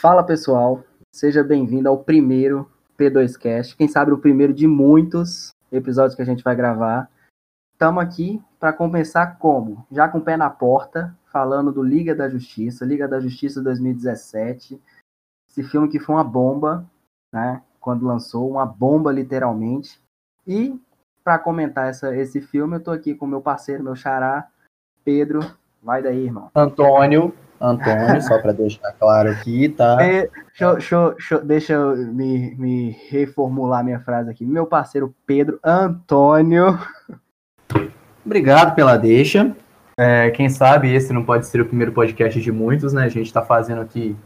Fala pessoal, seja bem-vindo ao primeiro P2Cast, quem sabe o primeiro de muitos episódios que a gente vai gravar. Estamos aqui para compensar como? Já com o pé na porta, falando do Liga da Justiça, Liga da Justiça 2017. Esse filme que foi uma bomba, né? Quando lançou, uma bomba literalmente. E para comentar essa, esse filme, eu tô aqui com meu parceiro, meu xará, Pedro. Vai daí, irmão. Antônio, Antônio, só para deixar claro aqui, tá? É, deixa, deixa, deixa, deixa eu me, me reformular minha frase aqui. Meu parceiro Pedro Antônio. Obrigado pela deixa. É, quem sabe esse não pode ser o primeiro podcast de muitos, né? A gente tá fazendo aqui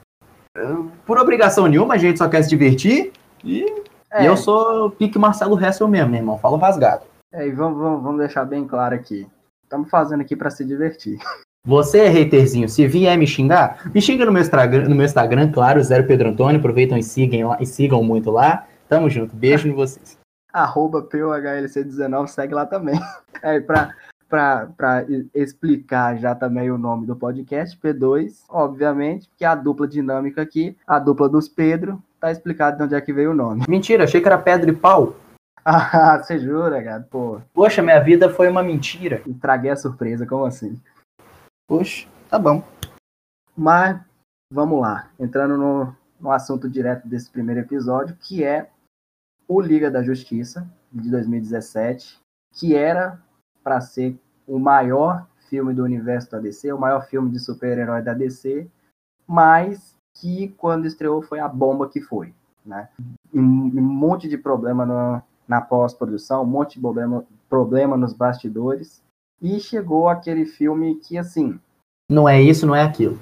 uh, por obrigação nenhuma, a gente só quer se divertir. E, É. eu sou pique Marcelo Hessel mesmo, meu irmão. Falo rasgado. É, e vamos, vamos, vamos deixar bem claro aqui. Estamos fazendo aqui para se divertir. Você é haterzinho, se vier me xingar, me xinga no meu Instagram, no meu Instagram claro, Zero Pedro Antônio. Aproveitam e sigam, lá, e sigam muito lá. Tamo junto. Beijo em vocês. Arroba PUHLC19, segue lá também. É, para para explicar já também o nome do podcast, P2, obviamente, que é a dupla dinâmica aqui, a dupla dos Pedro, tá explicado de onde é que veio o nome. Mentira, achei que era pedra e pau. Ah, você jura, cara? Pô, Poxa, minha vida foi uma mentira. estraguei a surpresa, como assim? Poxa, tá bom. Mas vamos lá, entrando no, no assunto direto desse primeiro episódio, que é o Liga da Justiça de 2017, que era para ser o maior filme do universo da DC, o maior filme de super-herói da DC, mas que quando estreou foi a bomba que foi, né? Um, um monte de problema no- na pós-produção, um monte de problema, problema nos bastidores, e chegou aquele filme que assim Não é isso, não é aquilo.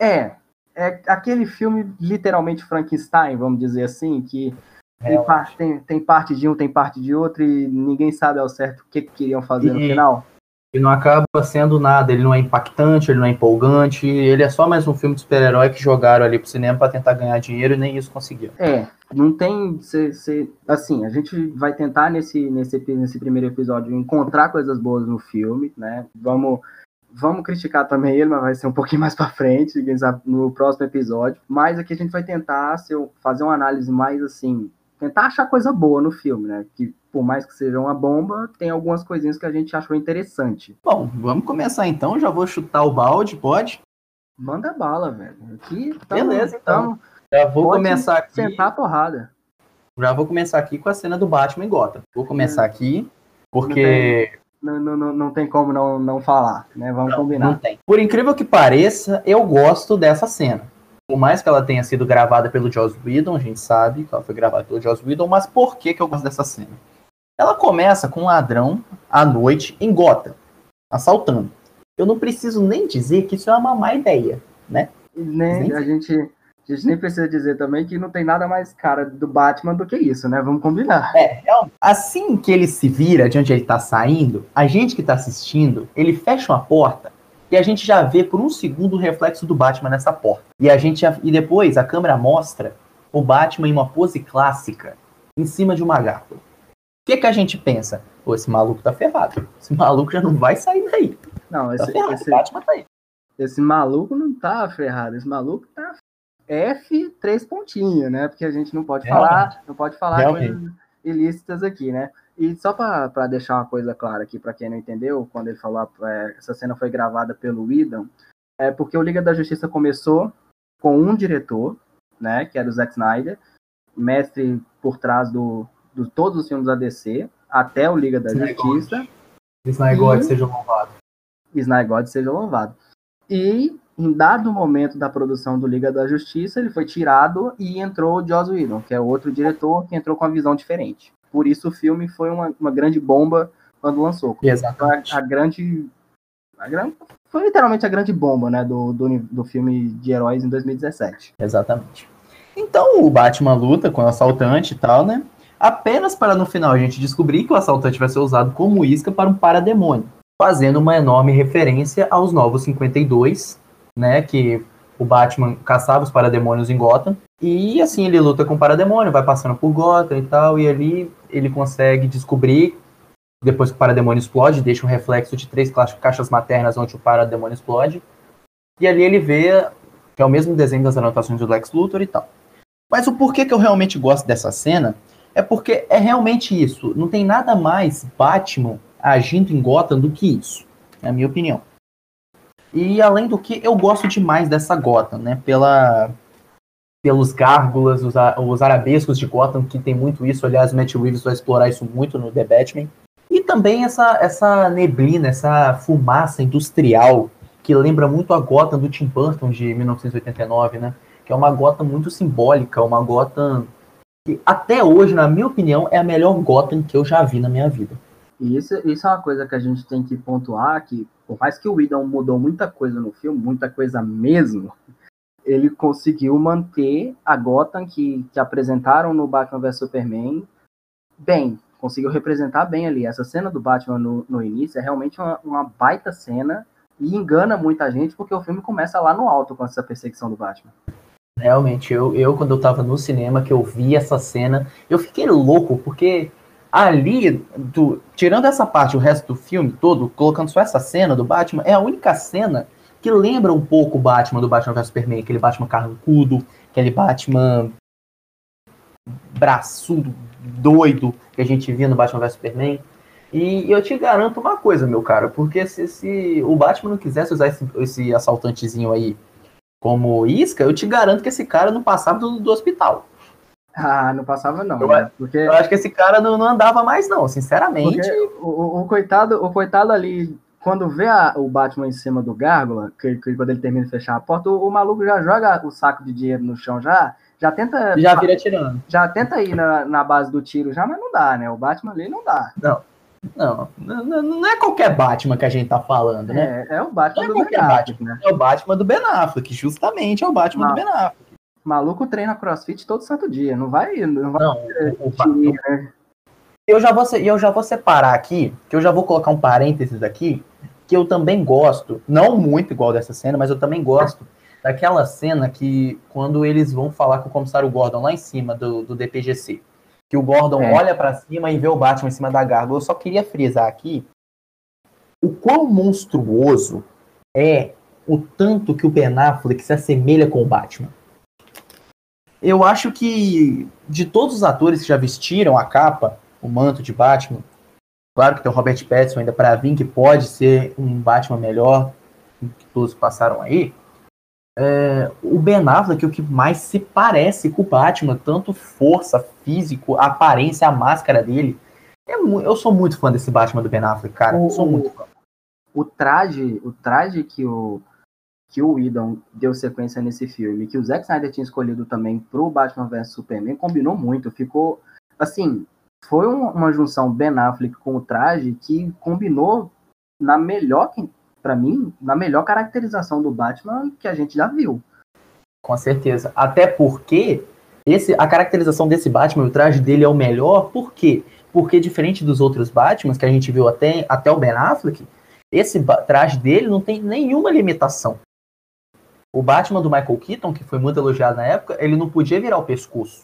é, é aquele filme literalmente Frankenstein, vamos dizer assim, que tem, par- tem- tem parte de um, tem parte de outro e ninguém sabe ao certo o que, que queriam fazer no E- final. E não acaba sendo nada, ele não é impactante, ele não é empolgante, ele é só mais um filme de super-herói que jogaram ali pro cinema pra tentar ganhar dinheiro e nem isso conseguiu. É, não tem. cê- cê- assim, a gente vai tentar nesse, nesse, nesse primeiro episódio encontrar coisas boas no filme, né? Vamos. Vamos criticar também ele, mas vai ser um pouquinho mais pra frente, sabe, no próximo episódio. Mas aqui a gente vai tentar ser- fazer uma análise mais assim, tentar achar coisa boa no filme, né? Que por mais que seja uma bomba, tem algumas coisinhas que a gente achou interessante. Bom, vamos começar então, já vou chutar o balde, pode? Manda bala, velho. Aqui tamo, Beleza, então. tamo- Já vou Pode começar aqui. sentar a porrada. Já vou começar aqui com a cena do Batman em Gotham. Vou começar aqui, porque Não, não, não, não tem como não, não falar, né? Vamos combinar. Não tem. Por incrível que pareça, eu gosto dessa cena. Por mais que ela tenha sido gravada pelo Joss Whedon, a gente sabe que ela foi gravada pelo Joss Whedon, mas por que, que eu gosto dessa cena? Ela começa com um ladrão à noite em Gotham, assaltando. Eu não preciso nem dizer que isso é uma má ideia, né? E nem- Nem a, gente, a gente nem precisa dizer também que não tem nada mais cara do Batman do que isso, né? Vamos combinar. É, realmente. Assim que ele se vira de onde ele tá saindo, a gente que tá assistindo, ele fecha uma porta e a gente já vê por um segundo o reflexo do Batman nessa porta. E a gente e depois a câmera mostra o Batman em uma pose clássica, em cima de uma gárgula. O que que a gente pensa? Pô, esse maluco tá ferrado. Esse maluco já não vai sair daí. Não, Tá esse, ferrado. esse, Batman tá aí. esse maluco não tá ferrado. Esse maluco tá F três pontinhos, né? Porque a gente não pode Realmente. falar, não pode falar Realmente. coisas ilícitas aqui, né? E só para deixar uma coisa clara aqui para quem não entendeu, quando ele falou é, essa cena foi gravada pelo Whedon, é porque o Liga da Justiça começou com um diretor, né, que era o Zack Snyder, mestre por trás do, do todos os filmes da DC, até o Liga da Snyder Justiça, negócio negócio seja louvado. Snyder God seja louvado. E em dado momento da produção do Liga da Justiça, ele foi tirado e entrou o Joss Whedon, que é outro diretor que entrou com uma visão diferente. Por isso o filme foi uma, uma grande bomba quando lançou. Exatamente. A, a grande, a grande. Foi literalmente a grande bomba né, do, do, do filme de heróis em 2017. Exatamente. Então o Batman luta com o assaltante e tal, né? Apenas para no final a gente descobrir que o assaltante vai ser usado como isca para um parademônio, fazendo uma enorme referência aos Novos 52, né? Que o Batman caçava os parademônios em Gotham. E assim ele luta com o parademônio, vai passando por Gotham e tal, e ali ele consegue descobrir, depois que o parademônio explode, deixa um reflexo de três ca- caixas maternas onde o parademônio explode. E ali ele vê que é o mesmo desenho das anotações do Lex Luthor e tal. Mas o porquê que eu realmente gosto dessa cena é porque é realmente isso. Não tem nada mais Batman agindo em Gotham do que isso, na minha opinião. E além do que, eu gosto demais dessa Gotham, né? Pela, pelos gárgulas, os, os arabescos de Gotham, que tem muito isso. Aliás, Matt Reeves vai explorar isso muito no The Batman. E também essa, essa neblina, essa fumaça industrial que lembra muito a Gotham do Tim Burton de 1989, né? Que é uma Gotham muito simbólica, uma Gotham que até hoje, na minha opinião, é a melhor Gotham que eu já vi na minha vida. E isso, isso é uma coisa que a gente tem que pontuar, que por mais que o Whedon mudou muita coisa no filme, muita coisa mesmo, ele conseguiu manter a Gotham que, que apresentaram no Batman vs Superman bem, conseguiu representar bem ali. Essa cena do Batman no, no início é realmente uma, uma baita cena e engana muita gente porque o filme começa lá no alto com essa perseguição do Batman. Realmente, eu, eu quando eu tava no cinema, que eu vi essa cena, eu fiquei louco, porque ali, do, tirando essa parte, o resto do filme todo, colocando só essa cena do Batman, é a única cena que lembra um pouco o Batman do Batman vs Superman, aquele Batman carrancudo, aquele Batman braçudo, doido que a gente via no Batman vs Superman. E eu te garanto uma coisa, meu cara, porque se, se o Batman não quisesse usar esse, esse assaltantezinho aí como isca, eu te garanto que esse cara não passava do, do hospital. Ah, não passava não. Eu, né? porque... eu acho que esse cara não, não andava mais não, sinceramente. O, o, coitado, o coitado ali, quando vê a, o Batman em cima do Gárgula, que, que, quando ele termina de fechar a porta, o, o, maluco já joga o saco de dinheiro no chão já, já tenta... Já vira tirando. Já tenta ir na, na base do tiro já, mas não dá, né? O Batman ali não dá. Não. Não, não, não é qualquer Batman que a gente tá falando, né? É, é o Batman é do Ben Affleck, né? É o Batman do Ben Affleck, justamente é o Batman do Ben Affleck maluco treina crossfit todo santo dia, não vai. Não, vai não, né? eu, já vou, eu já vou separar aqui, que eu já vou colocar um parênteses aqui, que eu também gosto, não muito igual dessa cena, mas eu também gosto daquela cena que quando eles vão falar com o comissário Gordon lá em cima do, do DPGC. Que o Gordon é. olha para cima e vê o Batman em cima da gárgula. Eu só queria frisar aqui o quão monstruoso é o tanto que o Ben Affleck se assemelha com o Batman. Eu acho que de todos os atores que já vestiram a capa, o manto de Batman, claro que tem o Robert Pattinson ainda para vir, que pode ser um Batman melhor que todos passaram aí. É, o Ben Affleck é o que mais se parece com o Batman, tanto força, físico, aparência, a máscara dele. É eu sou muito fã desse Batman do Ben Affleck, cara. O, sou muito fã. O traje, o traje que o que o Whedon deu sequência nesse filme, que o Zack Snyder tinha escolhido também pro Batman vs Superman, combinou muito, ficou, assim, foi uma junção Ben Affleck com o traje que combinou na melhor, para mim, na melhor caracterização do Batman que a gente já viu. Com certeza. Até porque esse, a caracterização desse Batman, o traje dele é o melhor, por quê? Porque diferente dos outros Batmans que a gente viu até, até o Ben Affleck, esse traje dele não tem nenhuma limitação. O Batman do Michael Keaton, que foi muito elogiado na época, ele não podia virar o pescoço.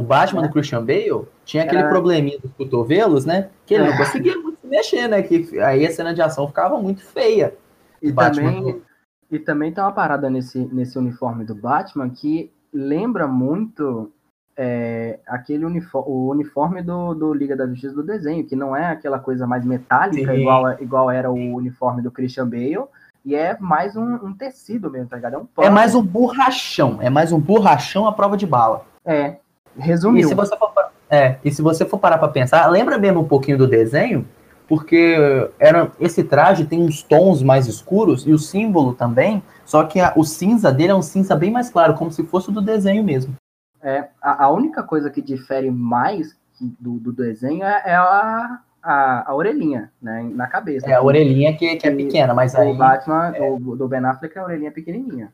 O Batman é. do Christian Bale tinha aquele é. probleminha dos cotovelos, né? Que ele é. não conseguia muito se mexer, né? Que aí a cena de ação ficava muito feia. E também, do... e também tem uma parada nesse, nesse uniforme do Batman que lembra muito é, aquele uniforme, o uniforme do, do Liga da Justiça do desenho, que não é aquela coisa mais metálica igual, igual era o uniforme do Christian Bale, e é mais um, um tecido mesmo, tá ligado? É, um é mais um borrachão. É mais um borrachão à prova de bala. É. Resumiu. E se você for, é, e se você for parar pra pensar, lembra mesmo um pouquinho do desenho? Porque era, esse traje tem uns tons mais escuros e o símbolo também, só que a, o cinza dele é um cinza bem mais claro, como se fosse do desenho mesmo. É, a, a única coisa que difere mais do, do desenho é, é a, a, a orelhinha, né, na cabeça. É, a orelhinha que, que é pequena, mas o aí... O Batman, é... o, do Ben Affleck, a orelhinha é pequenininha.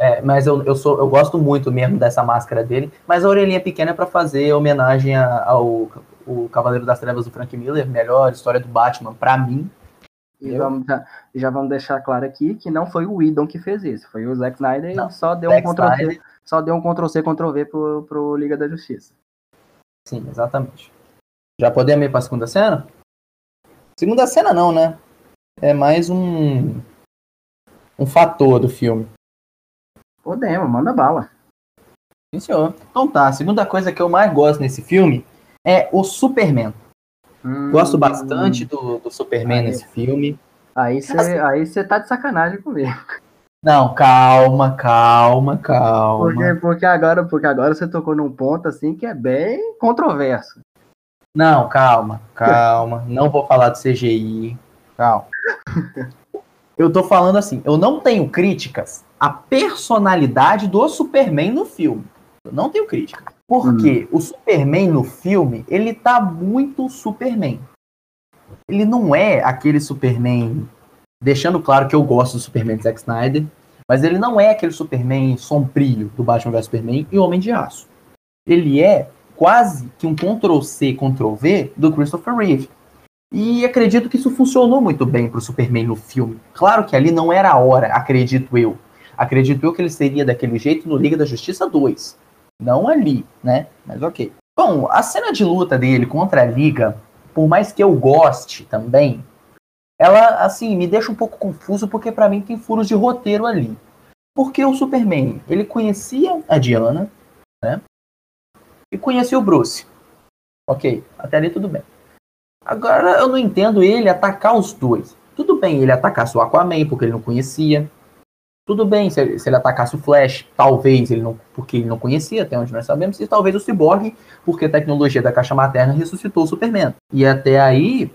É, mas eu, eu, sou, eu gosto muito mesmo dessa máscara dele, mas a orelhinha pequena é para fazer homenagem ao o Cavaleiro das Trevas do Frank Miller, melhor história do Batman para mim. E vamos, já, vamos deixar claro aqui que não foi o Whedon que fez isso, foi o Zack Snyder não, só deu Zack um Ctrl C, só deu um Ctrl C, Ctrl V pro, pro Liga da Justiça. Sim, exatamente. Já podemos ir para a segunda cena? Segunda cena não, né? É mais um um fator do filme. Podemos, manda bala. Sim, senhor. Então tá, a segunda coisa que eu mais gosto nesse filme é o Superman. Hum, Gosto bastante do, do Superman Aí. nesse filme. Aí você aí cê tá de sacanagem comigo. Não, calma, calma, calma. Porque, porque, agora, porque agora você tocou num ponto assim que é bem controverso. Não, calma, calma. Não vou falar do CGI. Calma. Eu tô falando assim, eu não tenho críticas à personalidade do Superman no filme. Eu não tenho crítica. Porque o Superman no filme, ele tá muito Superman. Ele não é aquele Superman. Deixando claro que eu gosto do Superman de Zack Snyder. Mas ele não é aquele Superman sombrio do Batman vs Superman e Homem de Aço. Ele é quase que um Ctrl-C, Ctrl-V do Christopher Reeve. E acredito que isso funcionou muito bem pro Superman no filme. Claro que ali não era a hora, acredito eu. Acredito eu que ele seria daquele jeito no Liga da Justiça 2. Não ali, né? Mas ok. Bom, a cena de luta dele contra a Liga, por mais que eu goste também, ela, assim, me deixa um pouco confuso porque para mim tem furos de roteiro ali. Porque o Superman, ele conhecia a Diana, né? E conhecia o Bruce. Ok, até ali tudo bem. Agora eu não entendo ele atacar os dois. Tudo bem ele atacasse o Aquaman porque ele não conhecia. Tudo bem se ele, se ele atacasse o Flash, talvez ele não, porque ele não conhecia, até onde nós sabemos, e talvez o Cyborg, porque a tecnologia da caixa materna ressuscitou o Superman. E até aí,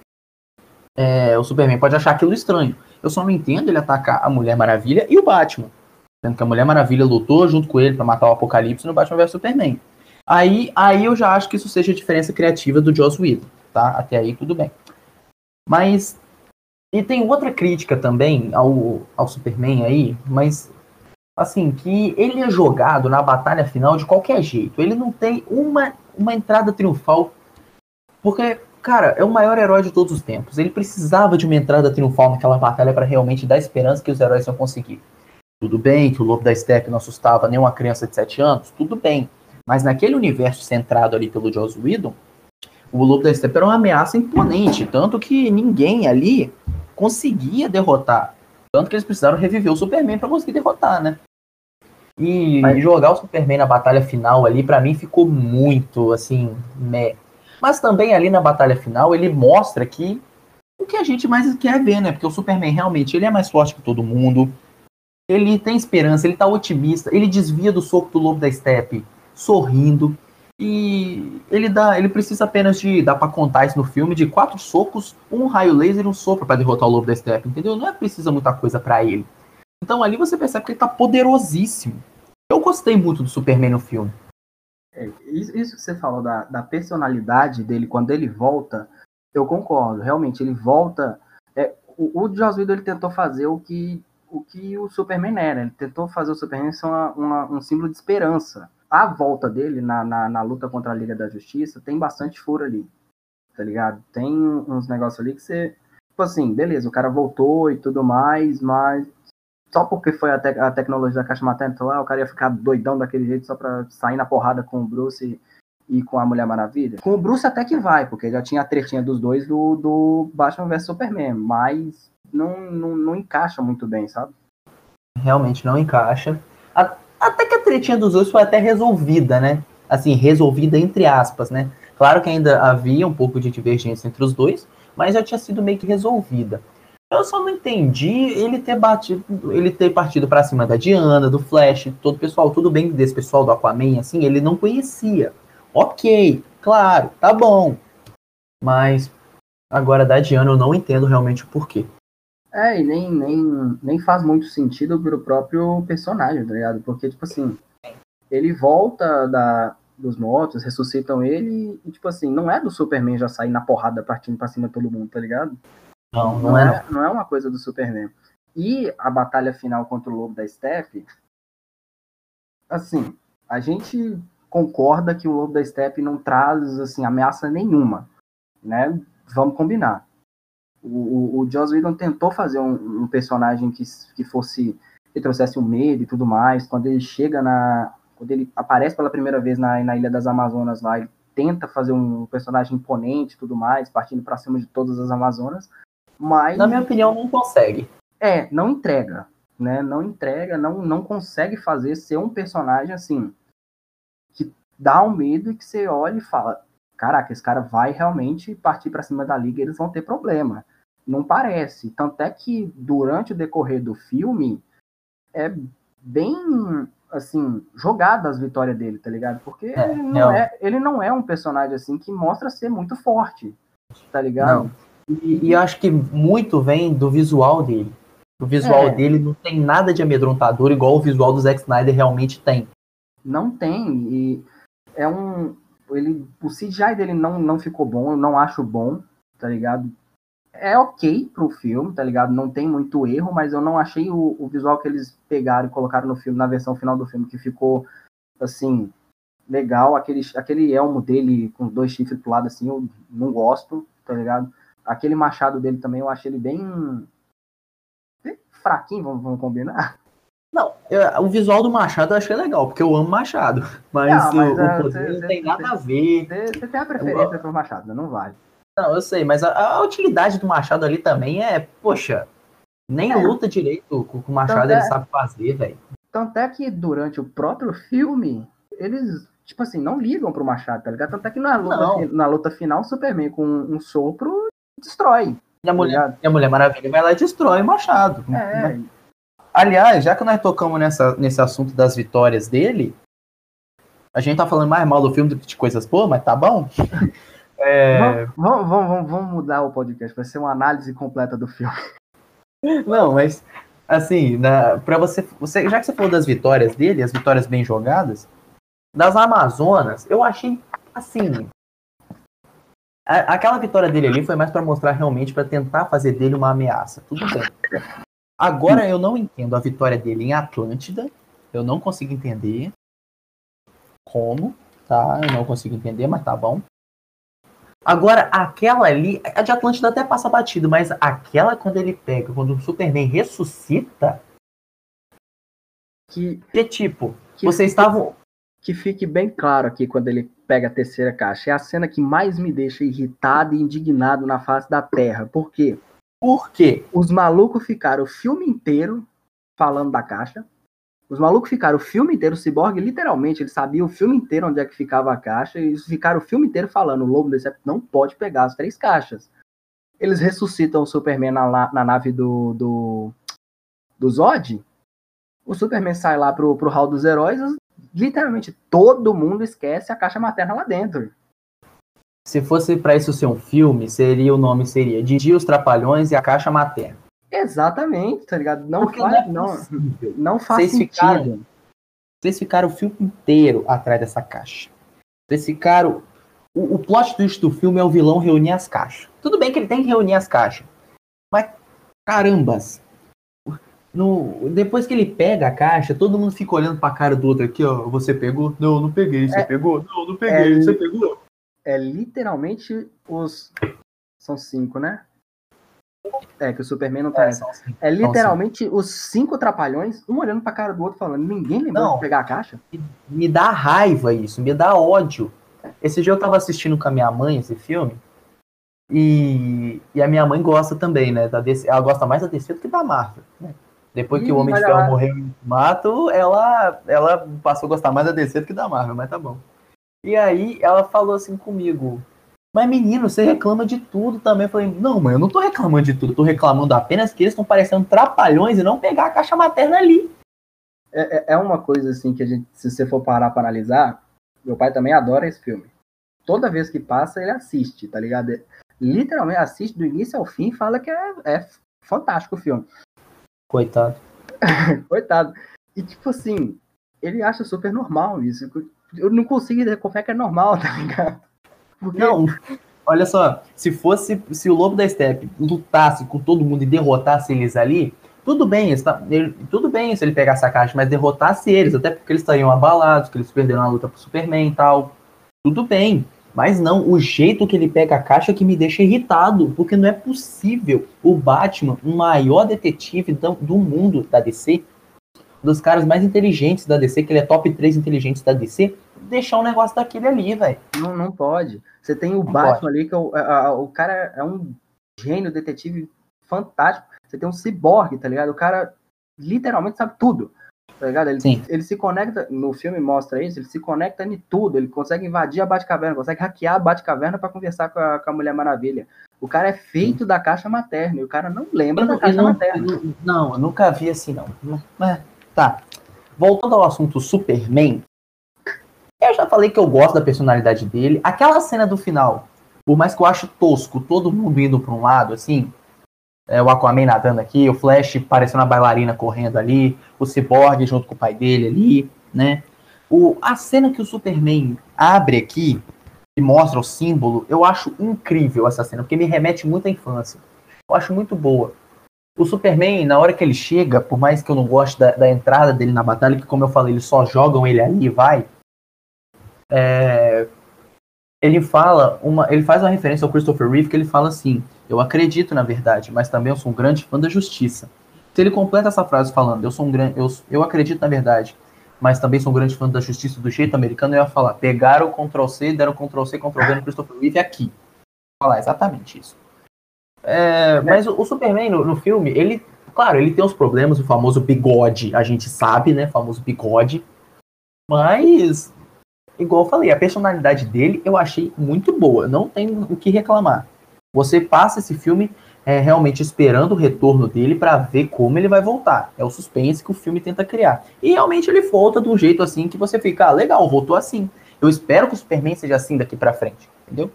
é, o Superman pode achar aquilo estranho. Eu só não entendo ele atacar a Mulher Maravilha e o Batman. Sendo que a Mulher Maravilha lutou junto com ele para matar o Apocalipse no Batman vs Superman. Aí, aí eu já acho que isso seja a diferença criativa do Joss Whedon, tá? Até aí tudo bem. Mas e tem outra crítica também ao, ao Superman aí, mas assim, que ele é jogado na batalha final de qualquer jeito. Ele não tem uma, uma entrada triunfal. Porque, cara, é o maior herói de todos os tempos. Ele precisava de uma entrada triunfal naquela batalha para realmente dar esperança que os heróis iam conseguir. Tudo bem que o Lobo da Steppe não assustava nenhuma criança de 7 anos, tudo bem. Mas naquele universo centrado ali pelo Joss Whedon, o Lobo da Steppe era uma ameaça imponente, tanto que ninguém ali conseguia derrotar. Tanto que eles precisaram reviver o Superman para conseguir derrotar, né? E Mas- jogar o Superman na batalha final ali, para mim, ficou muito, assim, meh. Mas também ali na batalha final, ele mostra que o que a gente mais quer ver, né? Porque o Superman realmente, ele é mais forte que todo mundo. Ele tem esperança, ele tá otimista, ele desvia do soco do Lobo da Steppe, sorrindo. E ele dá, ele precisa apenas de, dá pra contar isso no filme, de quatro socos, um raio laser e um sopro pra derrotar o Lobo da Steppe, entendeu? Não é precisa muita coisa pra ele. Então ali você percebe que ele tá poderosíssimo. Eu gostei muito do Superman no filme. É, isso que você falou da, da personalidade dele quando ele volta, eu concordo. Realmente, ele volta. É, o, o Joss Whedon ele tentou fazer o que o que o Superman era. Ele tentou fazer o Superman ser uma- uma- um símbolo de esperança. A volta dele na, na, na luta contra a Liga da Justiça tem bastante furo ali. Tá ligado? Tem uns negócios ali que você. Tipo assim, beleza, o cara voltou e tudo mais, mas só porque foi a, tec- a tecnologia da caixa materna, então, ah, o cara ia ficar doidão daquele jeito só pra sair na porrada com o Bruce e, e com a Mulher Maravilha. Com o Bruce até que vai, porque já tinha a tretinha dos dois do, do Batman vs Superman, mas não, não, não encaixa muito bem, sabe? Realmente não encaixa. A- até que a tretinha dos dois foi até resolvida, né? Assim, resolvida entre aspas, né? Claro que ainda havia um pouco de divergência entre os dois, mas já tinha sido meio que resolvida. Eu só não entendi ele ter batido, ele ter partido pra cima da Diana, do Flash, todo o pessoal, tudo bem desse pessoal do Aquaman, assim, ele não conhecia. Ok, claro, tá bom. Mas agora da Diana eu não entendo realmente o porquê. É, e nem, nem, nem faz muito sentido pro próprio personagem, tá ligado? Porque, tipo assim, ele volta da, dos mortos, ressuscitam ele, e, tipo assim, não é do Superman já sair na porrada partindo pra cima de todo mundo, tá ligado? Não, não é. não. não é uma coisa do Superman. E a batalha final contra o Lobo da Steppe, assim, a gente concorda que o Lobo da Steppe não traz assim ameaça nenhuma, né? Vamos combinar. O, o, o Joss Whedon tentou fazer um, um personagem que, que fosse que trouxesse o medo e tudo mais. Quando ele chega na, quando ele aparece pela primeira vez na, na Ilha das Amazonas lá, ele tenta fazer um personagem imponente e tudo mais, partindo para cima de todas as Amazonas. Mas Na minha opinião, não consegue. é, não entrega. né? Não entrega, não, não consegue fazer ser um personagem assim que dá um medo e que você olha e fala, caraca, esse cara vai realmente partir para cima da liga, eles vão ter problema. Não parece. Tanto é que durante o decorrer do filme é bem assim, jogada as vitórias dele, tá ligado? Porque é, ele, não é, ele não é um personagem assim que mostra ser muito forte, tá ligado? E, e acho que muito vem do visual dele. O visual é. dele não tem nada de amedrontador, igual o visual do Zack Snyder realmente tem. Não tem. E é um. Ele, o CGI dele não, não ficou bom, eu não acho bom, tá ligado? É ok pro filme, tá ligado? Não tem muito erro, mas eu não achei o, o visual que eles pegaram e colocaram no filme, na versão final do filme, que ficou assim, legal. Aquele, aquele elmo dele com dois chifres pro lado, assim, eu não gosto, tá ligado? Aquele machado dele também, eu achei ele bem fraquinho, vamos, vamos combinar. Não, eu, o visual do Machado eu achei legal, porque eu amo Machado. Mas, não, mas o, o poder não tem nada a ver. Você tem a preferência eu, pro Machado, não vale. Não, eu sei, mas a, a, utilidade do Machado ali também é, poxa, nem é. luta direito com o Machado ele é, sabe fazer, velho. Tanto é que durante o próprio filme, eles, tipo assim, não ligam pro Machado, tá ligado? Tanto é que na luta, na luta final, o Superman com um sopro destrói. E a mulher, e a mulher Maravilha vai lá e destrói o Machado. É. Aliás, já que nós tocamos nessa, nesse assunto das vitórias dele, a gente tá falando mais mal do filme do que de coisas boas, mas tá bom. É... Vamos, vamos, vamos, mudar o podcast, vai ser uma análise completa do filme. Não, mas assim, para você, você, já que você falou das vitórias dele, as vitórias bem jogadas, das Amazonas, eu achei assim, Aquela vitória dele ali foi mais para mostrar realmente, para tentar fazer dele uma ameaça. Tudo bem. Agora eu não entendo a vitória dele em Atlântida. Eu não consigo entender como, tá? Eu não consigo entender, mas tá bom. Agora, aquela ali, a de Atlântida até passa batido, mas aquela quando ele pega, quando o Superman ressuscita. Que, que tipo, que vocês estavam. Que fique bem claro aqui quando ele pega a terceira caixa. É a cena que mais me deixa irritado e indignado na face da Terra. Por quê? Porque os malucos ficaram o filme inteiro falando da caixa. Os malucos ficaram o filme inteiro, o Cyborg literalmente, ele sabia o filme inteiro onde é que ficava a caixa, e ficaram o filme inteiro falando, o Lobo Decepto não pode pegar as três caixas. Eles ressuscitam o Superman na, na nave do, do, do Zod, o Superman sai lá pro, pro Hall dos Heróis, literalmente todo mundo esquece a caixa materna lá dentro. Se fosse para isso ser um filme, seria o nome seria Didi os Trapalhões e a Caixa Materna. Exatamente, tá ligado? Não Porque faz, não, é não, não faz vocês sentido. Ficaram, vocês ficaram o filme inteiro atrás dessa caixa. Vocês ficaram. O, o plot twist do filme é o vilão reunir as caixas. Tudo bem que ele tem que reunir as caixas. Mas, carambas, no, depois que ele pega a caixa, todo mundo fica olhando pra cara do outro aqui, ó. Você pegou? Não, não peguei. Você é, pegou? Não, não peguei. É, você pegou? É literalmente os. São cinco, né? É, que o Superman não tá. É, é literalmente os cinco trapalhões, um olhando pra cara do outro, falando: ninguém lembrou não, de pegar a caixa? Me dá raiva isso, me dá ódio. Esse dia eu tava assistindo com a minha mãe esse filme. E, e a minha mãe gosta também, né? Da DC, ela gosta mais da DC do que da Marvel. Né? Depois que o Homem de Ferro morreu em mato, ela, ela passou a gostar mais da DC do que da Marvel, mas tá bom. E aí ela falou assim comigo, mas menino, você reclama de tudo também. Eu falei, não, mãe, eu não tô reclamando de tudo, eu tô reclamando apenas que eles estão parecendo trapalhões e não pegar a caixa materna ali. É, é, é uma coisa assim que a gente, se você for parar para analisar, meu pai também adora esse filme. Toda vez que passa, ele assiste, tá ligado? Literalmente assiste do início ao fim e fala que é, é fantástico o filme. Coitado. Coitado. E tipo assim, ele acha super normal isso. Eu não consigo entender como é que é normal, tá ligado? Porque... Não, olha só, se fosse, se o Lobo da Steppe lutasse com todo mundo e derrotasse eles ali, tudo bem, ele, tudo bem se ele pegasse a caixa, mas derrotasse eles, até porque eles estariam abalados, que eles perderam a luta pro Superman e tal. Tudo bem. Mas não, o jeito que ele pega a caixa que me deixa irritado, porque não é possível o Batman, o maior detetive do mundo da DC, dos caras mais inteligentes da DC, que ele é top 3 inteligentes da DC, deixar um negócio daquele ali, velho. Não, não pode. Você tem o não Batman pode. ali, que é o, a, o cara é um gênio detetive fantástico. Você tem um ciborgue, tá ligado? O cara literalmente sabe tudo. Tá ligado? Ele, Sim. ele se conecta, no filme mostra isso, ele se conecta em tudo. Ele consegue invadir a Batcaverna, consegue hackear a Batcaverna pra conversar com a, com a Mulher Maravilha. O cara é feito da caixa materna e o cara não lembra Eu da não, caixa não, materna. eu não, eu nunca vi assim, não. Mas, tá. Voltando ao assunto Superman, eu já falei que eu gosto da personalidade dele. Aquela cena do final, por mais que eu acho tosco, todo mundo indo pra um lado, assim, é, o Aquaman nadando aqui, o Flash parecendo uma bailarina correndo ali, o Cyborg junto com o pai dele ali, né? O, a cena que o Superman abre aqui e mostra o símbolo, eu acho incrível essa cena, porque me remete muito à infância. Eu acho muito boa. O Superman, na hora que ele chega, por mais que eu não goste da, da entrada dele na batalha, que como eu falei, eles só jogam ele ali e vai. É, ele fala uma, ele faz uma referência ao Christopher Reeve que ele fala assim: "Eu acredito na verdade, mas também eu sou um grande fã da justiça". Se ele completa essa frase falando: "Eu sou um grande, eu, eu acredito na verdade, mas também sou um grande fã da justiça do jeito americano", eu ia falar: "Pegaram o Ctrl C, deram Ctrl C, Ctrl V no Christopher Reeve aqui". Falar exatamente isso. É, mas o, o Superman no, no filme, ele, claro, ele tem os problemas, o famoso bigode, a gente sabe, né, o famoso bigode. Mas igual eu falei, a personalidade dele eu achei muito boa, não tem o que reclamar. Você passa esse filme é, realmente esperando o retorno dele para ver como ele vai voltar. É o suspense que o filme tenta criar. E realmente ele volta de um jeito assim que você fica, ah, legal, voltou assim. Eu espero que o Superman seja assim daqui para frente, entendeu?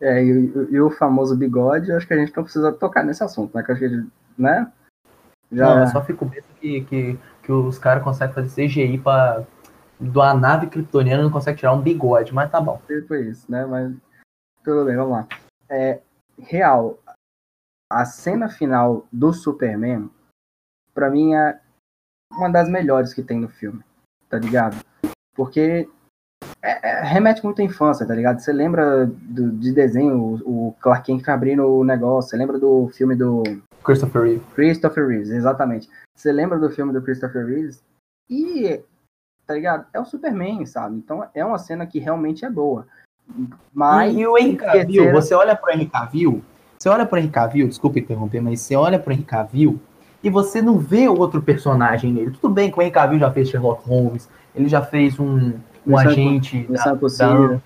É, e, e- e o famoso bigode, acho que a gente não precisa tocar nesse assunto, né? Que acho que, ele- né? Já, Não, eu só fico besta que, que, que os caras conseguem fazer CGI para da nave kryptoniana não consegue tirar um bigode, mas tá bom. foi isso, né? Mas tudo bem, vamos lá. É, real, a cena final do Superman, pra mim, é uma das melhores que tem no filme, tá ligado? Porque é- é- remete muito à infância, tá ligado? Você lembra do, de desenho, o, o Clark Kent abrindo o negócio, você lembra do filme do Christopher Reeve. Christopher Reeves, exatamente. Você lembra do filme do Christopher Reeves? E, tá ligado? É o Superman, sabe? Então é uma cena que realmente é boa. Mas. e, e o Henry Cavill, você olha pro Henry Cavill, você olha pro Henry Cavill, desculpa interromper, mas você olha pro Henry Cavill e você não vê outro personagem nele. Tudo bem que o Henry Cavill já fez Sherlock Holmes, ele já fez um, um Missão agente Missão da.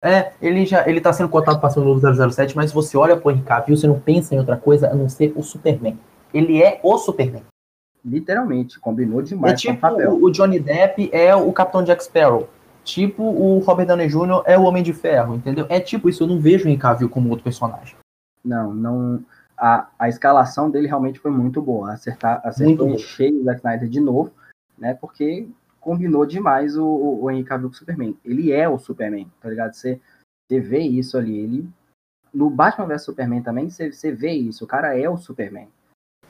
É, ele já ele tá sendo cotado para ser o novo 007, mas você olha pro Henry Cavill, você não pensa em outra coisa a não ser o Superman. Ele é o Superman. Literalmente, combinou É demais com o tipo papel. o, Johnny Depp é o Capitão Jack Sparrow. Tipo o Robert Downey Jr. é o Homem de Ferro, entendeu? É tipo isso, eu não vejo o Henry Cavill como outro personagem. Não, não. A, a escalação dele realmente foi muito boa. Acertar, acertou Muito em cheio o Zack Snyder de novo, né? Porque combinou demais o, o, o Henry Cavill com o Superman. Ele é o Superman, tá ligado? Você, você vê isso ali. Ele, no Batman vs Superman também, você, você vê isso. O cara é o Superman.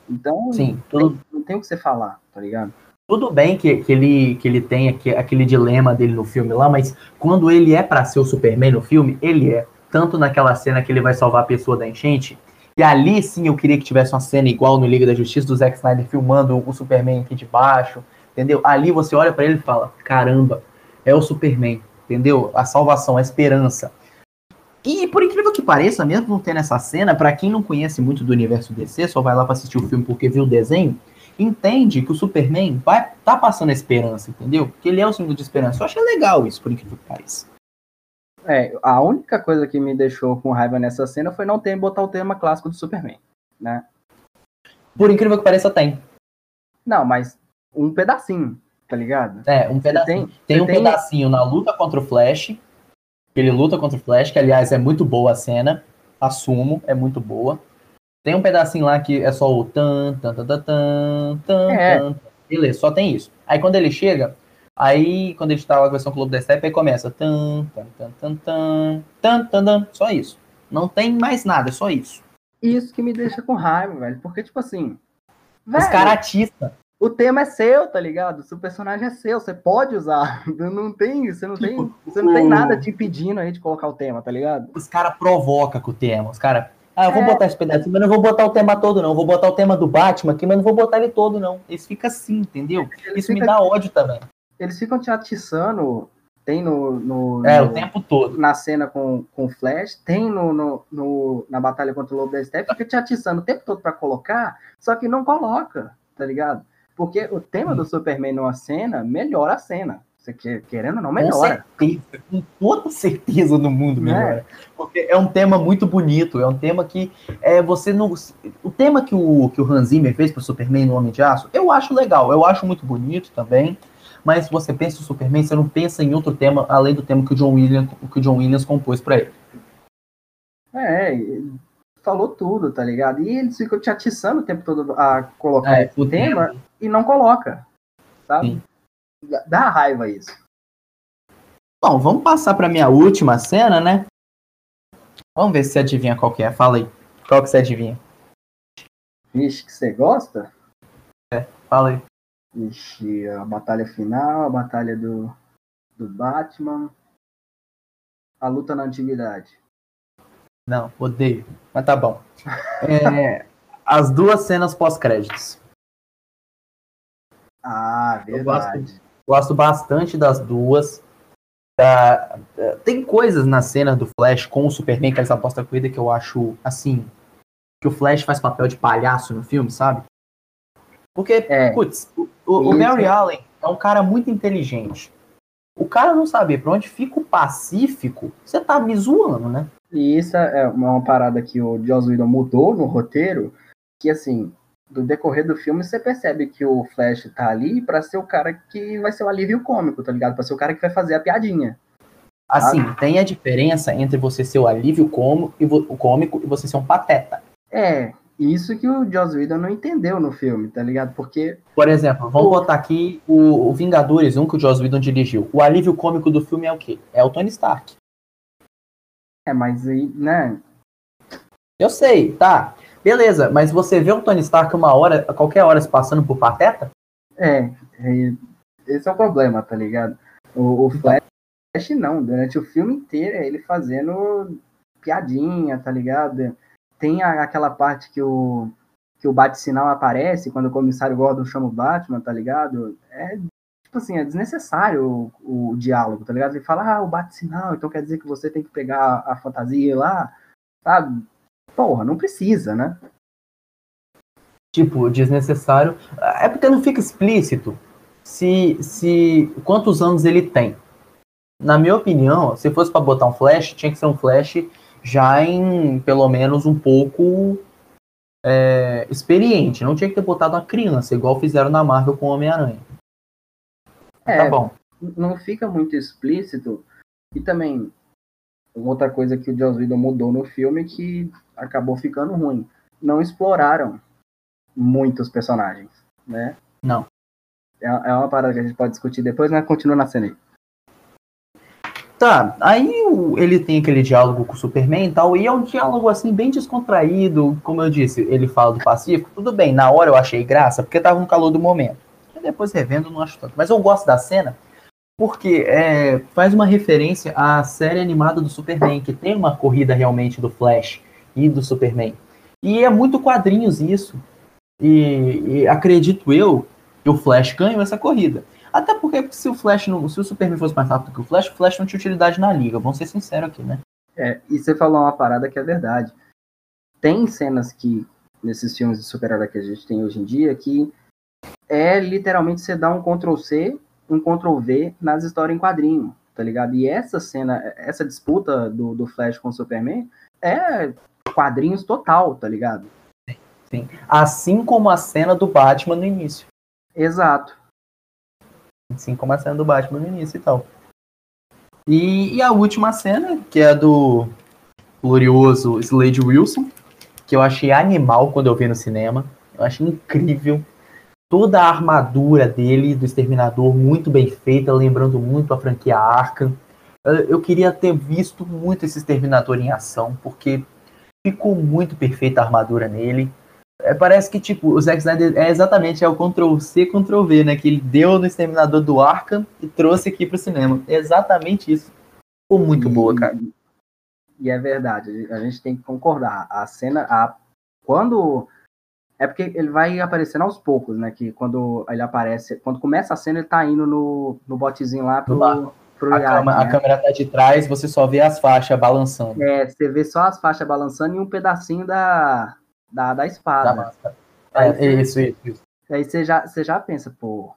Então, Sim, não, tudo, tem, não tem o que você falar, tá ligado? tudo bem que, que, ele, que ele tem aqui, aquele dilema dele no filme lá, mas quando ele é pra ser o Superman no filme, ele é. Tanto naquela cena que ele vai salvar a pessoa da enchente, e ali sim eu queria que tivesse uma cena igual no Liga da Justiça do Zack Snyder filmando o Superman aqui de baixo, entendeu? Ali você olha pra ele e fala: caramba, é o Superman, entendeu? A salvação, a esperança. E por incrível que pareça, mesmo não tendo essa cena, pra quem não conhece muito do universo DC, só vai lá pra assistir o filme porque viu o desenho, entende que o Superman vai tá passando a esperança, entendeu? Que ele é o símbolo de esperança. Eu achei legal isso, por incrível que pareça. É, a única coisa que me deixou com raiva nessa cena foi não ter botar o tema clássico do Superman, né? Por incrível que pareça, tem. Não, mas um pedacinho, tá ligado? É, um pedacinho. tem- Tem, um tem- pedacinho na luta contra o Flash. Ele luta contra o Flash, que aliás é muito boa a cena. Assumo, é muito boa. Tem um pedacinho lá que é só o tan, tan, tan, tan, tan, tan, É. tan. Beleza, só tem isso. Aí quando ele chega, aí quando ele tá lá com a versão Clube da Step, aí começa tan, tan, tan, tan, tan, tan, tan, tan, só isso. Não tem mais nada, é só isso. Isso que me deixa com raiva, velho. Porque, tipo assim. Os velho, caratista. O tema é seu, tá ligado? O seu personagem é seu, você pode usar. Não tem, você não tem, você não tem nada te impedindo aí de colocar o tema, tá ligado? Os caras provocam com o tema. Os caras. Ah, eu vou É. botar esse pedacinho, mas não vou botar o tema todo, não. Vou botar o tema do Batman aqui, mas não vou botar ele todo, não. Eles ficam assim, entendeu? Eles Isso me ficam- dá ódio também. Eles ficam te atiçando, tem no, no, É, no- o tempo todo. na cena com, com o Flash, tem no, no, no- na batalha contra o Lobo da Steppe, fica te atiçando o tempo todo pra colocar, só que não coloca. tá ligado? Porque o tema do Superman numa cena melhora a cena. Você quer, querendo ou não, melhora. Com certeza, com toda certeza no mundo Né? melhora. Porque é um tema muito bonito, é um tema que é, você não. O tema que o, que o Hans Zimmer fez pro Superman no Homem de Aço, eu acho legal, eu acho muito bonito também. Mas se você pensa em Superman, você não pensa em outro tema além do tema que o John Williams, que o John Williams compôs pra ele. É, falou tudo, tá ligado? E eles ficam te atiçando o tempo todo a colocar É, esse tema e não coloca, sabe? Sim. Dá- raiva isso. Bom, vamos passar pra minha última cena, né? Vamos ver se você adivinha qual que é. Fala aí. Qual que você adivinha? Vixe, que você gosta? Fala aí. Vixe, a batalha final, a batalha do, do Batman, a luta na antiguidade. Não, odeio. Mas tá bom. É, as duas cenas pós-créditos. Ah, Eu gosto verdade. Gosto bastante das duas. Da- da- tem coisas na cena do Flash com o Superman, que eles apostam corrida, que eu acho, assim, que o Flash faz papel de palhaço no filme, sabe? Porque, É. putz, o, o Isso. Barry Allen é um cara muito inteligente. O cara não saber pra onde fica o Pacífico, você tá me zoando, né? E isso é uma uma parada que o Joss Whedon mudou no roteiro, que assim, do decorrer do filme você percebe que o Flash tá ali pra ser o cara que vai ser o alívio cômico, tá ligado? Pra ser o cara que vai fazer a piadinha. Assim, tem a diferença entre você ser o alívio cômico e, o cômico e você ser um pateta. É, isso que o Joss Whedon não entendeu no filme, tá ligado? Porque Por exemplo, vamos O- botar aqui o, o Vingadores 1 que o Joss Whedon dirigiu. O alívio cômico do filme é o quê? É o Tony Stark. é, mas aí, né? Eu sei, tá. Beleza, mas você vê o Tony Stark uma hora, a qualquer hora se passando por pateta? É, é, esse é o problema, tá ligado? O, o Flash não, durante o filme inteiro é ele fazendo piadinha, tá ligado? Tem a- aquela parte que o que o bate-sinal aparece quando o comissário Gordon chama o Batman, tá ligado? É tipo assim, é desnecessário o, o diálogo, tá ligado? Ele fala, ah, o bate-sinal, então quer dizer que você tem que pegar a fantasia lá, sabe? Porra, não precisa, né? Tipo, desnecessário. É porque não fica explícito se, se quantos anos ele tem. Na minha opinião, se fosse pra botar um flash, tinha que ser um flash já em pelo menos um pouco é, experiente. Não tinha que ter botado uma criança, igual fizeram na Marvel com o Homem-Aranha. É, Tá bom. não fica muito explícito. E também, outra coisa que o Joss Whedon mudou no filme que acabou ficando ruim. Não exploraram muitos personagens, né? Não. É, é uma parada que a gente pode discutir depois, mas continua na cena aí. Tá, aí ele tem aquele diálogo com o Superman e tal, e é um diálogo assim bem descontraído, como eu disse, ele fala do Pacífico, tudo bem, na hora eu achei graça, porque tava no calor do momento. E depois revendo não acho tanto. Mas eu gosto da cena porque é, faz uma referência à série animada do Superman, que tem uma corrida realmente do Flash e do Superman. E é muito quadrinhos isso. E, e acredito eu que o Flash ganhou essa corrida. Até porque se o Flash não, se o Superman fosse mais rápido que o Flash, o Flash não tinha utilidade na liga. Vamos ser sinceros aqui, né? É, e você falou uma parada que é verdade. Tem cenas que, nesses filmes de super-herói que a gente tem hoje em dia, que é literalmente você dá um Ctrl-C, um Ctrl-V nas histórias em quadrinho, tá ligado? E essa cena, essa disputa do, do Flash com o Superman é quadrinhos total, tá ligado? Sim. Assim como a cena do Batman no início. Exato. Assim como a cena do Batman no início e tal. E, e a última cena, que é a do glorioso Slade Wilson, que eu achei animal quando eu vi no cinema. Eu achei incrível. Toda a armadura dele, do Exterminador, muito bem feita, lembrando muito a franquia Arkham. Eu eu queria ter visto muito esse Exterminador em ação, porque ficou muito perfeita a armadura nele. É, parece que, tipo, o Zack Snyder é exatamente é o Ctrl-C, Ctrl-V, né? Que ele deu no Exterminador do Arkham e trouxe aqui pro cinema. É exatamente isso. Ficou muito E- boa, cara. E é verdade, a gente tem que concordar. A cena, a, quando. É porque ele vai aparecendo aos poucos, né? Que quando ele aparece. Quando começa a cena, ele tá indo no, no botezinho lá pro, pro A, cama- a né? câmera tá de trás, você só vê as faixas balançando É, você vê só as faixas balançando e um pedacinho da, da, da espada. da máscara. Aí É, isso, isso, isso. Aí você já, você já pensa, pô,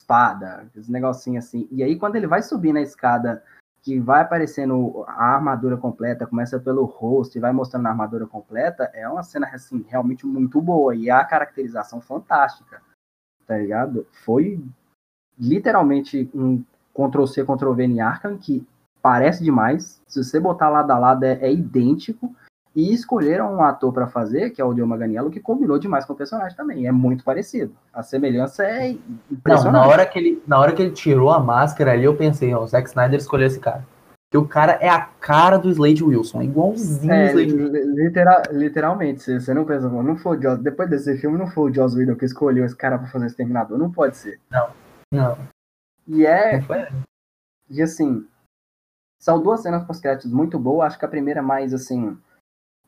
espada, esse negocinho assim. E aí quando ele vai subir na escada, que vai aparecendo a armadura completa, começa pelo rosto e vai mostrando a armadura completa, é uma cena assim, realmente muito boa. E a caracterização fantástica. Tá ligado? Foi literalmente um Ctrl-C, Ctrl-V em Arkham, que parece demais. Se você botar lado a lado, é, é idêntico. E escolheram um ator para fazer, que é o Dio Maganiello, que combinou demais com o personagem também. É muito parecido. A semelhança é impressionante. Não, na hora que ele, na hora que ele tirou a máscara ali, eu pensei, ó, o Zack Snyder escolheu esse cara. Porque o cara é a cara do Slade Wilson, é igualzinho é, o Slade Wilson. Literal, literalmente, você não pensa, não foi o Joss, depois desse filme, não foi o Joss Whedon que escolheu esse cara para fazer esse Terminador. Não pode ser. Não, não. E é. E assim, são duas cenas pós-créditos muito boas. Acho que a primeira é mais assim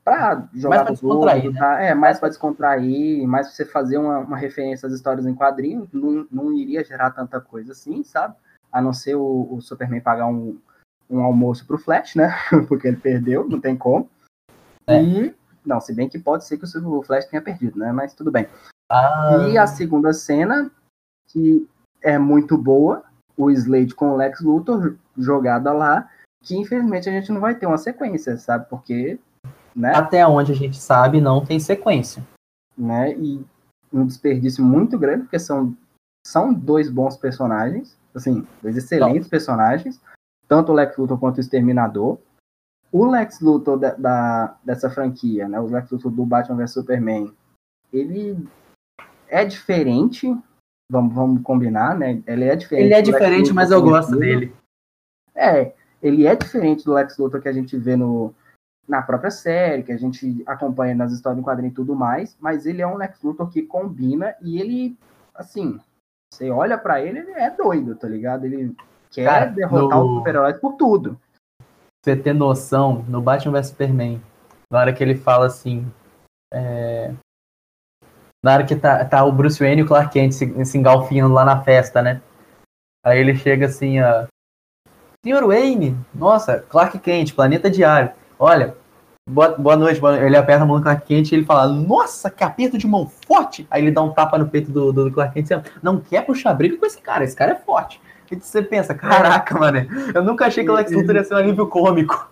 para jogar mais pra outros, né? tá? É, mais para descontrair, mais pra você fazer uma, uma, referência às histórias em quadrinhos, não, não iria gerar tanta coisa assim, sabe? A não ser o, o Superman pagar um, um almoço pro Flash, né? Porque ele perdeu, não tem como. É. E, não, se bem que pode ser que o Flash tenha perdido, né? Mas tudo bem. Ah. E a segunda cena, que é muito boa, o Slade com o Lex Luthor jogada lá, que infelizmente a gente não vai ter uma sequência, sabe? Porque né? Até onde a gente sabe, não tem sequência. Né? E um desperdício muito grande, porque são, são dois bons personagens, assim, dois excelentes não. personagens, tanto o Lex Luthor quanto o Exterminador. O Lex Luthor da, da, dessa franquia, né, o Lex Luthor do Batman vs Superman, ele é diferente, vamos, vamos combinar, né? Ele é diferente. Ele é diferente, mas eu gosto dele. É, ele é diferente do Lex Luthor que a gente vê no, na própria série, que a gente acompanha nas histórias em quadrinho e tudo mais, mas ele é um Lex Luthor que combina e ele, assim, você olha para ele, ele é doido, tá ligado? Ele quer Cara, derrotar no... os super-heróis por tudo. Você ter noção, no Batman vs Superman, na hora que ele fala assim, é... na hora que tá, tá o Bruce Wayne e o Clark Kent se, se engalfinhando lá na festa, né? Aí ele chega assim, ó, Senhor Wayne, nossa, Clark Kent, Planeta Diário. Olha, boa, boa noite, boa noite. Ele aperta a mão do Clark Kent e ele fala, nossa, que aperto de mão forte! Aí ele dá um tapa no peito do, do, Clark Kent dizendo, não quer puxar briga com esse cara, esse cara é forte. E você pensa, caraca, mano, eu nunca achei que o Lex Luthor ia ser um alívio cômico.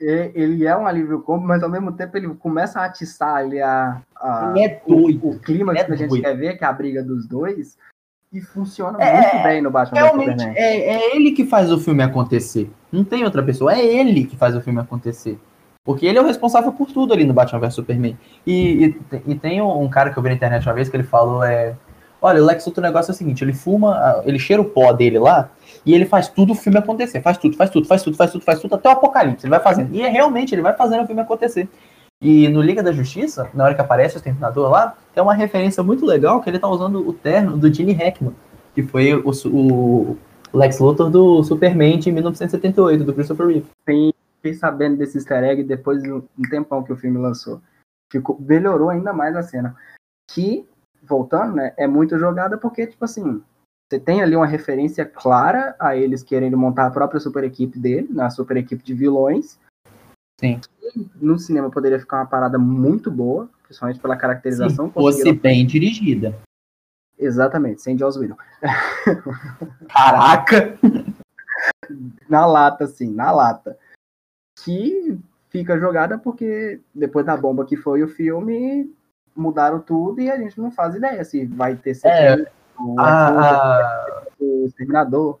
Ele é um alívio cômico, mas ao mesmo tempo ele começa a atiçar ali a, a é doido. o, o clima que é a gente doido. quer ver, que é a briga dos dois, e funciona é, muito bem no Batman Realmente, é, é ele que faz o filme acontecer. Não tem outra pessoa, é ele que faz o filme acontecer. Porque ele é o responsável por tudo ali no Batman vs Superman. E, e, e, tem um cara que eu vi na internet uma vez que ele falou: é. Olha, o Lex Luthor, o negócio é o seguinte: ele fuma, ele cheira o pó dele lá e ele faz tudo o filme acontecer. Faz tudo, faz tudo, faz tudo, faz tudo, faz tudo, até o apocalipse. Ele vai fazendo. E é, realmente, ele vai fazendo o filme acontecer. E no Liga da Justiça, na hora que aparece o Exterminador lá, tem uma referência muito legal que ele tá usando o terno do Gene Hackman, que foi o, o Lex Luthor do Superman de 1978, do Christopher Reeve. Sim, fiquei sabendo desse easter egg depois de um tempão que o filme lançou. Ficou, melhorou ainda mais a cena. Que, voltando, né, é muito jogada porque, tipo assim, você tem ali uma referência clara a eles querendo montar a própria super equipe dele, na super equipe de vilões, Sim. no cinema poderia ficar uma parada muito boa, principalmente pela caracterização. Se fosse bem dirigida. Exatamente, sem Joss Whedon. Caraca! na lata, sim, na lata. Que fica jogada porque depois da bomba que foi o filme, mudaram tudo e a gente não faz ideia se vai ter é, a, o Exterminador.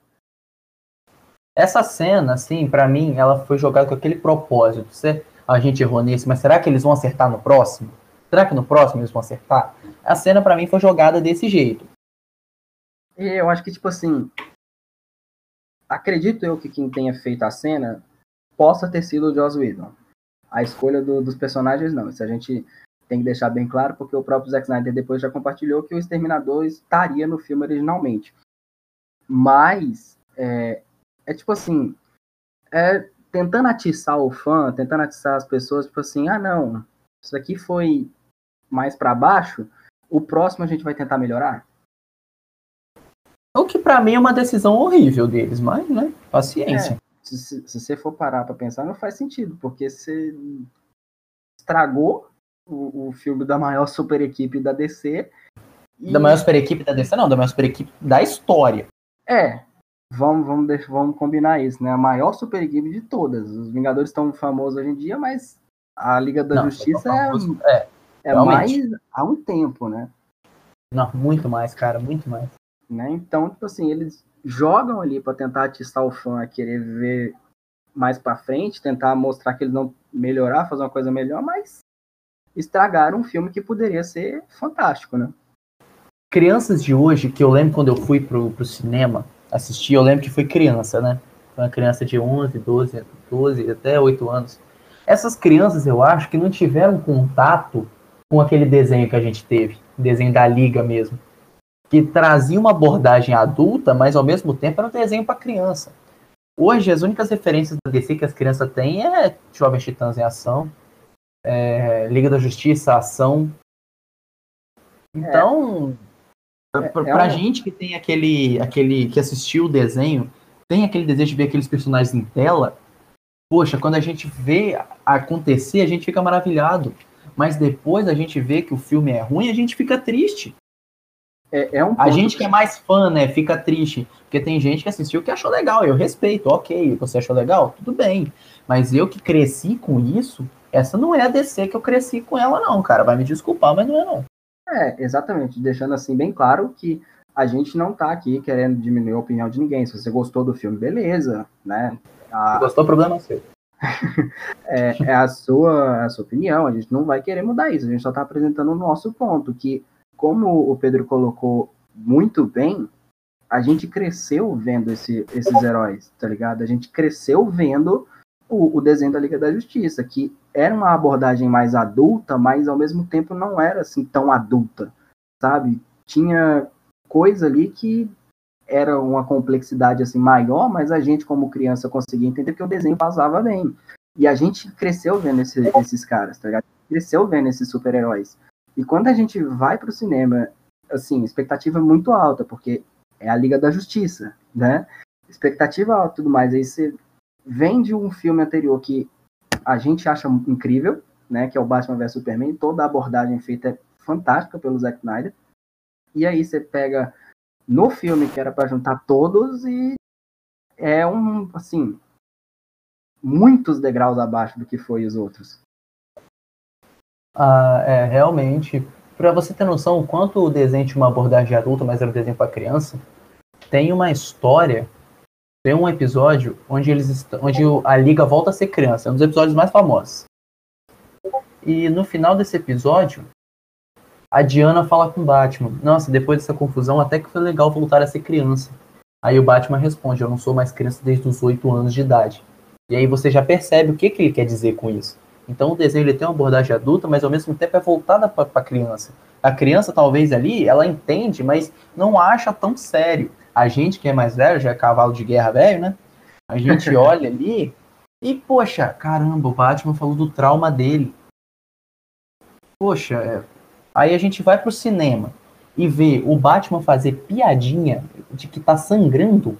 Essa cena, assim, para mim, ela foi jogada com aquele propósito. Você, a gente errou nisso, mas será que eles vão acertar no próximo? Será que no próximo eles vão acertar? A cena para mim foi jogada desse jeito. Eu acho que, tipo assim, acredito eu que quem tenha feito a cena possa ter sido o Joss Whedon. A escolha do, dos personagens, não. Isso a gente tem que deixar bem claro, porque o próprio Zack Snyder depois já compartilhou que o Exterminador estaria no filme originalmente. Mas, é, é tipo assim, é tentando atiçar o fã, tentando atiçar as pessoas, tipo assim, ah não, isso aqui foi mais para baixo, o próximo a gente vai tentar melhorar. O que para mim é uma decisão horrível deles, mas, né, paciência. É, se, se, se, você for parar para pensar, não faz sentido, porque você estragou o, o filme da maior super equipe da DC E- Da maior super equipe da DC, não, da maior super equipe da história. É, vamos, vamos, deixar, vamos combinar isso, né? A maior super equipe de todas. Os Vingadores estão famosos hoje em dia, mas a Liga da Não, Justiça é, é, é realmente. mais há um tempo, né? não, muito mais, cara, muito mais. né? Então, tipo assim, eles jogam ali para tentar atiçar o fã a querer ver mais para frente, tentar mostrar que eles vão melhorar, fazer uma coisa melhor, mas estragaram um filme que poderia ser fantástico, né? Crianças de hoje, que eu lembro quando eu fui pro, pro cinema assistir, eu lembro que foi criança, né? Foi uma criança de 11, 12, 12, até 8 anos. Essas crianças, eu acho, que não tiveram contato com aquele desenho que a gente teve, desenho da Liga mesmo, que trazia uma abordagem adulta, mas ao mesmo tempo era um desenho para criança. Hoje, as únicas referências da DC que as crianças têm é Jovens Titãs em Ação, é, Liga da Justiça, Ação. Então, É- pra- é pra um- gente que tem aquele, aquele, que assistiu o desenho, tem aquele desejo de ver aqueles personagens em tela, poxa, quando a gente vê acontecer, a gente fica maravilhado. Mas depois a gente vê que o filme é ruim, a gente fica triste. É, é um A gente que é mais fã, né, fica triste. Porque tem gente que assistiu que achou legal. Eu respeito, ok. Você achou legal? Tudo bem. Mas eu que cresci com isso, essa não é a DC que eu cresci com ela, não, cara. Vai me desculpar, mas não é não. É, exatamente, deixando assim bem claro que a gente não tá aqui querendo diminuir a opinião de ninguém. Se você gostou do filme, beleza, né? A- Gostou, problema seu. é, é a, sua, a sua opinião, a gente não vai querer mudar isso, a gente só está apresentando o nosso ponto, que, como o Pedro colocou muito bem, a gente cresceu vendo esse- esses heróis, tá ligado? A gente cresceu vendo o, o desenho da Liga da Justiça, que era uma abordagem mais adulta, mas ao mesmo tempo não era assim tão adulta, sabe? Tinha coisa ali que era uma complexidade assim maior, mas a gente como criança conseguia entender porque o desenho passava bem. E a gente cresceu vendo esse- esses caras, tá ligado? Cresceu vendo esses super-heróis. E quando a gente vai pro cinema, assim, expectativa muito alta, porque é a Liga da Justiça, né? Expectativa alta tudo mais. Aí você vem de um filme anterior que a gente acha incrível, né? Que é o Batman vs Superman. Toda a abordagem feita é fantástica pelo Zack Snyder. E aí você pega no filme que era para juntar todos e é um, assim, muitos degraus abaixo do que foi os outros. Ah, é, realmente. Pra você ter noção o quanto o desenho tinha uma abordagem adulta, mas era um desenho pra criança, tem uma história, tem um episódio onde eles estão, onde a Liga volta a ser criança, é um dos episódios mais famosos. E no final desse episódio, a Diana fala com o Batman: Nossa, depois dessa confusão, até que foi legal voltar a ser criança. Aí o Batman responde: Eu não sou mais criança desde os 8 anos de idade. E aí você já percebe o que, que ele quer dizer com isso. Então o desenho ele tem uma abordagem adulta, mas ao mesmo tempo é voltada para a criança. A criança talvez ali, ela entende, mas não acha tão sério. A gente que é mais velho, já é cavalo de guerra velho, né? A gente olha ali e, poxa, caramba, o Batman falou do trauma dele. Poxa, é... aí a gente vai pro cinema e vê o Batman fazer piadinha de que tá sangrando.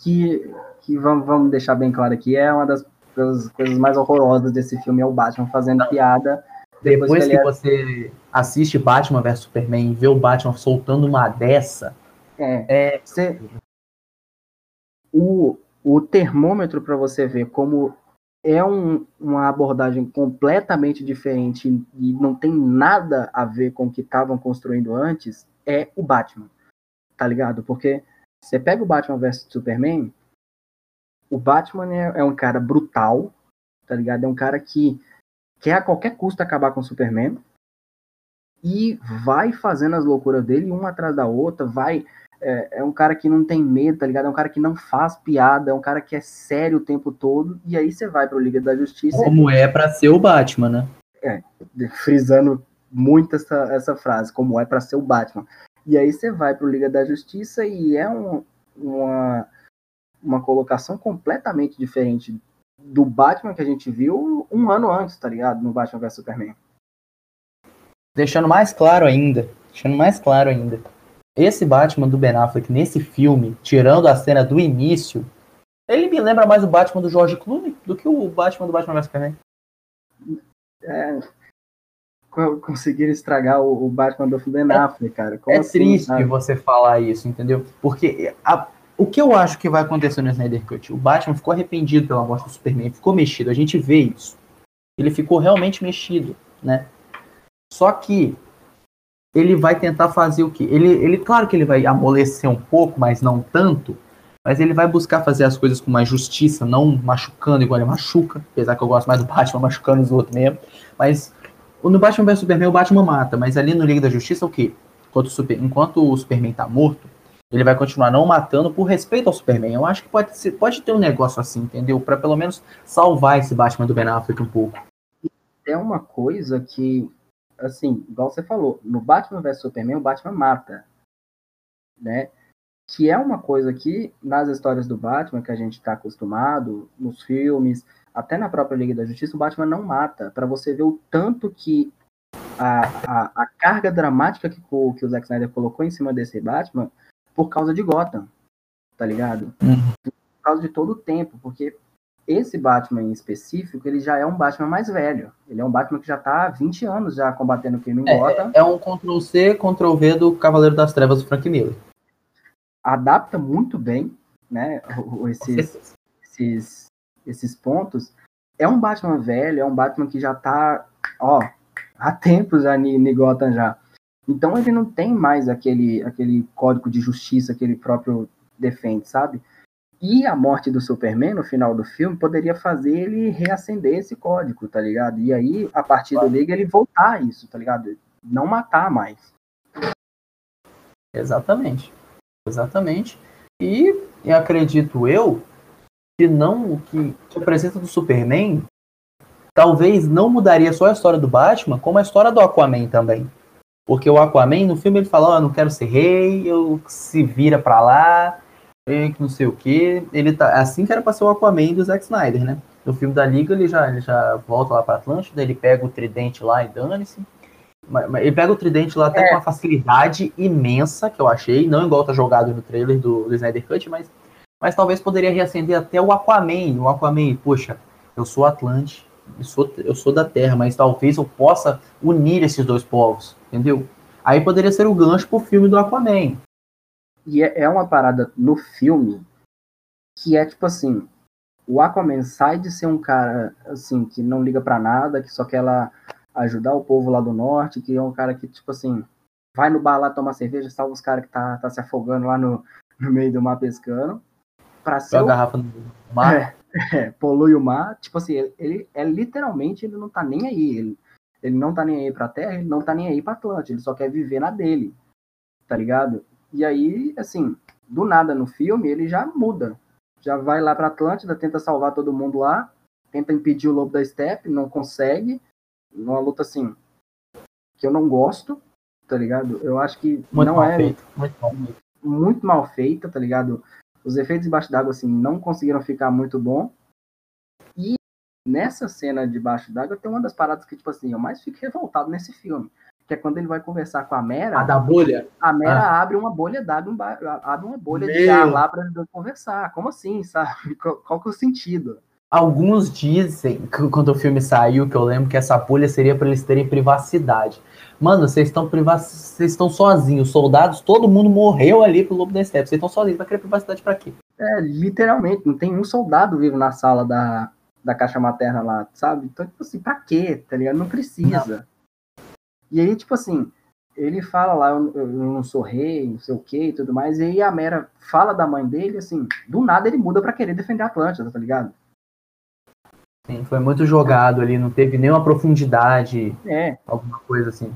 Que, que vamos, vamos deixar bem claro aqui, é uma das coisas, coisas mais horrorosas desse filme, é o Batman fazendo piada. Depois, Depois que que é- você assiste Batman vs Superman e vê o Batman soltando uma dessa, é, é Você- o, o termômetro para você ver como é um- uma abordagem completamente diferente e não tem nada a ver com o que estavam construindo antes é o Batman, tá ligado? Porque você pega o Batman vs Superman, o Batman é, é um cara brutal, tá ligado? É um cara que quer a qualquer custo acabar com o Superman e vai fazendo as loucuras dele uma atrás da outra, vai é, é um cara que não tem medo, tá ligado? É um cara que não faz piada, é um cara que é sério o tempo todo. E aí você vai pro Liga da Justiça, como é pra ser o Batman, né? frisando muito essa, essa frase, como é pra ser o Batman. E aí você vai pro Liga da Justiça e é um- uma, uma colocação completamente diferente do Batman que a gente viu um ano antes, tá ligado? No Batman vs Superman. Deixando mais claro ainda, deixando mais claro ainda. Esse Batman do Ben Affleck nesse filme, tirando a cena do início, ele me lembra mais o Batman do George Clooney do que o Batman do Batman vs Superman. É, conseguiram estragar o, Batman do Ben é, Affleck, cara. Como é assim, triste sabe? você falar isso, entendeu? Porque a, o que eu acho que vai acontecer no Snyder Cut? O Batman ficou arrependido pela morte do Superman, ficou mexido, a gente vê isso. Ele ficou realmente mexido, né? Só que ele vai tentar fazer o quê? Ele, ele, claro que ele vai amolecer um pouco, mas não tanto. Mas ele vai buscar fazer as coisas com mais justiça, não machucando igual ele machuca. Apesar que eu gosto mais do Batman machucando os outros mesmo. Mas no Batman vs Superman, o Batman mata. Mas ali no Liga da Justiça, o quê? Enquanto o, Super, enquanto o Superman tá morto, ele vai continuar não matando por respeito ao Superman. Eu acho que pode, ser, pode ter um negócio assim, entendeu? Para pelo menos salvar esse Batman do Ben Affleck um pouco. É uma coisa que assim, igual você falou, no Batman vs Superman, o Batman mata, né? Que é uma coisa que, nas histórias do Batman, que a gente está acostumado, nos filmes, até na própria Liga da Justiça, o Batman não mata. para você ver o tanto que a, a, a carga dramática que que o Zack Snyder colocou em cima desse Batman por causa de Gotham, tá ligado? Uhum. Por causa de todo o tempo, porque esse Batman em específico, ele já é um Batman mais velho. Ele é um Batman que já tá há 20 anos já combatendo o crime em é, Gotham. É um Ctrl-C, Ctrl-V do Cavaleiro das Trevas do Frank Miller. Adapta muito bem, né, esses, esses, esses pontos. É um Batman velho, é um Batman que já tá, ó, há tempos já em Gotham já. Então ele não tem mais aquele, aquele código de justiça que ele próprio defende, sabe? E a morte do Superman no final do filme poderia fazer ele reacender esse código, tá ligado? E aí, a partir do Liga, ele voltar a isso, tá ligado? Não matar mais. Exatamente. Exatamente. E, e acredito eu que não que, que a presença do Superman talvez não mudaria só a história do Batman, como a história do Aquaman também. Porque o Aquaman, no filme, ele fala, oh, eu não quero ser rei, eu se vira pra lá, que não sei o que. Ele tá assim que era para ser o Aquaman do Zack Snyder, né? No filme da Liga ele já, ele já volta lá para Atlântida, ele pega o tridente lá e dane-se. Ele pega o tridente lá até é. com uma facilidade imensa, que eu achei, não igual tá jogado no trailer do, do Snyder Cut, mas, mas talvez poderia reacender até o Aquaman. O Aquaman, poxa, eu sou Atlante, eu sou, eu sou da Terra, mas talvez eu possa unir esses dois povos, entendeu? Aí poderia ser o gancho pro filme do Aquaman. E é, é uma parada no filme que é tipo assim, o Aquaman sai de ser um cara assim que não liga para nada, que só quer lá ajudar o povo lá do norte, que é um cara que tipo assim, vai no bar lá tomar cerveja, salva os caras que tá, tá se afogando lá no, no meio do mar pescando. Pra ser o... garrafa no mar. É, é, polui o mar. Tipo assim, ele, ele é literalmente, ele não tá nem aí. Ele, ele não tá nem aí pra terra, ele não tá nem aí pra Atlântica, ele só quer viver na dele. Tá ligado? E aí, assim, do nada no filme, ele já muda. Já vai lá pra Atlântida, tenta salvar todo mundo lá, tenta impedir o lobo da Steppe, não consegue. Numa luta assim, que eu não gosto, tá ligado? Eu acho que muito não é feito, muito, mal muito mal feita, tá ligado? Os efeitos debaixo d'água, assim, não conseguiram ficar muito bom. Nessa cena debaixo d'água tem uma das paradas que, tipo assim, eu mais fico revoltado nesse filme que é quando ele vai conversar com a Mera. A da bolha? A Mera ah. abre uma bolha d'água, abre uma bolha Meu. de ar lá para conversar. Como assim, sabe? Qual, qual que é o sentido? Alguns dizem, quando o filme saiu, que eu lembro que essa bolha seria para eles terem privacidade. Mano, vocês estão privac... vocês estão sozinhos, soldados, todo mundo morreu ali pro Lobo da Steppe. Vocês estão sozinhos, vai querer privacidade para quê? É, literalmente, não tem um soldado vivo na sala da, da caixa materna lá, sabe? Então, tipo assim, pra quê, tá ligado? Não precisa. Não. E aí, tipo assim, ele fala lá, eu, eu não sou rei, não sei o que e tudo mais, e aí a Mera fala da mãe dele, assim, do nada ele muda para querer defender a Atlântida, tá ligado? Sim, foi muito jogado ali, não teve nenhuma profundidade, é. alguma coisa assim.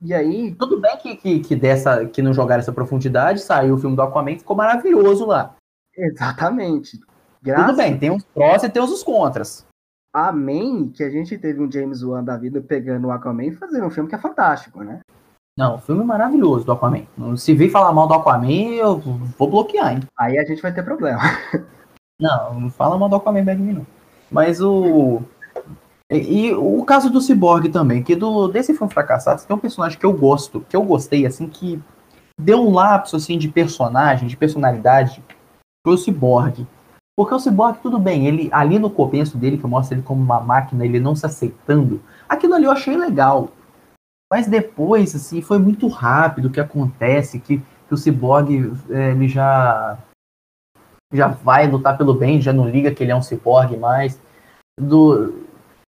E aí. Tudo bem que, que, que, dessa, que não jogaram essa profundidade, saiu o filme do Aquaman, ficou maravilhoso lá. Exatamente. Graças... Tudo bem, tem uns prós e tem os contras. Amém que a gente teve um James Wan da vida pegando o Aquaman e fazendo um filme que é fantástico, né? Não, filme maravilhoso do Aquaman. Se vir falar mal do Aquaman, eu vou bloquear, hein? Aí a gente vai ter problema. Não, não fala mal do Aquaman bem não. Mas o. E, e, o caso do Cyborg também, que do, desse filme fracassado, tem um personagem que eu gosto, que eu gostei, assim, que deu um lapso, assim, de personagem, de personalidade, foi o Cyborg. Porque o Cyborg, tudo bem, ele ali no começo dele, que mostra ele como uma máquina, ele não se aceitando, aquilo ali eu achei legal. Mas depois, assim, foi muito rápido o que acontece, que, que o Cyborg, é, ele já já vai lutar pelo bem, já não liga que ele é um cyborg mais. Do,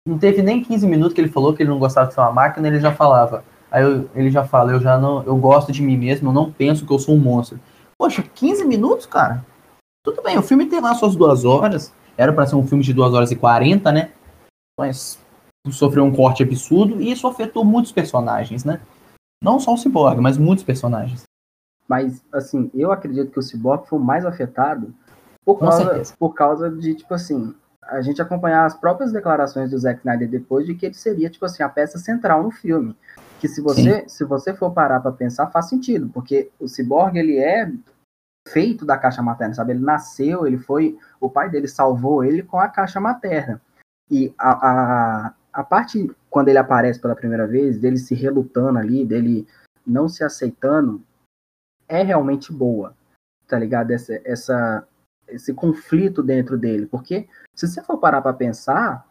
não teve nem 15 minutos que ele falou que ele não gostava de ser uma máquina, ele já falava. Aí eu, ele já fala, eu já não, eu gosto de mim mesmo, eu não penso que eu sou um monstro. Poxa, 15 minutos, cara? Tudo bem, o filme tem lá suas duas horas. Era para ser um filme de 2 horas e 40, né? Mas sofreu um corte absurdo e isso afetou muitos personagens, né? Não só o Cyborg, mas muitos personagens. Mas, assim, eu acredito que o Cyborg foi o mais afetado por causa, por causa de, tipo assim, a gente acompanhar as próprias declarações do Zack Snyder depois de que ele seria, tipo assim, a peça central no filme. Que se você, se você for parar para pensar, faz sentido, porque o Cyborg, ele é feito da caixa materna, sabe? Ele nasceu, ele foi, o pai dele salvou ele com a caixa materna. E a, a, a parte, quando ele aparece pela primeira vez, dele se relutando ali, dele não se aceitando, é realmente boa, tá ligado? Essa, essa, esse conflito dentro dele, porque se você for parar para pensar,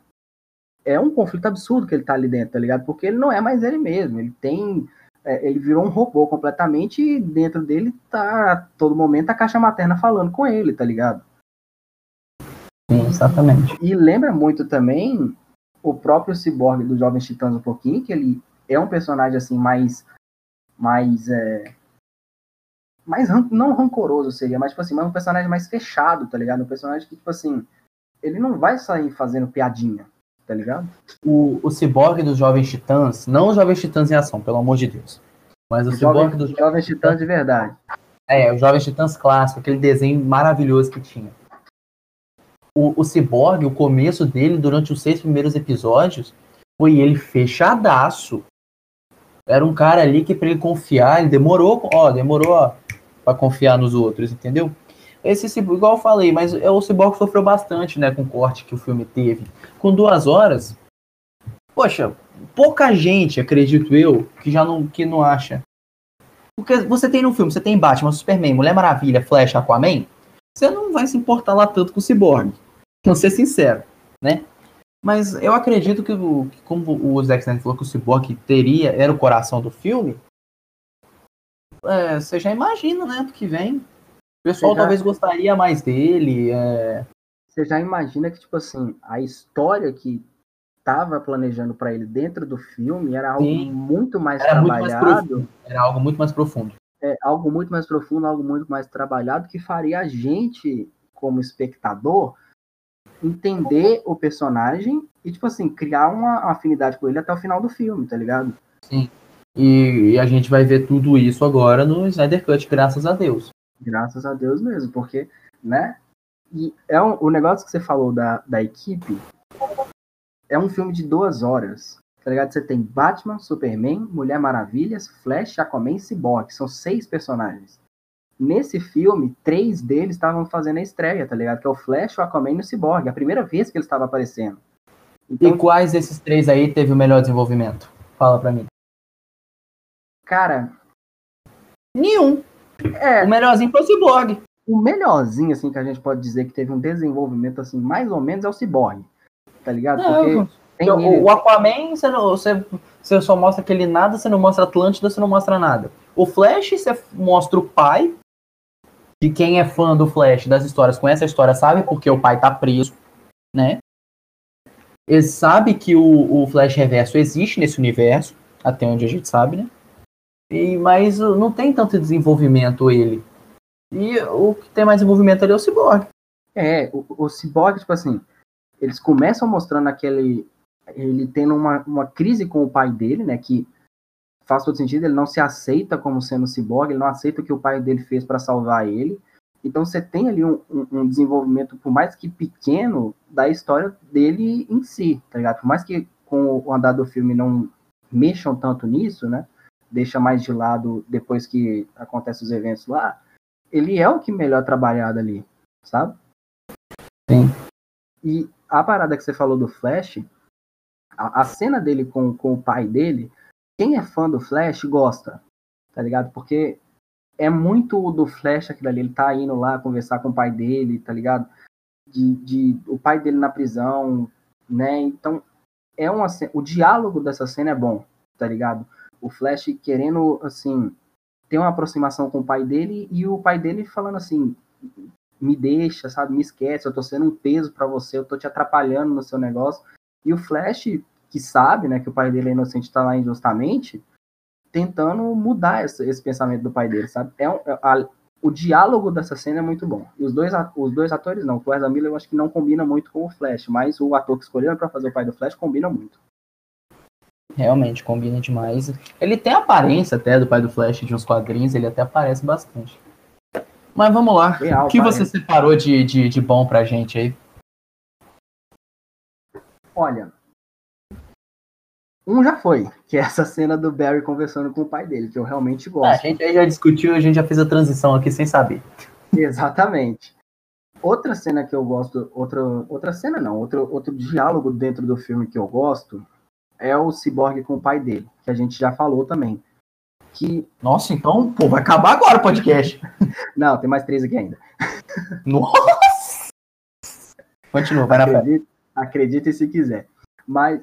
é um conflito absurdo que ele tá ali dentro, tá ligado? Porque ele não é mais ele mesmo, ele tem é, ele virou um robô completamente e dentro dele tá todo momento a caixa materna falando com ele, tá ligado? Sim, exatamente. E lembra muito também o próprio Cyborg do Jovens Titãs um pouquinho, que ele é um personagem assim mais mais é, mais não rancoroso seria, mas tipo assim, mas um personagem mais fechado, tá ligado? Um personagem que tipo assim, ele não vai sair fazendo piadinha, tá ligado? O, o Cyborg dos Jovens Titãs, não os Jovens Titãs em ação, pelo amor de Deus. Mas o, o Cyborg jovem, dos Jovens Titãs de verdade. É, os Jovens Titãs clássico, aquele desenho maravilhoso que tinha. O, o Cyborg, o começo dele, durante os seis primeiros episódios, foi ele fechadaço. Era um cara ali que para ele confiar, ele demorou, ó, demorou ó, pra confiar nos outros, entendeu? Esse, igual eu falei, mas é, o Cyborg sofreu bastante, né, com o corte que o filme teve. Com duas horas, poxa, pouca gente, acredito eu, que já não, que não acha. Porque você tem no filme, você tem Batman, Superman, Mulher Maravilha, Flash, Aquaman, você não vai se importar lá tanto com o Cyborg. Vou ser sincero, né? Mas eu acredito que, que como o Zack Snyder falou que o Cyborg teria, era o coração do filme, é, você já imagina, né, do que vem. O pessoal já... talvez gostaria mais dele. É... Você já imagina que, tipo assim, a história que estava planejando para ele dentro do filme era algo Sim. muito mais era trabalhado. Muito mais era algo muito mais profundo. É algo muito mais profundo, algo muito mais trabalhado que faria a gente, como espectador, entender o personagem e, tipo assim, criar uma afinidade com ele até o final do filme, tá ligado? Sim. E, e a gente vai ver tudo isso agora no Snyder Cut, graças a Deus. Graças a Deus mesmo, porque, né? E é um, o negócio que você falou da, da equipe é um filme de duas horas. Tá ligado? Você tem Batman, Superman, Mulher Maravilhas, Flash, Aquaman e Cyborg. São seis personagens. Nesse filme, três deles estavam fazendo a estreia, tá ligado? Que é o Flash, o Aquaman e o Cyborg. A primeira vez que eles estavam aparecendo. Então, e quais desses três aí teve o melhor desenvolvimento? Fala pra mim. Cara. Nenhum. É. O melhorzinho foi o Cyborg. O melhorzinho, assim, que a gente pode dizer que teve um desenvolvimento, assim, mais ou menos é o Cyborg. Tá ligado? Porque ele... o Aquaman, você, não, você, você só mostra aquele nada, você não mostra Atlântida, você não mostra nada. O Flash, você mostra o pai. De quem é fã do Flash, das histórias, conhece a história, sabe porque o pai tá preso, né? Ele sabe que o, o Flash Reverso existe nesse universo, até onde a gente sabe, né? E, mas não tem tanto desenvolvimento ele. E o que tem mais desenvolvimento ali é o Cyborg. É, o, o Cyborg, tipo assim, eles começam mostrando aquele. Ele tendo uma, uma crise com o pai dele, né? Que faz todo sentido, ele não se aceita como sendo cyborg, ele não aceita o que o pai dele fez para salvar ele. Então você tem ali um, um, um, desenvolvimento, por mais que pequeno, da história dele em si, tá ligado? Por mais que com o andar do filme não mexam tanto nisso, né? Deixa mais de lado depois que acontecem os eventos lá, ele é o que melhor trabalhado ali, sabe? Sim. E a parada que você falou do Flash, a, a, cena dele com, com o pai dele, quem é fã do Flash gosta, tá ligado? Porque é muito do Flash aquilo ali, ele tá indo lá conversar com o pai dele, tá ligado? De, de o pai dele na prisão, né? Então, é uma o diálogo dessa cena é bom, tá ligado? O Flash querendo, assim, ter uma aproximação com o pai dele e o pai dele falando assim: me deixa, sabe? Me esquece, eu tô sendo um peso para você, eu tô te atrapalhando no seu negócio. E o Flash, que sabe, né, que o pai dele é inocente, tá lá injustamente, tentando mudar esse, esse pensamento do pai dele, sabe? É, um, é a, o diálogo dessa cena é muito bom. E os dois, os dois atores não. O Ezra Miller eu acho que não combina muito com o Flash, mas o ator que escolheram para fazer o pai do Flash combina muito. Realmente, combina demais. Ele tem a aparência até do pai do Flash de uns quadrinhos, ele até aparece bastante. Mas vamos lá. Real, o que você separou de, de, de bom pra gente aí? Olha, um já foi, que é essa cena do Barry conversando com o pai dele, que eu realmente gosto. a gente aí já discutiu, a gente já fez a transição aqui sem saber. Exatamente. Outra cena que eu gosto, outra, outra cena não, outro, outro diálogo dentro do filme que eu gosto é o Cyborg com o pai dele, que a gente já falou também. Que... Nossa, então, pô, vai acabar agora o podcast. Não, tem mais três aqui ainda. Nossa! Continua, vai na fé. Acredite se quiser. Mas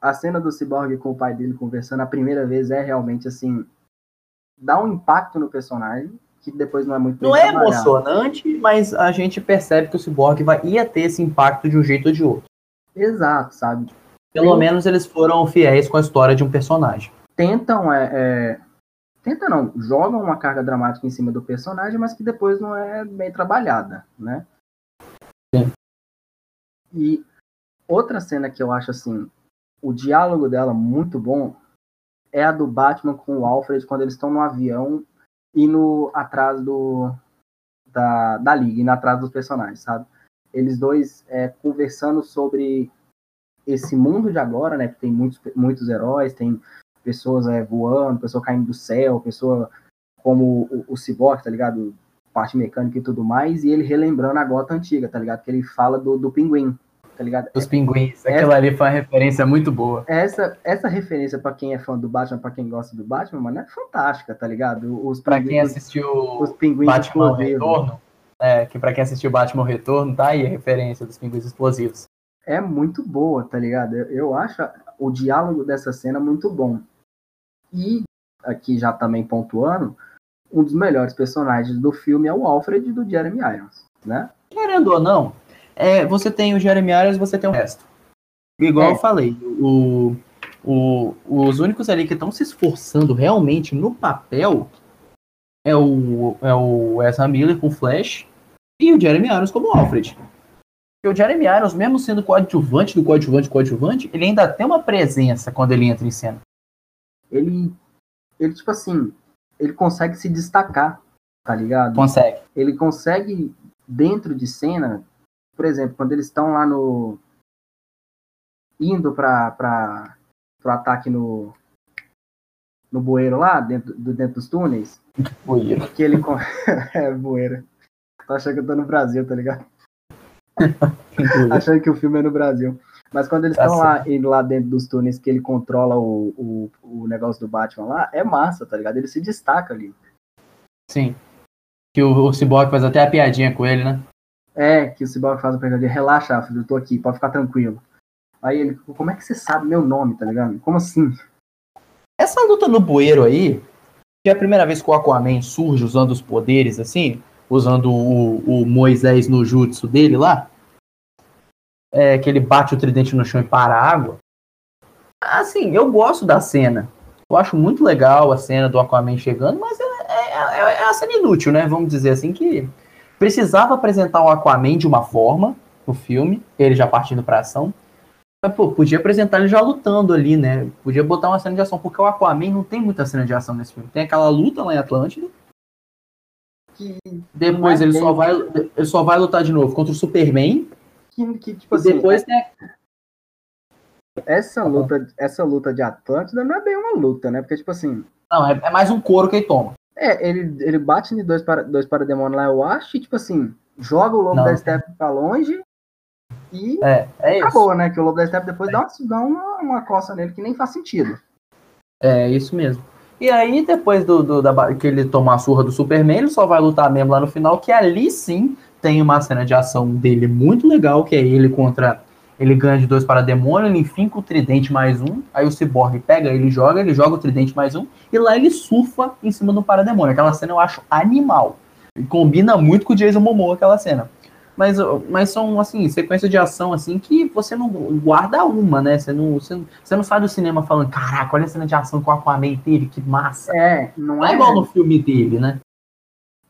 a cena do Cyborg com o pai dele conversando a primeira vez é realmente assim. dá um impacto no personagem que depois não é muito Não é emocionante, mas a gente percebe que o Cyborg vai, ia ter esse impacto de um jeito ou de outro. Exato, sabe? Pelo Tem... menos eles foram fiéis com a história de um personagem. Tentam, é, é, Tenta não, jogam uma carga dramática em cima do personagem, mas que depois não é bem trabalhada, né? Sim. E outra cena que eu acho assim, o diálogo dela muito bom é a do Batman com o Alfred quando eles estão no avião indo atrás do da, da liga, indo atrás dos personagens, sabe? Eles dois é, conversando sobre esse mundo de agora, né? Que tem muitos, muitos heróis, tem pessoas é, voando, pessoa caindo do céu, pessoa como o, o Cyborg, tá ligado? Parte mecânica e tudo mais, e ele relembrando a gota antiga, tá ligado? Que ele fala do, do pinguim, tá ligado? Os pinguins, aquela ali foi uma referência muito boa. Essa, essa referência para quem é fã do Batman, para quem gosta do Batman, mano, é fantástica, tá ligado? Os pra quem assistiu os pinguins Batman Retorno, é, que para quem assistiu Batman Retorno, tá aí a referência dos pinguins explosivos. É muito boa, tá ligado? Eu, eu acho o diálogo dessa cena muito bom. E, aqui já também pontuando, um dos melhores personagens do filme é o Alfred do Jeremy Irons, né? Querendo ou não, é, você tem o Jeremy Irons você tem o resto. Igual é. eu falei, o, o, os únicos ali que estão se esforçando realmente no papel é o, é o Ezra Miller com Flash e o Jeremy Irons como Alfred. E o Jeremy Irons, mesmo sendo coadjuvante do coadjuvante coadjuvante, ele ainda tem uma presença quando ele entra em cena ele, ele tipo assim, ele consegue se destacar, tá ligado? Consegue. Ele consegue, dentro de cena, por exemplo, quando eles estão lá no. indo pra, pra, pro ataque no. no bueiro lá, dentro, do, dentro dos túneis. Bueiro. Que ele. é, bueiro. Tô achando que eu tô no Brasil, tá ligado? achando que o filme é no Brasil. Mas quando eles estão tá lá, indo lá dentro dos túneis que ele controla o, o, o negócio do Batman lá, é massa, tá ligado? Ele se destaca ali. Sim. Que o, o Cyborg faz até a piadinha com ele, né? É, que o Cyborg faz a pegadinha. Relaxa, filho, eu tô aqui, pode ficar tranquilo. Aí ele, como é que você sabe meu nome, tá ligado? Como assim? Essa luta no bueiro aí, que é a primeira vez que o Aquaman surge usando os poderes, assim, usando o, o Moisés no jutsu dele lá, é, que ele bate o tridente no chão e para a água. Assim, eu gosto da cena. Eu acho muito legal a cena do Aquaman chegando, mas é, é, é, é a cena inútil, né? Vamos dizer assim, que precisava apresentar o Aquaman de uma forma no filme, ele já partindo pra ação. Mas, pô, podia apresentar ele já lutando ali, né? Podia botar uma cena de ação, porque o Aquaman não tem muita cena de ação nesse filme. Tem aquela luta lá em Atlântida. Que depois é ele, só vai, ele só vai lutar de novo contra o Superman que, que tipo assim. Depois tem. Essa luta, essa luta de Atlântida não é bem uma luta, né? Porque, tipo assim. Não, é, é mais um couro que ele toma. É, ele, ele bate em dois, para, dois parademônios lá, eu acho, e, tipo assim, joga o Lobo não. da Steppe pra longe e é, é acabou, isso. né? Que o Lobo da Steppe depois é. dá, uma, dá uma, uma coça nele que nem faz sentido. É, isso mesmo. E aí, depois do, do da, que ele tomar a surra do Superman, ele só vai lutar mesmo lá no final, que ali sim tem uma cena de ação dele muito legal, que é ele contra ele ganha de dois para demônio, ele finca o tridente mais um, aí o Cyborg pega, ele joga, ele joga o tridente mais um, e lá ele surfa em cima do parademônio. Aquela cena eu acho animal. E combina muito com o Jason Momoa aquela cena. Mas, mas são, assim, sequências de ação, assim, que você não guarda uma, né? Você não, você, você não sai do cinema falando, caraca, olha a cena de ação que o Aquaman teve, que massa. É, não, Não é, é igual no filme dele, né?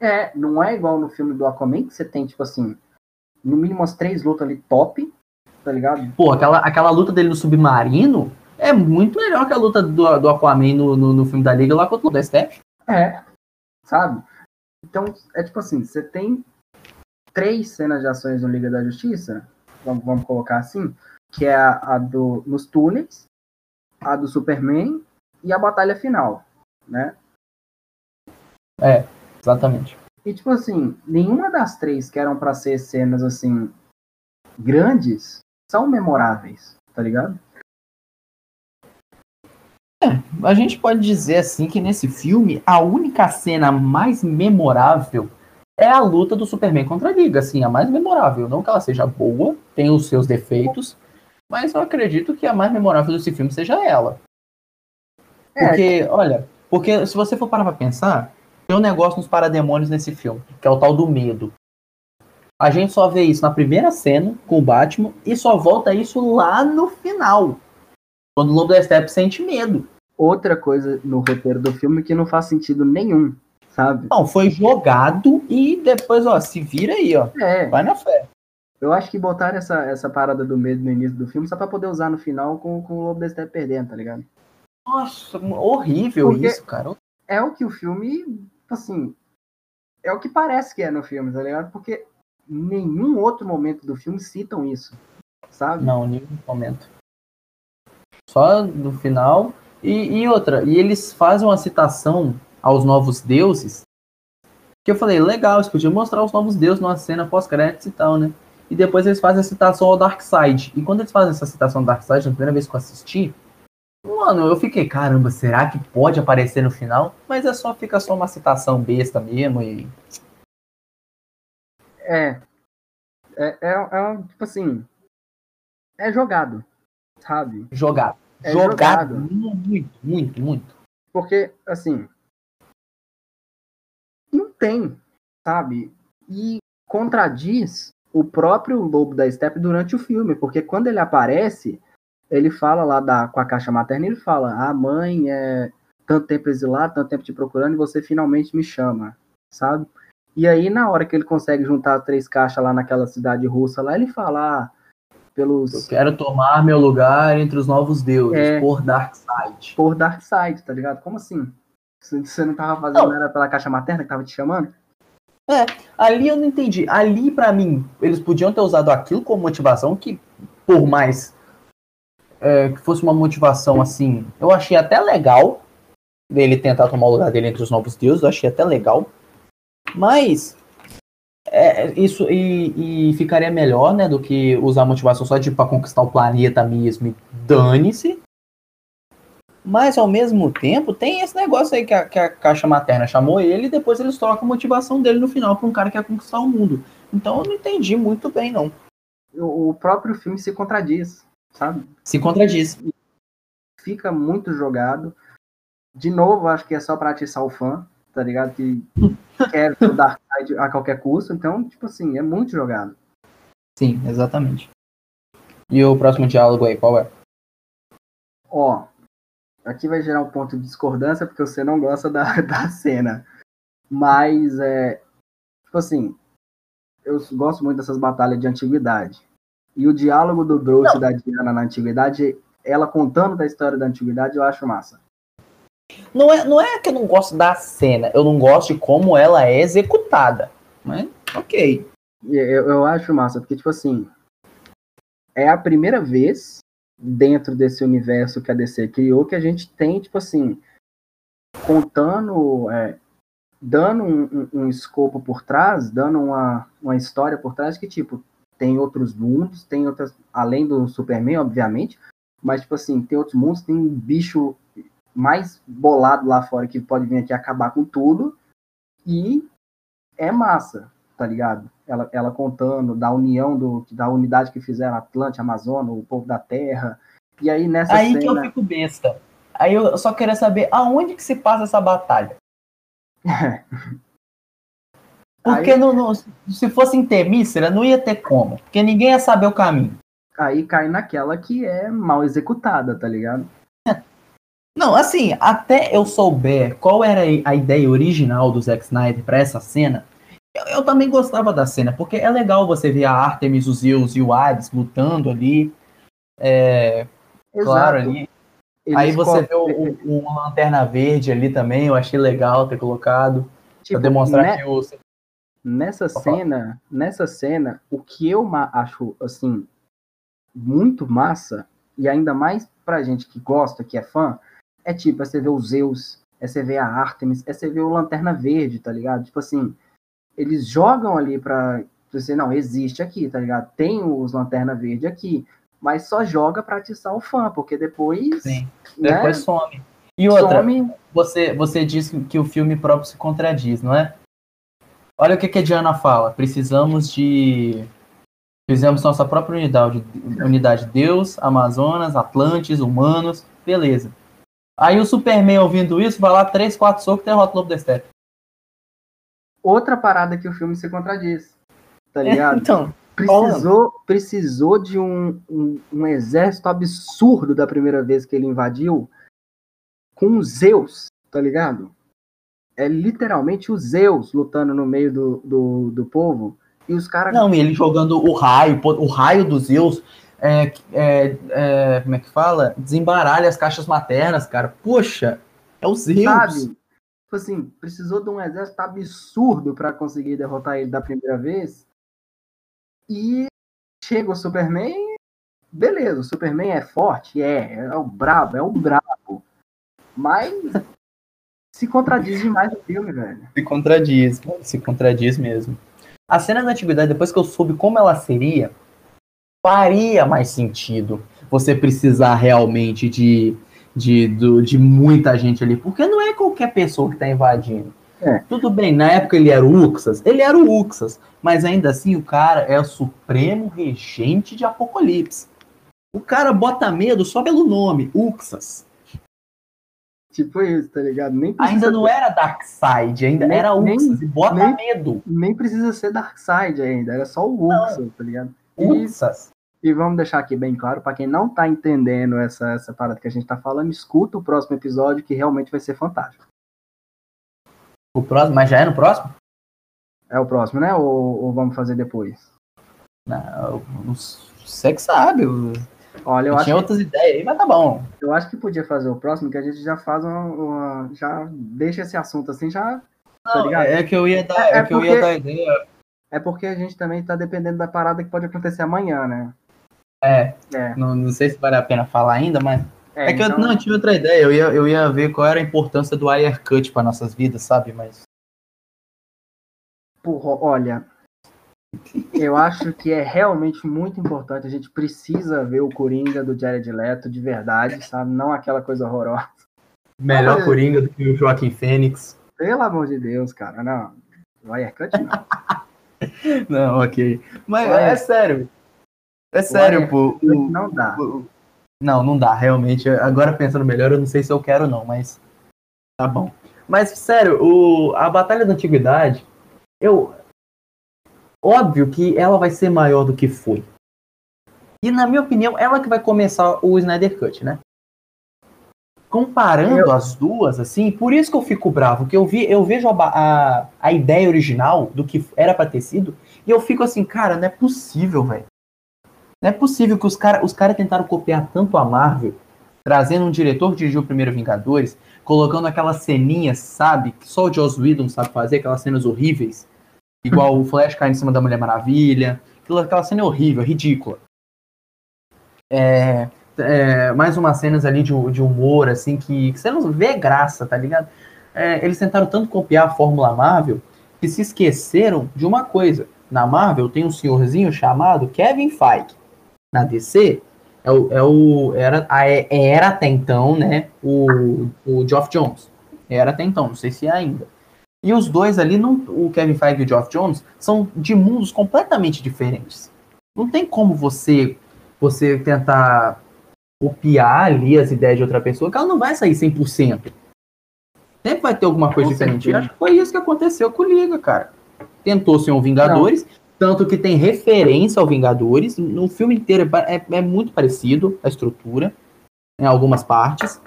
É, não é igual no filme do Aquaman, que você tem, tipo assim, no mínimo umas três lutas ali top, tá ligado? Pô, aquela, aquela luta dele no submarino é muito melhor que a luta do, do Aquaman no, no, no filme da Liga lá contra o Steph. É, sabe? Então, é tipo assim, você tem três cenas de ações no Liga da Justiça, vamos, vamos colocar assim, que é a, a do nos túneis, a do Superman e a batalha final, né? Exatamente. E tipo assim, nenhuma das três que eram pra ser cenas assim grandes são memoráveis, tá ligado? A gente pode dizer assim que nesse filme a única cena mais memorável é a luta do Superman contra a Liga, assim, a mais memorável. Não que ela seja boa, tem os seus defeitos, mas eu acredito que a mais memorável desse filme seja ela. É. Porque, olha, porque se você for parar pra pensar, tem um negócio nos parademônios nesse filme, que é o tal do medo. A gente só vê isso na primeira cena com o Batman e só volta isso lá no final. Quando o Lobo da Steppe sente medo. Outra coisa no roteiro do filme que não faz sentido nenhum, sabe? Não, foi jogado e depois, ó, se vira aí, ó. É, Vai na fé. eu acho que botaram essa, essa parada do medo no início do filme só pra poder usar no final com, com o Lobo da Steppe perdendo, tá ligado? Nossa, horrível Porque- isso, cara. é o que o filme, assim, é o que parece que é no filme, tá ligado? Porque nenhum outro momento do filme citam isso, sabe? Não, nenhum momento. Só no final. E, e outra, e eles fazem uma citação aos novos deuses. Que eu falei, legal, eles podiam mostrar os novos deuses numa cena pós-créditos e tal, né? E depois eles fazem a citação ao Darkseid. E quando eles fazem essa citação ao Darkseid, na primeira vez que eu assisti, mano, eu fiquei, caramba, será que pode aparecer no final? Mas é só, fica só uma citação besta mesmo e. É. É, é, é tipo assim, é jogado, sabe? Jogado. É jogado. jogado. Muito, muito, muito. Porque, assim, tem, sabe? E contradiz o próprio Lobo da Steppe durante o filme, porque quando ele aparece, ele fala lá da, com a caixa materna, ele fala, a mãe é tanto tempo exilado, tanto tempo te procurando, e você finalmente me chama, sabe? E aí, na hora que ele consegue juntar três caixas lá naquela cidade russa lá, ele fala, ah, Eu pelos... quero tomar meu lugar entre os novos deuses, É. por Darkseid. por Darkseid, tá ligado? Como assim? Você não tava fazendo Não. era pela caixa materna que tava te chamando? Ali eu não entendi. Ali, pra mim, eles podiam ter usado aquilo como motivação, que por mais é, que fosse uma motivação assim, eu achei até legal dele tentar tomar o lugar dele entre os novos deuses, eu achei até legal. Mas é, isso e, e ficaria melhor, né, do que usar a motivação só tipo, pra conquistar o planeta mesmo e dane-se. Mas ao mesmo tempo, tem esse negócio aí que a, que a caixa materna chamou ele e depois eles trocam a motivação dele no final pra um cara que quer conquistar o mundo. Então eu não entendi muito bem, não. O, próprio filme se contradiz, sabe? Se contradiz. Fica muito jogado. De novo, acho que é só pra atiçar o fã, tá ligado? Que quer o Darkseid a qualquer custo. Então, tipo assim, é muito jogado. Sim, exatamente. E o próximo diálogo aí, qual é? Ó, aqui vai gerar um ponto de discordância porque você não gosta da, da cena. Mas é. Tipo assim, eu gosto muito dessas batalhas de antiguidade. E o diálogo do Droth e da Diana na antiguidade, ela contando da história da antiguidade, eu acho massa. Não é, não é que eu não gosto da cena, eu não gosto de como ela é executada. Mas, ok. E Eu, eu acho massa, porque, tipo assim, é a primeira vez dentro desse universo que a DC criou que a gente tem, tipo assim, contando, é, dando um, um, um escopo por trás, dando uma, uma história por trás que, tipo, tem outros mundos, tem outras, além do Superman, obviamente, mas, tipo assim, tem outros mundos, tem um bicho mais bolado lá fora que pode vir aqui acabar com tudo, e é massa, tá ligado? Ela, ela contando da união, do, da unidade que fizeram Atlante, Amazonas, o povo da Terra. E aí nessa Aí cena... que eu fico besta. Aí eu só queria saber aonde que se passa essa batalha. Porque Aí- não, não- se fosse em Temícera, não ia ter como. Porque ninguém ia saber o caminho. Aí cai naquela que é mal executada, tá ligado? Não, assim, até eu souber qual era a ideia original do Zack Snyder pra essa cena, eu, eu também gostava da cena, porque é legal você ver a Artemis, os Zeus e o Hades lutando ali. É, claro, ali. Eles Aí você vê o, o- uma lanterna verde ali também, eu achei legal ter colocado. tipo, pra demonstrar né- que o. Nessa falar. cena, nessa cena, o que eu acho assim muito massa e ainda mais pra gente que gosta, que é fã, é tipo, é você ver os Zeus, é você ver a Artemis, é você ver o Lanterna Verde, tá ligado? Tipo assim, eles jogam ali pra você não existe aqui, tá ligado? Tem os Lanterna Verde aqui, mas só joga pra atiçar o fã, porque depois, Sim, né, depois some. E outra, some você, você diz que, o filme próprio se contradiz, não é? Olha o que, que a Diana fala. Precisamos de. Fizemos nossa própria unidade. Unidade Deus, Amazonas, Atlantes, humanos. Beleza. Aí o Superman ouvindo isso, vai lá, três, quatro socos e derrota o Lobo da Steppe. Outra parada que o filme se contradiz, tá ligado? Então, Precisou, precisou de um, um, um exército absurdo da primeira vez que ele invadiu com Zeus, tá ligado? É literalmente os Zeus lutando no meio do, do, do povo e os caras. não, e ele jogando o raio, o raio dos Zeus. É, é, é, como é que fala? Desembaralha as caixas maternas, cara. Poxa, é o Zeus. Sabe? Tipo assim, precisou de um exército absurdo para conseguir derrotar ele da primeira vez. E chega o Superman, beleza, o Superman é forte, é, é o brabo, é o brabo. Mas se contradiz demais o filme, velho. Se contradiz, se contradiz mesmo. A cena da antiguidade, depois que eu soube como ela seria, faria mais sentido você precisar realmente de, de, do- de muita gente ali. Porque não é qualquer pessoa que tá invadindo. É. Tudo bem, na época ele era o Uxas, ele era o Uxas, mas ainda assim o cara é o supremo regente de Apocalipse. O cara bota medo só pelo nome, Uxas. Tipo isso, tá ligado? Nem Ainda não era Darkseid, ainda Nem- era nem- Uxas, e bota nem- medo. nem precisa ser Darkseid ainda, era só o Uxas, tá ligado? E, Uxas. E vamos deixar aqui bem claro, pra quem não tá entendendo essa, essa parada que a gente tá falando, escuta o próximo episódio que realmente vai ser fantástico. O próximo, mas já é no próximo? É o próximo, né? Ou, ou vamos fazer depois? Não, você que sabe. Eu, Olha, eu eu acho, tinha outras ideias aí, mas tá bom. eu acho que podia fazer o próximo, que a gente já faz uma, uma- já deixa esse assunto assim, já Tá Não, ligado? é que eu ia dar, É- é, é que eu porque- ia dar ideia. é porque a gente também tá dependendo da parada que pode acontecer amanhã, né? É, É, não, não sei se vale a pena falar ainda, mas. É, que então- eu não eu tinha outra ideia. Eu ia, eu ia ver qual era a importância do wire cut para nossas vidas, sabe? Mas. Porra, olha, eu acho que é realmente muito importante. A gente precisa ver o Coringa do Jared Leto de verdade, sabe? Não aquela coisa horrorosa. Melhor mas- Coringa do que o Joaquim Fênix. Pelo amor de Deus, cara, não. Wirecut não. Não, ok. Mas Wire- é sério. É sério, pô. o- Não dá. o- Não, não dá, realmente. Agora pensando melhor, eu não sei se eu quero, não, mas. Tá bom. Mas, sério, o... a Batalha da Antiguidade, eu. Óbvio que ela vai ser maior do que foi. E, na minha opinião, ela que vai começar o Snyder Cut, né? Comparando Eu- as duas, assim, por isso que eu fico bravo, que eu, vi, eu vejo a, a, a ideia original do que era pra ter sido, e eu fico assim, cara, não é possível, velho. Não é possível que os caras os cara tentaram copiar tanto a Marvel, trazendo um diretor que dirigiu o primeiro Vingadores, colocando aquelas ceninhas, sabe? Que só o Joss Whedon sabe fazer, aquelas cenas horríveis. Igual o Flash caindo em cima da Mulher Maravilha. Aquela cena é horrível, ridícula. É, é, mais umas cenas ali de, de humor, assim, que, que você não vê graça, tá ligado? É, eles tentaram tanto copiar a Fórmula Marvel que se esqueceram de uma coisa. Na Marvel tem um senhorzinho chamado Kevin Feige. Na DC é o, é o era, a- era até então, né, o, o Geoff Jones. Era até então, não sei se é ainda. E os dois ali, não, o Kevin Feige e o Geoff Jones, são de mundos completamente diferentes. Não tem como você você tentar copiar ali as ideias de outra pessoa, que ela não vai sair 100%. Sempre vai ter alguma coisa Com diferente. certeza. Acho que foi isso que aconteceu com o Liga, cara. Tentou ser um Vingadores, tanto que tem referência ao Vingadores. No filme inteiro é é, é muito parecido a estrutura, em algumas partes.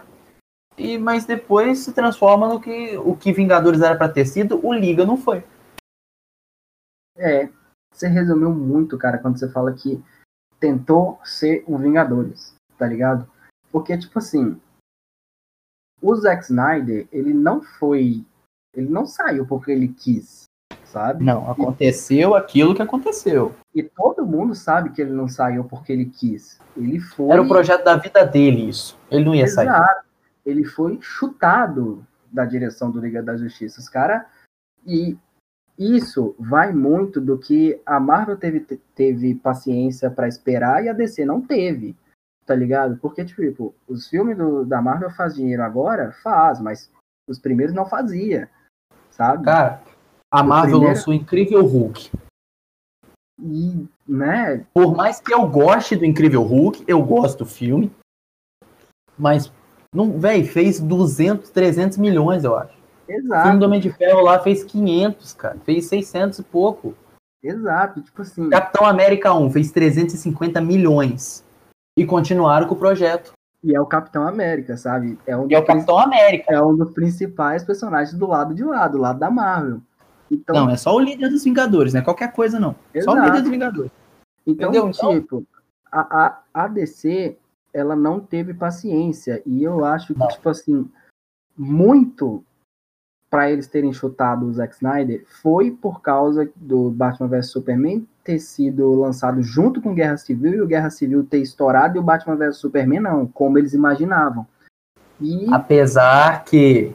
E, mas depois se transforma no que o que Vingadores era pra ter sido, o Liga não foi. É, você resumiu muito, cara, quando você fala que tentou ser um Vingadores, tá ligado? Porque, tipo assim, o Zack Snyder, ele não foi. Ele não saiu porque ele quis, sabe? Não, aconteceu aquilo que aconteceu. E todo mundo sabe que ele não saiu porque ele quis. Ele foi. Era o projeto da vida dele, isso. Ele não ia sair. Exato. Ele foi chutado da direção do Liga da Justiça. Os cara E isso vai muito do que a Marvel teve, teve paciência pra esperar e a DC não teve. Tá ligado? Porque, tipo, os filmes do, da Marvel faz dinheiro agora? Faz, mas os primeiros não fazia. Sabe? Cara, a Marvel primeiro- lançou o Incrível Hulk. E, né? Por mais que eu goste do Incrível Hulk, eu gosto do filme. Mas, não, véi, fez 200, 300 milhões, eu acho. O filme Exato, do Homem de Ferro lá fez 500, cara. Fez 600 e pouco. exato. Tipo assim. Capitão América 1 fez 350 milhões. E continuaram com o projeto. E é o Capitão América, sabe? É um, E é o Capitão América. é um dos principais personagens do lado de lá, do lado da Marvel. Então, Não, é só o líder dos Vingadores, não é qualquer coisa, não. Só o Exato. líder dos Vingadores. Então, Entendeu? Então- tipo, a, a, a DC, ela não teve paciência. E eu acho que, Não. tipo assim, muito para eles terem chutado o Zack Snyder foi por causa do Batman vs Superman ter sido lançado junto com Guerra Civil e o Guerra Civil ter estourado e o Batman vs Superman não, como eles imaginavam. E Apesar que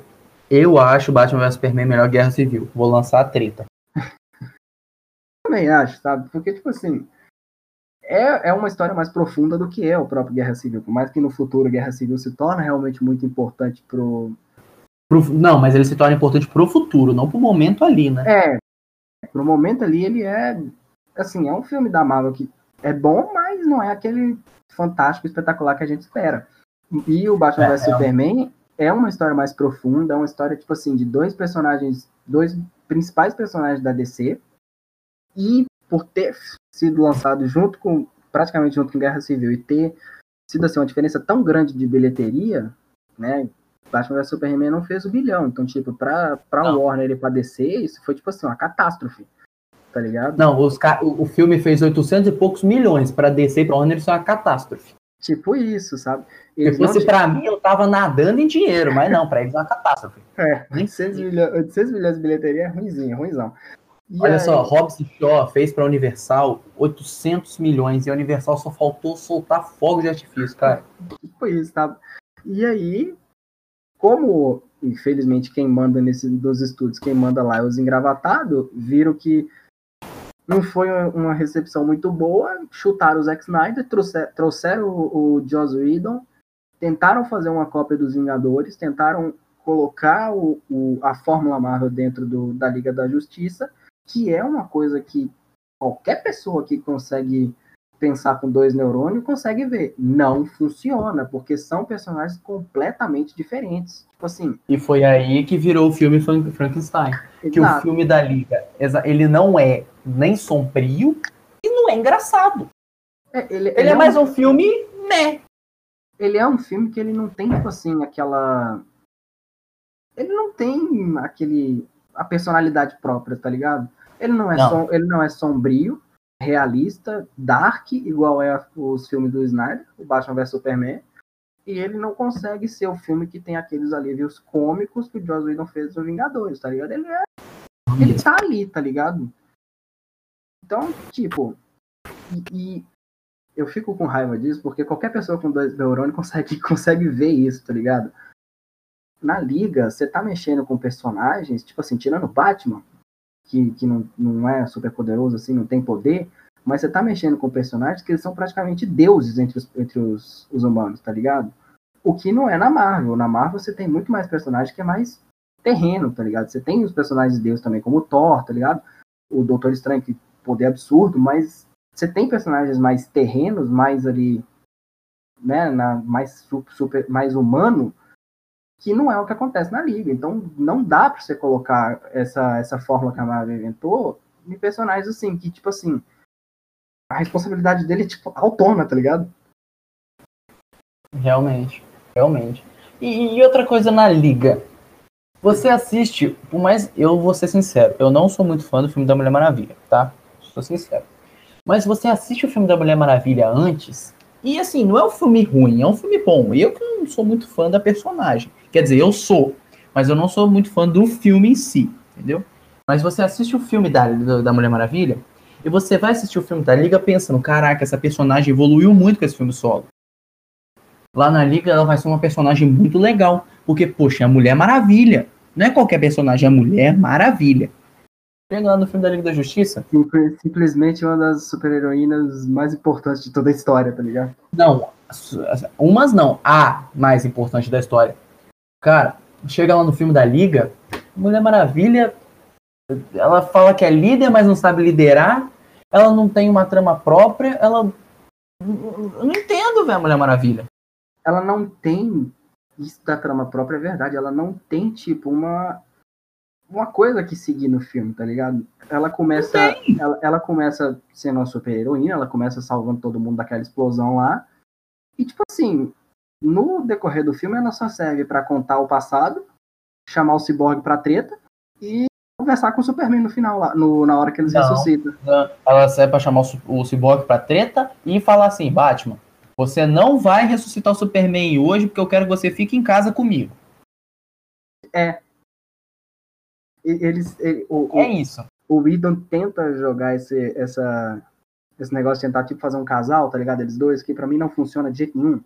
eu acho Batman vs Superman melhor Guerra Civil. Vou lançar a treta. também acho, sabe? Porque, tipo assim, é, é uma história mais profunda do que é o próprio Guerra Civil. Por mais que no futuro Guerra Civil se torne realmente muito importante pro, Pro- não, mas ele se torna importante pro futuro, não pro momento ali, né? É, pro momento ali ele é, assim, é um filme da Marvel que é bom, mas não é aquele fantástico, espetacular que a gente espera. E o Batman É, vs é Superman é uma história mais profunda, é uma história, tipo assim, de dois personagens, dois principais personagens da DC, e por ter sido lançado junto com, praticamente junto com Guerra Civil, e ter sido, assim, uma diferença tão grande de bilheteria, né, Batman vs Superman não fez o bilhão. Então, tipo, pra, pra Não. Warner e pra DC, isso foi, tipo assim, uma catástrofe. Tá ligado? Não, os o, o filme fez 800 e poucos milhões pra descer pra Warner, isso é uma catástrofe. Tipo isso, sabe? Se Eles não fosse ti- pra mim, eu tava nadando em dinheiro, mas não, pra eles é uma catástrofe. É, Nem 800 milhões, 800 milhões de bilheteria é ruimzinho, é ruimzão. E Olha aí- só, e Shaw fez pra Universal 800 milhões e a Universal só faltou soltar fogo de artifício, cara. Tipo isso, tá? E aí, como, infelizmente, quem manda nesse, dos estúdios, quem manda lá é os engravatados, viram que não foi uma recepção muito boa, chutaram o Zack Snyder, trouxer- trouxeram o, o Joss Whedon, tentaram fazer uma cópia dos Vingadores, tentaram colocar o, o- a Fórmula Marvel dentro do- da Liga da Justiça, que é uma coisa que qualquer pessoa que consegue pensar com dois neurônios consegue ver. Não funciona, porque são personagens completamente diferentes. Tipo assim, E foi aí que virou o filme Fran- Frankenstein. Que o filme da Liga, ele não é nem sombrio e não é engraçado. É, ele, Ele é mais um filme, né? ele é um filme que ele não tem, tipo assim, aquela. Ele não tem aquele. a personalidade própria, tá ligado? Ele não é, Não. som- ele não é sombrio, realista, dark, igual é os filmes do Snyder, o Batman vs Superman. E ele não consegue ser o filme que tem aqueles alívios cômicos que o Joss Whedon fez no Vingadores, tá ligado? Ele é. Ele tá ali, tá ligado? Então, tipo. E, e eu fico com raiva disso, porque qualquer pessoa com dois neurônios consegue, consegue ver isso, tá ligado? Na liga, você tá mexendo com personagens, tipo assim, tirando o Batman, que, que não, não é super poderoso, assim, não tem poder, mas você tá mexendo com personagens que eles são praticamente deuses entre os, entre os, os humanos, tá ligado? O que não é na Marvel. Na Marvel você tem muito mais personagem que é mais terreno, tá ligado? Você tem os personagens de Deus também, como o Thor, tá ligado? O Doutor Estranho, que poder absurdo, mas você tem personagens mais terrenos, mais ali, né, na, mais super, mais humano, que não é o que acontece na liga. Então não dá para você colocar essa essa fórmula que a Marvel inventou em personagens assim que tipo assim a responsabilidade dele é tipo autônoma, tá ligado? Realmente, realmente. E, e, outra coisa na liga. Você assiste, por mais eu vou ser sincero, eu não sou muito fã do filme da Mulher Maravilha, tá? Sou sincero. Mas você assiste o filme da Mulher Maravilha antes, e assim, não é um filme ruim, é um filme bom. Eu que não sou muito fã da personagem. Quer dizer, eu sou, mas eu não sou muito fã do filme em si, entendeu? Mas você assiste o filme da, da Mulher Maravilha, e você vai assistir o filme da Liga pensando, caraca, essa personagem evoluiu muito com esse filme solo. Lá na Liga ela vai ser uma personagem muito legal, porque, poxa, é a Mulher Maravilha. Não é qualquer personagem, é a Mulher Maravilha. Chega lá no filme da Liga da Justiça. Simplesmente uma das super-heroínas mais importantes de toda a história, tá ligado? Não, umas não, a mais importante da história. Cara, chega lá no filme da Liga, Mulher Maravilha, ela fala que é líder, mas não sabe liderar. Ela não tem uma trama própria. Ela. Eu não entendo, velho, Mulher Maravilha. Ela não tem. Isso da trama própria é verdade. Ela não tem, tipo, uma. Uma coisa que seguir no filme, tá ligado? Ela começa. Ela, ela começa sendo uma super heroína, ela começa salvando todo mundo daquela explosão lá. E, tipo assim, no decorrer do filme, ela só serve para contar o passado, chamar o ciborgue pra treta e conversar com o Superman no final, lá, no, na hora que eles não, ressuscitam. Não. Ela serve pra chamar o, o ciborgue pra treta e falar assim: Batman, você não vai ressuscitar o Superman hoje porque eu quero que você fique em casa comigo. É. Eles, ele, o, é isso. O Whedon tenta jogar esse, essa, esse negócio de tentar tipo, fazer um casal, tá ligado? Eles dois, que pra mim não funciona de jeito nenhum.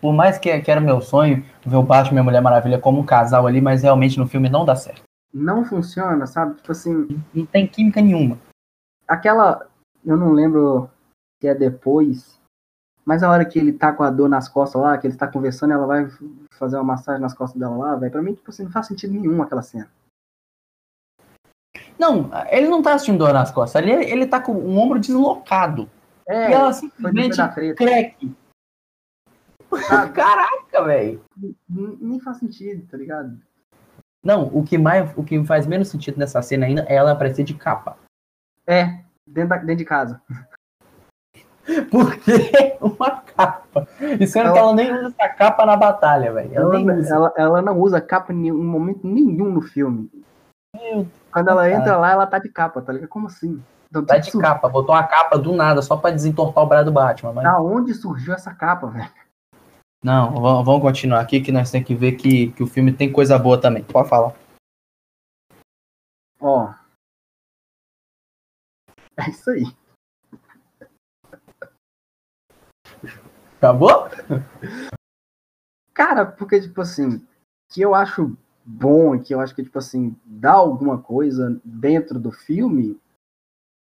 Por mais que, que era meu sonho ver o Batman e a Mulher Maravilha como um casal ali, mas realmente no filme não dá certo. Não funciona, sabe? Tipo assim. Não tem química nenhuma. Aquela. Eu não lembro que é depois, mas a hora que ele tá com a dor nas costas lá, que ele tá conversando, ela vai fazer uma massagem nas costas dela lá, velho. Pra mim, tipo assim, não faz sentido nenhum aquela cena. Não, ele não tá sentindo dor nas costas. Ele, ele tá com um ombro deslocado. É, e ela simplesmente crack. Caraca, velho. Nem faz sentido, tá ligado? Não, o que mais, o que faz menos sentido nessa cena ainda é ela aparecer de capa. É, dentro, da, dentro de casa. Por que uma capa? E sendo ela... que ela nem usa essa capa na batalha, velho. Ela, ela, ela, ela, não usa capa em momento nenhum no filme. Meu Quando ela cara. entra lá, ela tá de capa, tá ligado? Como assim? Então, tá de capa, botou uma capa do nada, só pra desentortar o braço do Batman. Mas... Da onde surgiu essa capa, velho? Não, vamos continuar aqui que nós temos que ver que, que o filme tem coisa boa também. Pode falar. Ó. É isso aí. Acabou? Cara, porque, tipo assim, que eu acho bom e que eu acho que, tipo assim, dá alguma coisa dentro do filme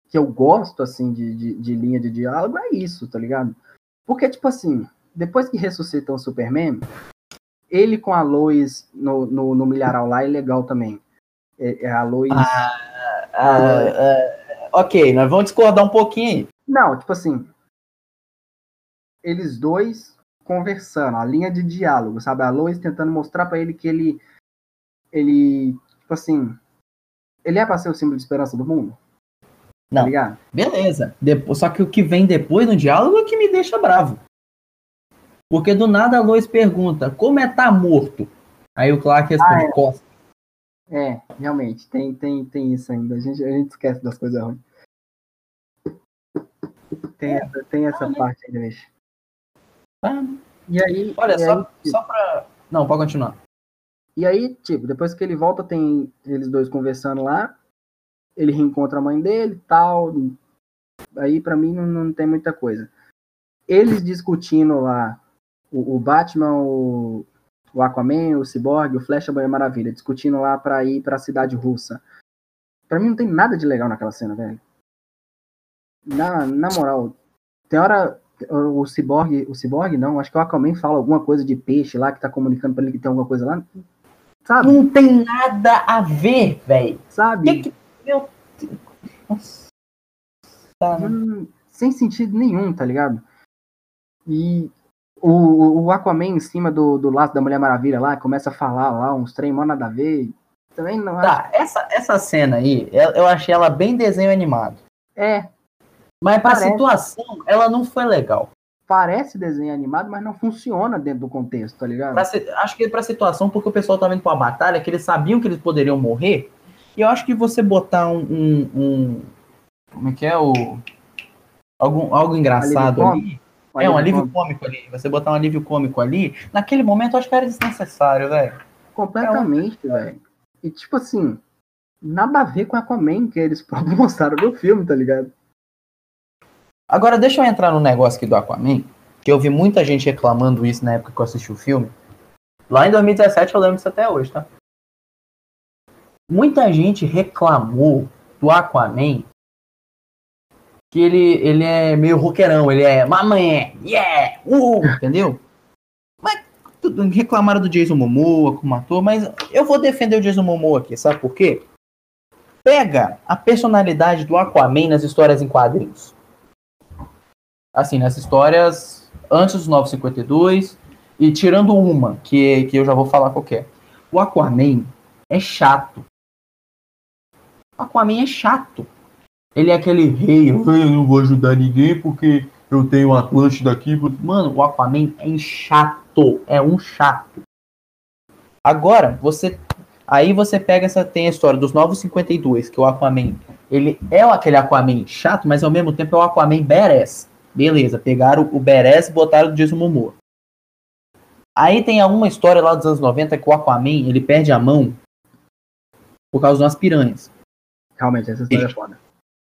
que eu gosto, assim, de, de, de linha de diálogo, é isso, tá ligado? Porque, tipo assim, depois que ressuscitam o Superman, ele com a Lois no, no, no milharal lá é legal também. É, é a Lois. Ah, ah, ah, ok, nós vamos discordar um pouquinho aí. Não, tipo assim. Eles dois conversando, a linha de diálogo, sabe? A Lois tentando mostrar para ele que ele. Ele. Tipo assim. Ele é pra ser o símbolo de esperança do mundo? Tá Não. Tá Beleza. Depois, só que o que vem depois no diálogo é que me deixa bravo. Porque do nada a Lois pergunta, como é tá morto? Aí o Clark responde, ah, é. costa. É, realmente, tem, tem, tem isso ainda. A gente, a gente esquece das coisas ruins. Tem, é. essa, tem essa ah, parte ainda, bicho. Ah, e aí. Olha, e só, aí, tipo, só pra. Não, pode continuar. E aí, tipo, depois que ele volta, tem eles dois conversando lá. Ele reencontra a mãe dele tal. Aí, para mim, não, não tem muita coisa. Eles discutindo lá o, o Batman, o, o Aquaman, o Cyborg, o Flash a Mulher Maravilha, discutindo lá pra ir pra cidade russa. Pra mim não tem nada de legal naquela cena, velho. Na, na moral, tem hora. O Cyborg, o Cyborg não, acho que o Aquaman fala alguma coisa de peixe lá que tá comunicando pra ele que tem alguma coisa lá. Sabe? Não tem nada a ver, velho. Sabe? Que que... Meu. Nossa. Tá, né? Hum, sem sentido nenhum, tá ligado? E o, o Aquaman em cima do, do laço da Mulher Maravilha lá, começa a falar lá uns trem mó nada a ver. Também não acho. Tá, essa, essa cena aí, eu achei ela bem desenho animado. É, Mas pra Parece. situação, ela não foi legal. parece desenho animado, mas não funciona dentro do contexto, tá ligado? Acho que pra situação, porque o pessoal tá vendo pra batalha, que eles sabiam que eles poderiam morrer. E eu acho que você botar um. um- um- como é que é? O, algum, algo engraçado Alívio ali. É, um alívio cômico. cômico ali. Você botar um alívio cômico ali. Naquele momento, eu acho que era desnecessário, velho. Completamente, velho. E tipo assim, nada a ver com Aquaman que eles mostraram no filme, tá ligado? Agora, deixa eu entrar no negócio aqui do Aquaman, que eu vi muita gente reclamando isso na época que eu assisti o filme. Lá em 2017, eu lembro disso até hoje, tá? Muita gente reclamou do Aquaman que ele, ele é meio roqueirão, ele é mamãe, yeah, uh, entendeu? Mas tudo- reclamaram do Jason Momoa como ator, mas eu vou defender o Jason Momoa aqui, sabe por quê? Pega a personalidade do Aquaman nas histórias em quadrinhos assim, nas histórias antes dos 952 e tirando uma, que, que eu já vou falar qual que é. O Aquaman é chato. O Aquaman é chato. Ele é aquele rei, "Ah, eu não vou ajudar ninguém porque eu tenho Atlântida aqui. Mano, o Aquaman é chato, é um chato. Agora, você aí você pega essa tem a história dos 952, que o Aquaman, ele é aquele Aquaman chato, mas ao mesmo tempo é o Aquaman badass. Beleza, pegaram o Beres e botaram o Jason Momoa. Aí tem uma história lá dos anos 90 que o Aquaman, ele perde a mão por causa de umas piranhas. Realmente, essa história é foda.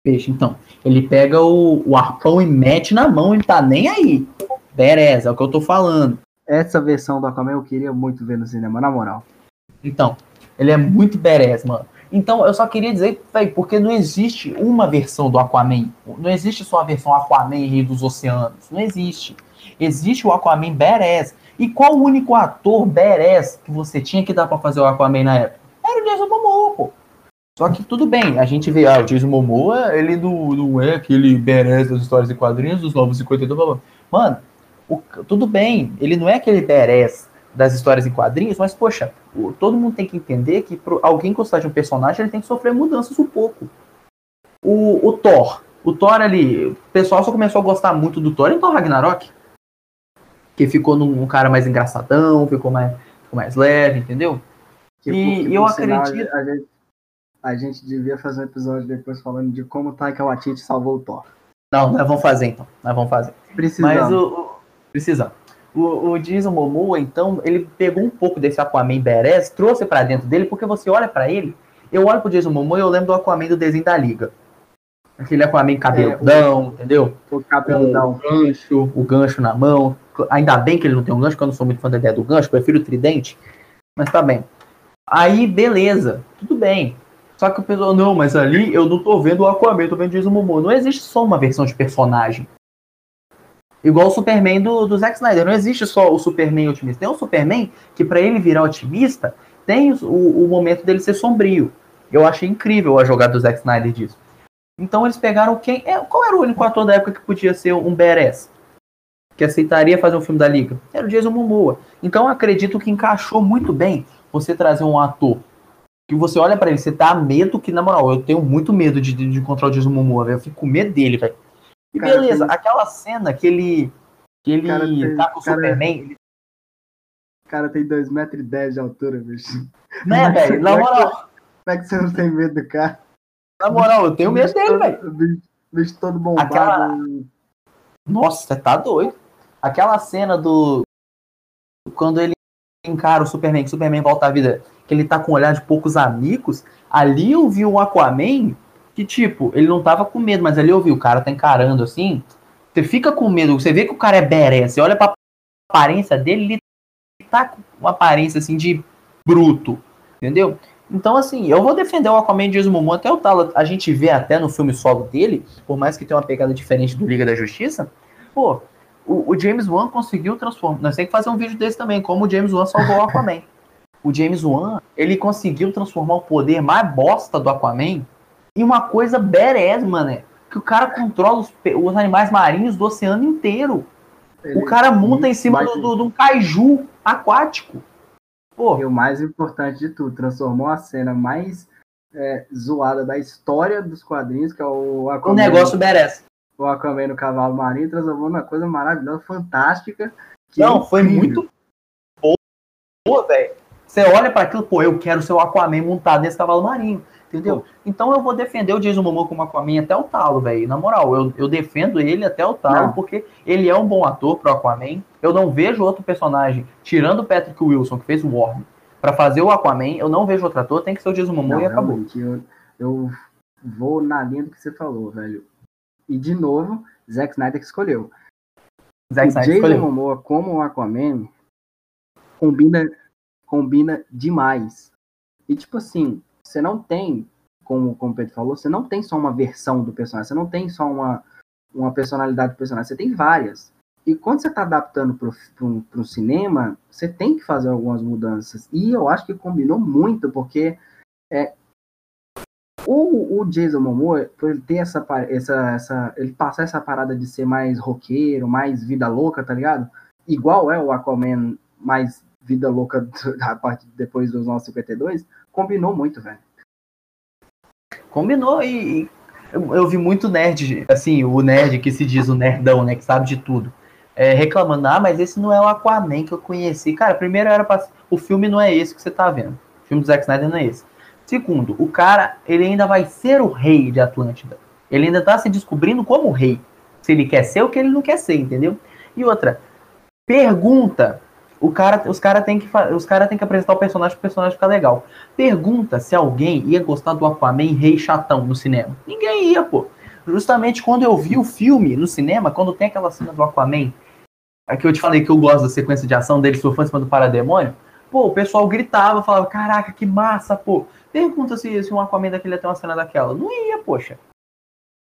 Peixe, então. Ele pega o, o arpão e mete na mão, ele tá nem aí. Beres, é o que eu tô falando. Essa versão do Aquaman eu queria muito ver no cinema, na moral. Então, ele é muito badass, mano. Então, eu só queria dizer, velho, porque não existe uma versão do Aquaman. Não existe só a versão Aquaman Rei dos Oceanos. Não existe. Existe o Aquaman badass. E qual o único ator badass que você tinha que dar pra fazer o Aquaman na época? Era o Jason Momoa, pô. Só que tudo bem, a gente vê, ah, o Jason Momoa, ele não, não é aquele badass das histórias e quadrinhos, dos novos 52, blá, blá, blá. Mano, o- tudo bem, ele não é aquele badass das histórias em quadrinhos, mas, poxa, o- todo mundo tem que entender que pro alguém gostar de um personagem, ele tem que sofrer mudanças um pouco. O, o Thor, o Thor ali, o pessoal só começou a gostar muito do Thor em Thor Ragnarok, que ficou num, um cara mais engraçadão, ficou mais, ficou mais leve, entendeu? Que, E eu acredito- A gente, a gente devia fazer um episódio depois falando de como Taika Waititi salvou o Thor. Não, nós vamos fazer então, nós vamos fazer. Precisamos. Mas o. o precisamos. O, o Jason Momoa, então, ele pegou um pouco desse Aquaman badass, trouxe pra dentro dele, porque você olha pra ele, eu olho pro Jason Momoa e eu lembro do Aquaman do desenho da Liga. Aquele Aquaman cabeludão, entendeu? O Com cabeludão. o gancho, o gancho na mão. Ainda bem que ele não tem um gancho, porque eu não sou muito fã da ideia do gancho, prefiro o tridente. Mas tá bem. Aí, beleza, tudo bem. Só que o pessoal, não, mas ali eu não tô vendo o Aquaman, tô vendo o Jason Momoa. Não existe só uma versão de personagem. Igual o Superman do, do Zack Snyder. Não existe só o Superman otimista. Tem um Superman que, pra ele virar otimista, tem o, o momento dele ser sombrio. Eu achei incrível a jogada do Zack Snyder disso. Então eles pegaram quem. é, qual era o único ator da época que podia ser um badass? Que aceitaria fazer um filme da Liga? Era o Jason Momoa. Então acredito que encaixou muito bem você trazer um ator que você olha pra ele, você tá medo que, na moral, eu tenho muito medo de, de, encontrar o Jason Momoa, velho. Eu fico com medo dele, velho. E Cara, beleza, tem- aquela cena que ele. Que ele Cara, tem- tá com o cara- Superman. ele- O cara tem 2,10m de altura, bicho. Né, velho? Na moral, Como é que você não tem medo do cara? na moral, eu tenho medo dele, velho. Bicho, bicho todo bombado. Aquela- Nossa, você tá doido. Aquela cena do. Quando ele encara o Superman, que o Superman volta à vida, que ele tá com um olhar de poucos amigos. Ali eu vi o Aquaman, que tipo, ele não tava com medo, mas ali eu vi o cara tá encarando assim. Você fica com medo, você vê que o cara é badass, você olha pra aparência dele, ele tá com uma aparência assim de bruto, entendeu? Então, assim, eu vou defender o Aquaman de Momoa até o talo. A gente vê até no filme solo dele, por mais que tenha uma pegada diferente do Liga da Justiça, pô, o, o James Wan conseguiu transformar. Nós temos que fazer um vídeo desse também, como o James Wan salvou o Aquaman. o James Wan, ele conseguiu transformar o poder mais bosta do Aquaman em uma coisa badass, mano. Que o cara controla os, os animais marinhos do oceano inteiro. Ele, o cara monta em cima de do, do, um kaiju aquático. Pô. E o mais importante de tudo, transformou a cena mais é, zoada da história dos quadrinhos, que é o Aquaman. O negócio merece. O Aquaman no cavalo marinho transformou numa coisa maravilhosa, fantástica. Não, foi muito boa, velho. Você olha para aquilo, pô, eu quero ser o Aquaman montado nesse cavalo marinho. Entendeu? Então eu vou defender o Jason Momoa como Aquaman até o talo, velho. Na moral, eu, eu defendo ele até o talo, não. porque ele é um bom ator pro Aquaman. Eu não vejo outro personagem, tirando o Patrick Wilson, que fez o Worm, para fazer o Aquaman, eu não vejo outro ator, tem que ser o Jason Momoa não, e acabou. Eu, eu vou na linha do que você falou, velho. E de novo, Zack Snyder que escolheu. Zack Snyder Jason escolheu. Momoa como o Aquaman combina combina demais. E tipo assim, você não tem, como, como o Pedro falou, você não tem só uma versão do personagem, você não tem só uma, uma personalidade do personagem, você tem várias. E quando você está adaptando para o cinema, você tem que fazer algumas mudanças. E eu acho que combinou muito, porque é, o, o Jason Momoa, por ele ter essa, essa, essa. Ele passar essa parada de ser mais roqueiro, mais vida louca, tá ligado? Igual é o Aquaman mais vida louca a partir depois dos 952, combinou muito, velho. Combinou e, eu, eu, vi muito nerd, assim, o nerd que se diz o nerdão, né, que sabe de tudo, é, reclamando, ah, mas esse não é o Aquaman que eu conheci. Cara, primeiro era pra, o filme não é esse que você tá vendo. O filme do Zack Snyder não é esse. Segundo, o cara, ele ainda vai ser o rei de Atlântida. Ele ainda tá se descobrindo como rei. Se ele quer ser o que ele não quer ser, entendeu? E outra, pergunta o cara, os caras têm que, os cara tem que apresentar o personagem para o personagem ficar legal. Pergunta se alguém ia gostar do Aquaman rei chatão no cinema. Ninguém ia, pô. Justamente quando eu vi o filme no cinema, quando tem aquela cena do Aquaman, que eu te falei que eu gosto da sequência de ação dele surfando em cima do parademônio, pô, o pessoal gritava, falava, caraca, que massa, pô. Pergunta se, se um Aquaman daquele ia ter uma cena daquela. Não ia, poxa.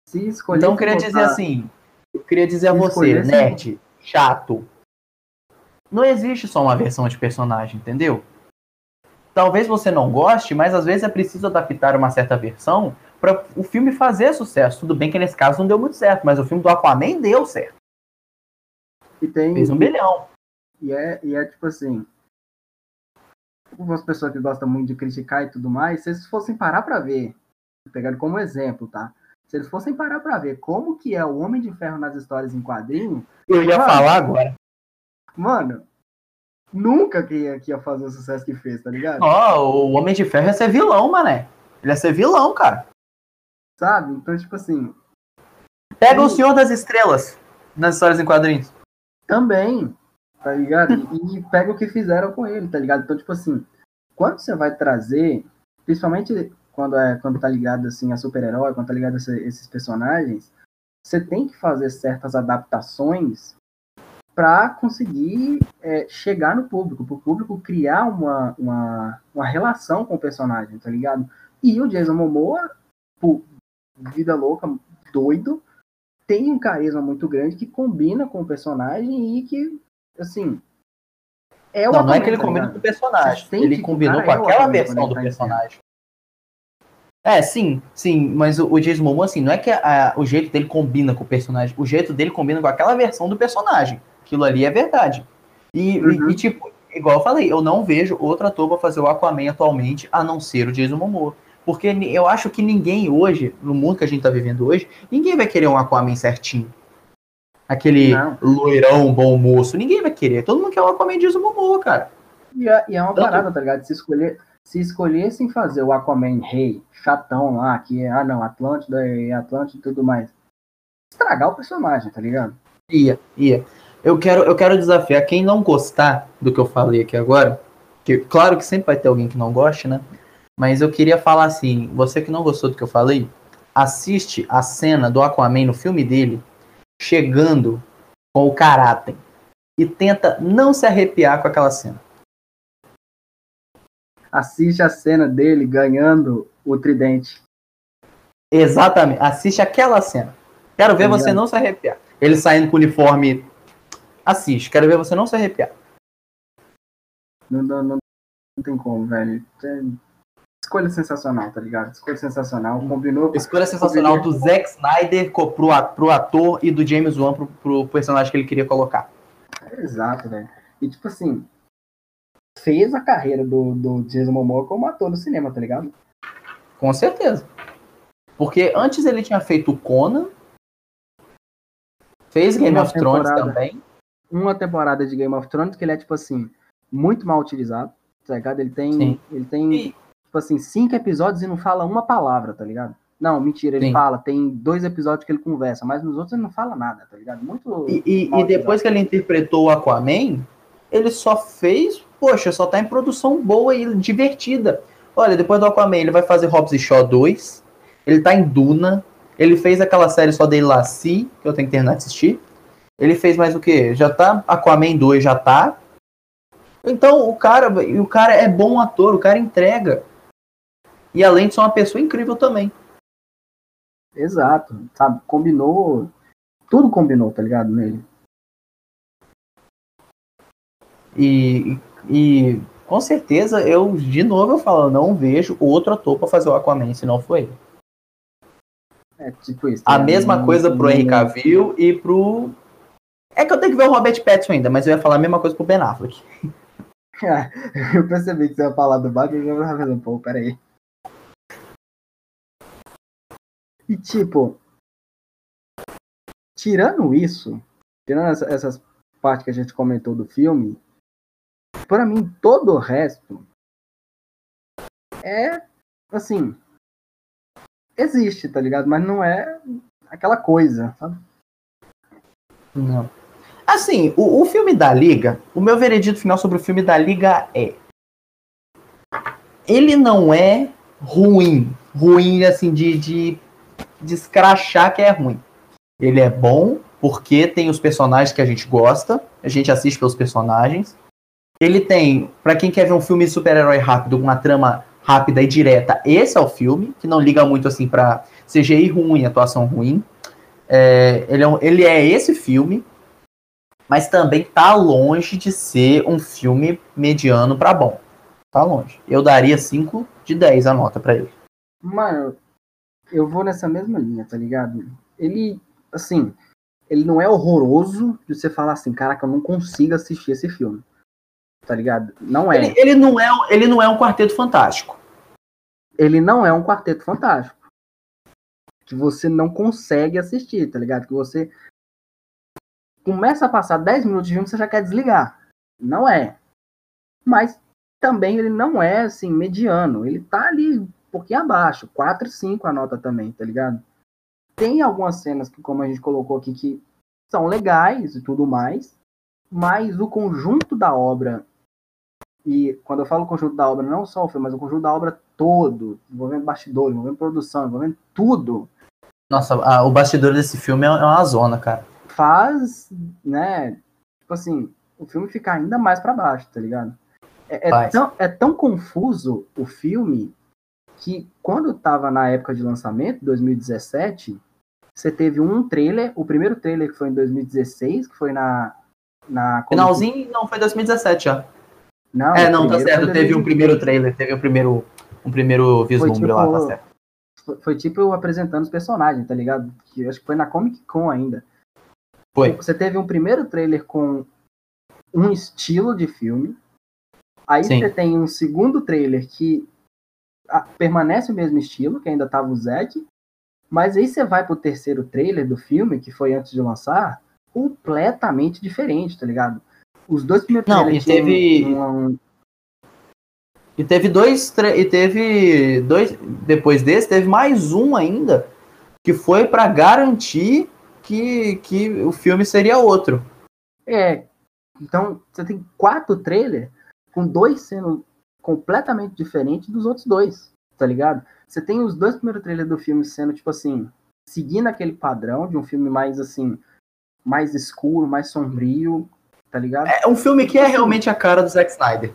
Se escolher então eu queria dizer assim, eu queria dizer a você, nerd, chato, não existe só uma versão de personagem, entendeu? Talvez você não goste, mas às vezes é preciso adaptar uma certa versão para o filme fazer sucesso. Tudo bem que nesse caso não deu muito certo, mas o filme do Aquaman deu certo. E tem, Fez um bilhão. E é, e é tipo assim. As pessoas que gostam muito de criticar e tudo mais, se eles fossem parar para ver, pegando como exemplo, tá? Se eles fossem parar para ver como que é o Homem de Ferro nas histórias em quadrinho. Eu ia falar agora. Mano, nunca que ia, que ia fazer o sucesso que fez, tá ligado? Ó, oh, o Homem de Ferro ia ser vilão, mané. Ele ia ser vilão, cara. Sabe? Então, tipo assim. Pega o Senhor das Estrelas nas histórias em quadrinhos. Também, tá ligado? E, e pega o que fizeram com ele, tá ligado? Então, tipo assim, quando você vai trazer, principalmente quando, é, quando tá ligado assim a super-herói, quando tá ligado a esses personagens, você tem que fazer certas adaptações para conseguir é, chegar no público, para o público criar uma, uma, uma relação com o personagem, tá ligado? E o Jason Momoa, por vida louca, doido, tem um carisma muito grande que combina com o personagem e que, assim. É não, não é que ele tá combina com o personagem, ele combinou com aquela versão do tá personagem. É, sim, sim, mas o, o Jason Momoa, assim, não é que a, a, o jeito dele combina com o personagem, o jeito dele combina com aquela versão do personagem aquilo ali é verdade. E, uhum. e, tipo, igual eu falei, eu não vejo outro ator pra fazer o Aquaman atualmente, a não ser o Jason Momoa. Porque eu acho que ninguém hoje, no mundo que a gente tá vivendo hoje, ninguém vai querer um Aquaman certinho. Aquele não. loirão, bom moço. Ninguém vai querer. Todo mundo quer um Aquaman de Jason Momoa, cara. E é, e é uma Tanto... parada, tá ligado? Se escolher, se escolhessem fazer o Aquaman rei, chatão lá, que é, ah não, Atlântida e Atlântida e tudo mais, estragar o personagem, tá ligado? Ia, ia. Eu quero, eu quero desafiar quem não gostar do que eu falei aqui agora, que claro que sempre vai ter alguém que não goste, né? Mas eu queria falar assim, você que não gostou do que eu falei, assiste a cena do Aquaman no filme dele, chegando com o caráter e tenta não se arrepiar com aquela cena. Assiste a cena dele ganhando o tridente. Exatamente, assiste aquela cena. Quero ver você não se arrepiar. Ele saindo com o uniforme Assiste, quero ver você não se arrepiar. Não, não, não Não tem como, velho. Escolha sensacional, tá ligado? Escolha sensacional. Combinou. Escolha sensacional do Zack Snyder pro, pro ator e do James Wan pro, pro personagem que ele queria colocar. Exato, velho. E tipo assim, fez a carreira do, do Jason Momoa como ator no cinema, tá ligado? Com certeza. Porque antes ele tinha feito Conan, fez Game of Thrones também. Uma temporada de Game of Thrones que ele é, tipo assim, muito mal utilizado, tá ligado? Ele tem, Sim. ele tem e... tipo assim, cinco episódios e não fala uma palavra, tá ligado? Não, mentira, ele Sim. fala, tem dois episódios que ele conversa, mas nos outros ele não fala nada, tá ligado? Muito. E, e, e depois que ele interpretou o Aquaman, ele só fez, poxa, só tá em produção boa e divertida. Olha, depois do Aquaman, ele vai fazer Hobbs e Shaw 2, ele tá em Duna, ele fez aquela série só dele Lassie, que eu tenho que terminar de assistir. Ele fez mais o que? Já tá Aquaman 2 já tá. Então, o cara, o cara é bom ator, o cara entrega. E além de ser uma pessoa incrível também. Exato, sabe? Combinou. Tudo combinou, tá ligado? Nele. E, e com certeza eu, de novo, eu falo, eu não vejo outro ator pra fazer o Aquaman se não for ele. É tipo isso. A mesma coisa pro Henry Cavill e pro. É que eu tenho que ver o Robert Pattinson ainda, mas eu ia falar a mesma coisa pro Ben Affleck. eu percebi que você ia falar do Batman e eu já falei, pô, peraí. E tipo, tirando isso, tirando essa, essas partes que a gente comentou do filme, para mim todo o resto é assim, existe, tá ligado? Mas não é aquela coisa, sabe? Não. Assim, o, o filme da Liga, o meu veredito final sobre o filme da Liga é. Ele não é ruim. Ruim, assim, de, de, de escrachar que é ruim. Ele é bom porque tem os personagens que a gente gosta, a gente assiste pelos personagens. Ele tem, para quem quer ver um filme super-herói rápido, uma trama rápida e direta, esse é o filme, que não liga muito assim para CGI ruim, atuação ruim. É, ele, é ele é esse filme, mas também tá longe de ser um filme mediano para bom. Tá longe. Eu daria 5 de 10 a nota para ele. Mano, eu vou nessa mesma linha, tá ligado? Ele, assim, ele não é horroroso de você falar assim, caraca, eu não consigo assistir esse filme tá ligado? Não é. Ele, ele, não é. ele não é um quarteto fantástico. Ele não é um quarteto fantástico. Que você não consegue assistir, tá ligado? Que você começa a passar 10 minutos de filme você já quer desligar. Não é. Mas também ele não é assim mediano. Ele tá ali um pouquinho abaixo. 4 e 5 a nota também, tá ligado? Tem algumas cenas que, como a gente colocou aqui, que são legais e tudo mais, mas o conjunto da obra e quando eu falo conjunto da obra, não só o filme, mas o conjunto da obra todo, envolvendo bastidor, envolvendo produção, envolvendo tudo. Nossa, a, o bastidor desse filme é, é uma zona, cara. Faz, né? Tipo assim, o filme fica ainda mais para baixo, tá ligado? É, é, tão, é tão confuso o filme que quando tava na época de lançamento, 2017, você teve um trailer, o primeiro trailer que foi em 2016, que foi na. na Finalzinho, não, foi 2017 já. Não, é, não, tá certo. Teve um primeiro trailer, teve um primeiro, um primeiro vislumbre tipo, lá, tá certo. Foi, foi, tipo apresentando os personagens, tá ligado? Que acho que foi na Comic Con ainda. Foi. Você teve um primeiro trailer com um estilo de filme. Aí Sim. você tem um segundo trailer que permanece o mesmo estilo, que ainda tava o Zack. Mas aí você vai pro terceiro trailer do filme, que foi antes de lançar, completamente diferente, tá ligado? Os dois primeiros Não, e teve. Um... E teve dois. E teve dois. Depois desse, teve mais um ainda. Que foi para garantir que, que o filme seria outro. É. Então, você tem quatro trailers com dois sendo completamente diferentes dos outros dois, tá ligado? Você tem os dois primeiros trailers do filme sendo, tipo assim, seguindo aquele padrão de um filme mais, assim, mais escuro, mais sombrio, tá ligado? É um filme que é realmente a cara do Zack Snyder.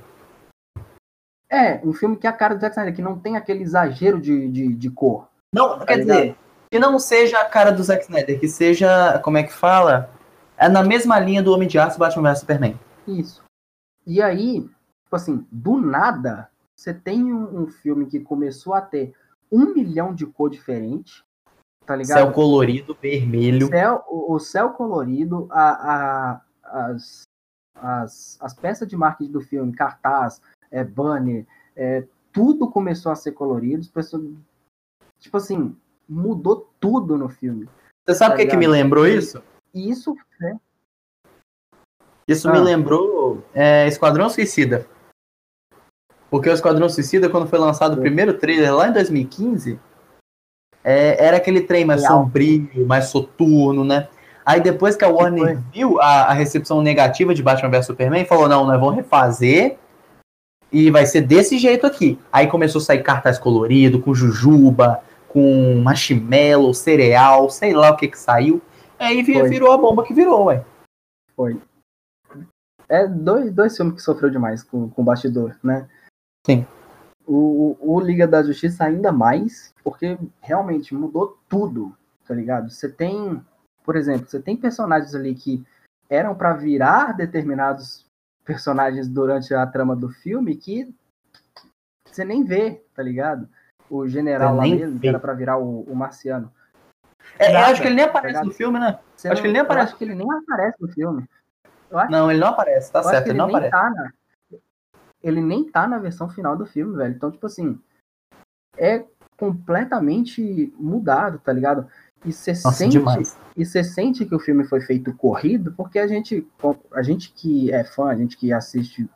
É, um filme que é a cara do Zack Snyder, que não tem aquele exagero de, de, de cor. Não, tá quer ligado? dizer, que não seja a cara do Zack Snyder, que seja, como é que fala? É na mesma linha do Homem de Aço Batman vs Superman. Isso. E aí, tipo assim, do nada, você tem um, um filme que começou a ter um milhão de cor diferente, tá ligado? Céu colorido, vermelho. Céu, o, o céu colorido, a, a, as, as, as peças de marketing do filme, cartaz, é, banner, é, tudo começou a ser colorido. Pessoas, tipo assim, mudou tudo no filme. Você sabe o Tá que, que me lembrou isso? Isso, né? Isso Ah. me lembrou é, Esquadrão Suicida. Porque o Esquadrão Suicida, quando foi lançado o Sim. primeiro trailer lá em 2015, é, era aquele trem mais Real. sombrio, mais soturno, né? Aí depois que a Warner viu a, a recepção negativa de Batman vs Superman, falou: não, nós vamos refazer e vai ser desse jeito aqui. Aí começou a sair cartaz colorido, com jujuba, com marshmallow, cereal, sei lá o que que saiu. Aí Foi. virou a bomba que virou, ué. Foi. É dois, dois filmes que sofreu demais com, com o bastidor, né? Sim. O, o, o Liga da Justiça ainda mais, porque realmente mudou tudo, tá ligado? Você tem, por exemplo, você tem personagens ali que eram pra virar determinados personagens durante a trama do filme que você nem vê, tá ligado? O general lá mesmo, que era pra virar o, o marciano. É, eu acho que ele nem tá aparece no filme, né? Você Acho que ele nem eu aparece. acho que ele nem aparece no filme. Eu acho Não, ele não aparece, tá eu acho certo, que ele ele não nem aparece. tá na. Ele nem tá na versão final do filme, velho. Então, tipo assim. É completamente mudado, tá ligado? E você sente. demais. E você sente que o filme foi feito corrido, porque a gente. A gente que é fã, a gente que assiste.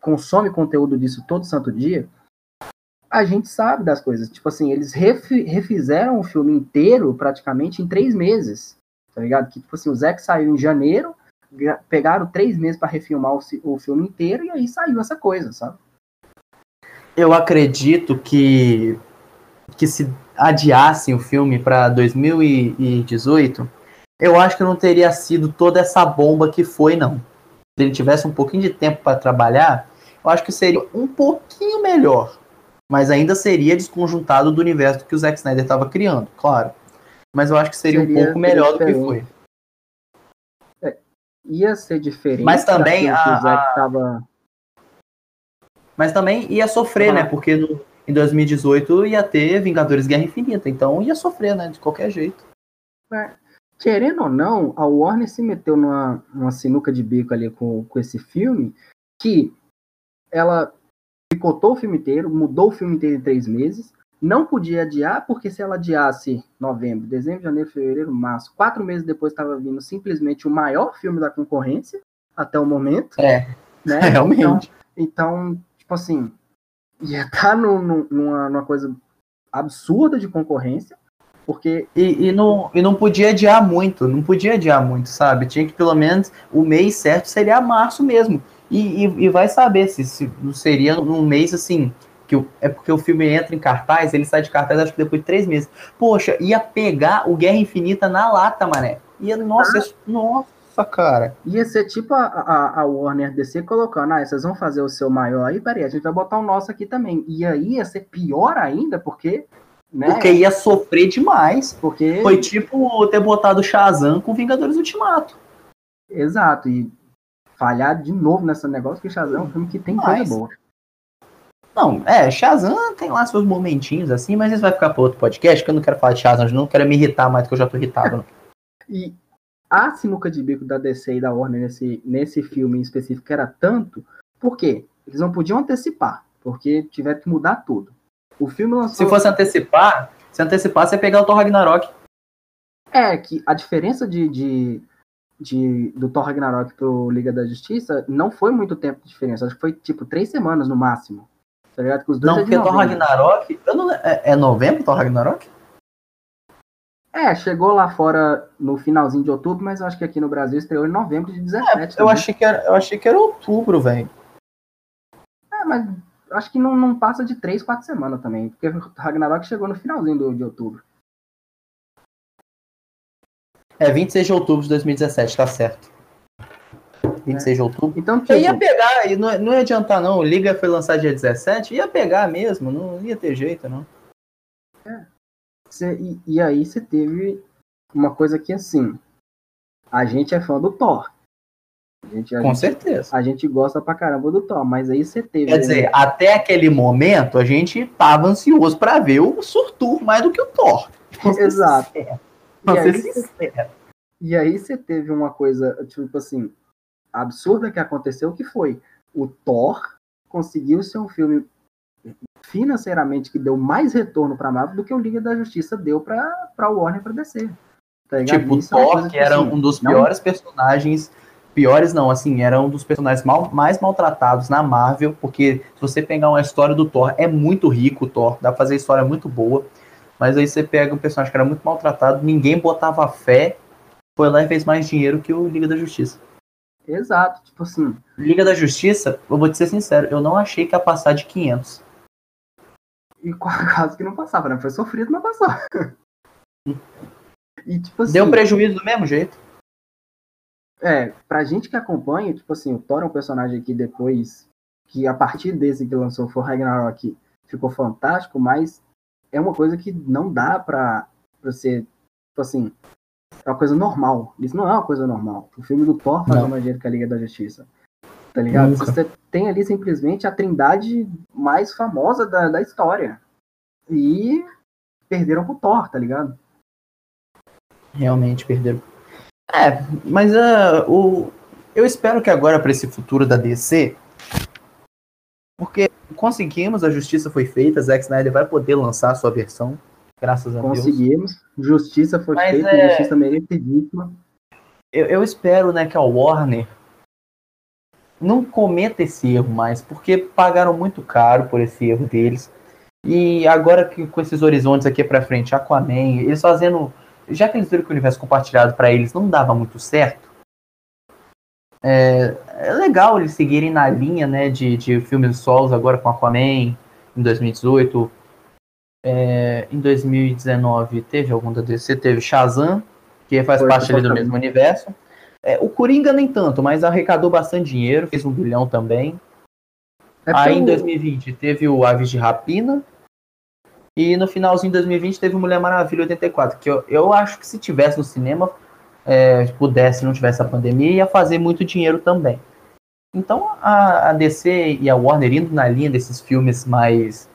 Consome conteúdo disso todo santo dia. A gente sabe das coisas. Tipo assim, eles refi- refizeram o filme inteiro praticamente em três meses. Tá ligado? Que, tipo assim, o Zack saiu em janeiro, pegaram três meses para refilmar o, o filme inteiro e aí saiu essa coisa, sabe? Eu acredito que que se adiassem o filme para 2018, eu acho que não teria sido toda essa bomba que foi, não. Se ele tivesse um pouquinho de tempo para trabalhar, eu acho que seria um pouquinho melhor. Mas ainda seria desconjuntado do universo que o Zack Snyder estava criando, claro. Mas eu acho que seria, Seria- um pouco melhor do que diferente. foi. Ia ser diferente. Mas também a- o Zack tava. Mas também ia sofrer, Ah. né? Porque no- em 2018 ia ter Vingadores Guerra Infinita. Então ia sofrer, né? De qualquer jeito. Querendo ou não, a Warner se meteu numa, numa sinuca de bico ali com, com esse filme, que ela picotou o filme inteiro, mudou o filme inteiro em três meses, não podia adiar, porque se ela adiasse novembro, dezembro, janeiro, fevereiro, março, quatro meses depois estava vindo simplesmente o maior filme da concorrência, até o momento. É, né? realmente. Então, então, tipo assim, ia estar numa, numa coisa absurda de concorrência, porque E, e, não, e não podia adiar muito, não podia adiar muito, sabe? Tinha que pelo menos o mês certo seria março mesmo. E, e, e vai saber se, se seria num mês assim. Que o- é porque o filme entra em cartaz, ele sai de cartaz acho que depois de três meses. Poxa, ia pegar o Guerra Infinita na lata, mané. Ia, nossa, isso- nossa, cara. Ia ser tipo a, a, a Warner DC colocando, ah, vocês vão fazer o seu maior aí, peraí, a gente vai botar o nosso aqui também. E aí ia ser pior ainda, porque. Né, Porque ia sofrer demais. porque Foi tipo ter botado Shazam com Vingadores Ultimato. Exato, e falhar de novo nesse negócio, que Shazam é um filme que tem coisa Mas- boa. Não, é, Shazam tem lá seus momentinhos assim, mas isso vai ficar para outro podcast, que eu não quero falar de Shazam, eu não quero me irritar mais do que eu já tô irritado. E a sinuca de bico da DC e da Warner nesse, nesse filme em específico era tanto, por quê? Eles não podiam antecipar, porque tiveram que mudar tudo. O filme lançou. Se fosse antecipar, se antecipar, você ia pegar o Thor Ragnarok. É, que a diferença de, de, de- do Thor Ragnarok pro Liga da Justiça não foi muito tempo de diferença. Acho que foi tipo três semanas no máximo. Tá ligado? Que os dois Não, é porque Thor. Ragnarok. Não, é, é novembro Thor Ragnarok? É, chegou lá fora no finalzinho de outubro, mas eu acho que aqui no Brasil estreou em novembro de 17. É, Eu também. achei que era, eu achei que era outubro, velho. É, mas acho que não, não passa de três, quatro semanas também. Porque o Ragnarok chegou no finalzinho do, de outubro. É 26 de outubro de 2017, tá certo. 26 de outubro. Então, tipo, Eu ia pegar, não, não ia adiantar não. O Liga foi lançado dia 17, ia pegar mesmo, não ia ter jeito, não. cê- e, e aí você teve uma coisa que assim. A gente é fã do Thor. A gente, a Com gente, certeza. a gente gosta pra caramba do Thor, mas aí você teve. Quer dizer, até aquele momento a gente tava ansioso pra ver o Surtur mais do que o Thor. Exato. sinceros. E aí, sinceros. E aí você teve uma coisa, tipo assim, absurda que aconteceu, que foi o Thor conseguiu ser um filme financeiramente que deu mais retorno pra Marvel do que o Liga da Justiça deu pra, pra Warner pra DC. Tá? Tipo, o é Thor, que era assim, um dos não- piores personagens. Piores não, assim, era um dos personagens mal- mais maltratados na Marvel, porque se você pegar uma história do Thor, é muito rico o Thor, dá pra fazer história muito boa, mas aí você pega um personagem que era muito maltratado, ninguém botava fé, foi lá e fez mais dinheiro que o Liga da Justiça. Exato, tipo assim, Liga da Justiça, eu vou te ser sincero, eu não achei que ia passar de 500. e quase que não passava, né? Foi sofrido, mas passou. E tipo assim, Deu prejuízo do mesmo jeito. É, pra gente que acompanha, tipo assim, o Thor é um personagem que depois, que a partir desse que lançou for Ragnarok, ficou fantástico, mas é uma coisa que não dá pra, pra ser, tipo assim, é uma coisa normal. Isso não é uma coisa normal. O filme do Thor faz Não. mais dinheiro que a Liga da Justiça. Tá ligado? Nunca. Você tem ali simplesmente a trindade mais famosa da, da história. E perderam pro Thor, tá ligado? Realmente perderam. É, mas ah, o, eu espero que agora para esse futuro da DC, porque conseguimos, a justiça foi feita, Zack Snyder vai poder lançar a sua versão, graças a Deus. Conseguimos. Justiça foi Mas feita, é- justiça merecidíssima. Eu, eu espero, né, que a Warner não cometa esse erro mais, porque pagaram muito caro por esse erro deles. E agora que com esses horizontes aqui pra frente, Aquaman, eles fazendo, já que eles viram que o universo compartilhado pra eles não dava muito certo, é, é legal eles seguirem na linha, né, de, de filmes solos agora com Aquaman em 2018. É, em 2019 teve algum da DC, teve Shazam, que faz Foi, parte ali do mesmo universo. É, o Coringa nem tanto, mas arrecadou bastante dinheiro, fez um bilhão também. É Aí em porque o- 2020 teve o Aves de Rapina. E no finalzinho de 2020 teve o Mulher Maravilha 84, que eu, eu acho que se tivesse no cinema, é, pudesse, não tivesse a pandemia, ia fazer muito dinheiro também. Então a, a DC e a Warner indo na linha desses filmes mais.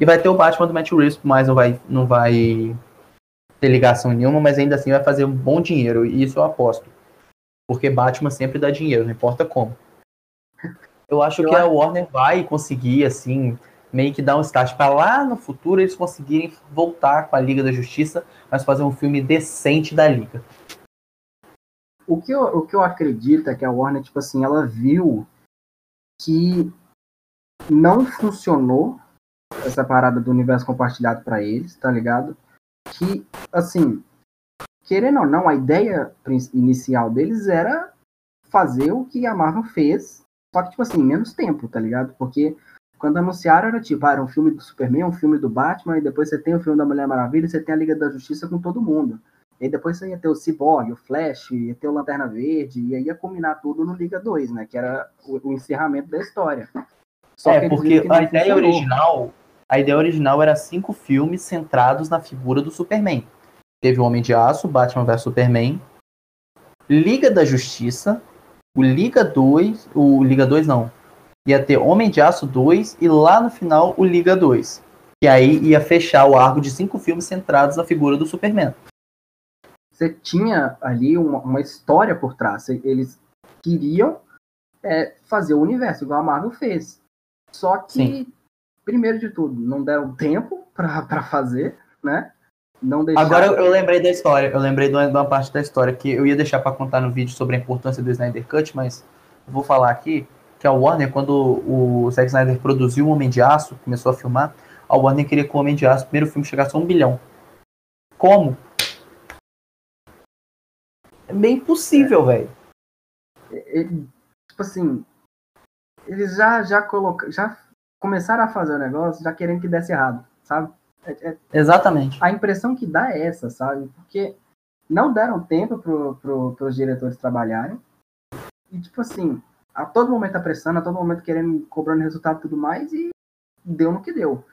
E vai ter o Batman do Matt Reeves, mas não vai, não vai ter ligação nenhuma, mas ainda assim vai fazer um bom dinheiro, e isso eu aposto. Porque Batman sempre dá dinheiro, não importa como. Eu acho Eu que a acho- Warner vai conseguir, assim, meio que dar um start para lá no futuro eles conseguirem voltar com a Liga da Justiça, mas fazer um filme decente da Liga. O que, eu, o que eu acredito é que a Warner, tipo assim, ela viu que não funcionou essa parada do universo compartilhado pra eles, tá ligado? Que, assim, querendo ou não, a ideia inicial deles era fazer o que a Marvel fez, só que, tipo assim, menos tempo, tá ligado? Porque quando anunciaram era tipo, ah, era um filme do Superman, um filme do Batman, e depois você tem o filme da Mulher Maravilha, você tem a Liga da Justiça com todo mundo. E aí depois você ia ter o Cyborg, o Flash, ia ter o Lanterna Verde, e aí ia combinar tudo no Liga 2, né? Que era o, o encerramento da história. Só é, porque a ideia funcionou. original, a ideia original era cinco filmes centrados na figura do Superman. Teve o Homem de Aço, Batman vs Superman, Liga da Justiça, o Liga 2, o Liga 2 não. Ia ter Homem de Aço 2 e lá no final o Liga 2. Que aí ia fechar o arco de cinco filmes centrados na figura do Superman. Você tinha ali uma, uma história por trás. Eles queriam é, fazer o universo, igual a Marvel fez. Só que, Sim. primeiro de tudo, não deram tempo pra fazer, né? Não deixaram... Agora eu, lembrei da história, eu lembrei de uma, de uma parte da história que eu ia deixar pra contar no vídeo sobre a importância do Snyder Cut, mas eu vou falar aqui que a Warner, quando o Zack Snyder produziu o Homem de Aço, começou a filmar, a Warner queria que o Homem de Aço, o primeiro filme, chegasse a um bilhão. Como? É bem impossível, velho. ele- tipo assim, eles já já coloca, já começaram a fazer o negócio já querendo que desse errado, sabe? É- é- Exatamente. a impressão que dá é essa, sabe? Porque não deram tempo pro, pro, pros diretores trabalharem e tipo assim, a todo momento apressando, a todo momento querendo cobrando resultado e tudo mais e deu no que deu.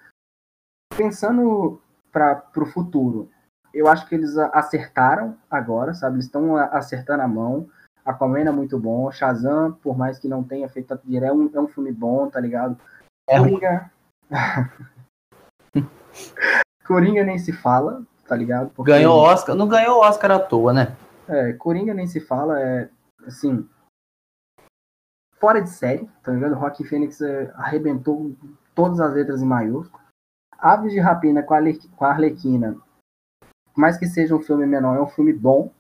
Pensando para pro futuro, eu acho que eles a- acertaram agora, sabe? Eles estão a- acertando a mão. Aquaman é muito bom. Shazam, por mais que não tenha feito tanto dinheiro, é um, é um filme bom, tá ligado? É. Coringa. Coringa nem se fala, tá ligado? Porque- Ganhou Oscar. Não ganhou Oscar à toa, né? É, Coringa nem se fala, é assim. Fora de série, tá ligado? Rock Phoenix é, arrebentou todas as letras em maiúsculo. Aves de Rapina a, com a Arlequina, mais que seja um filme menor, é um filme bom.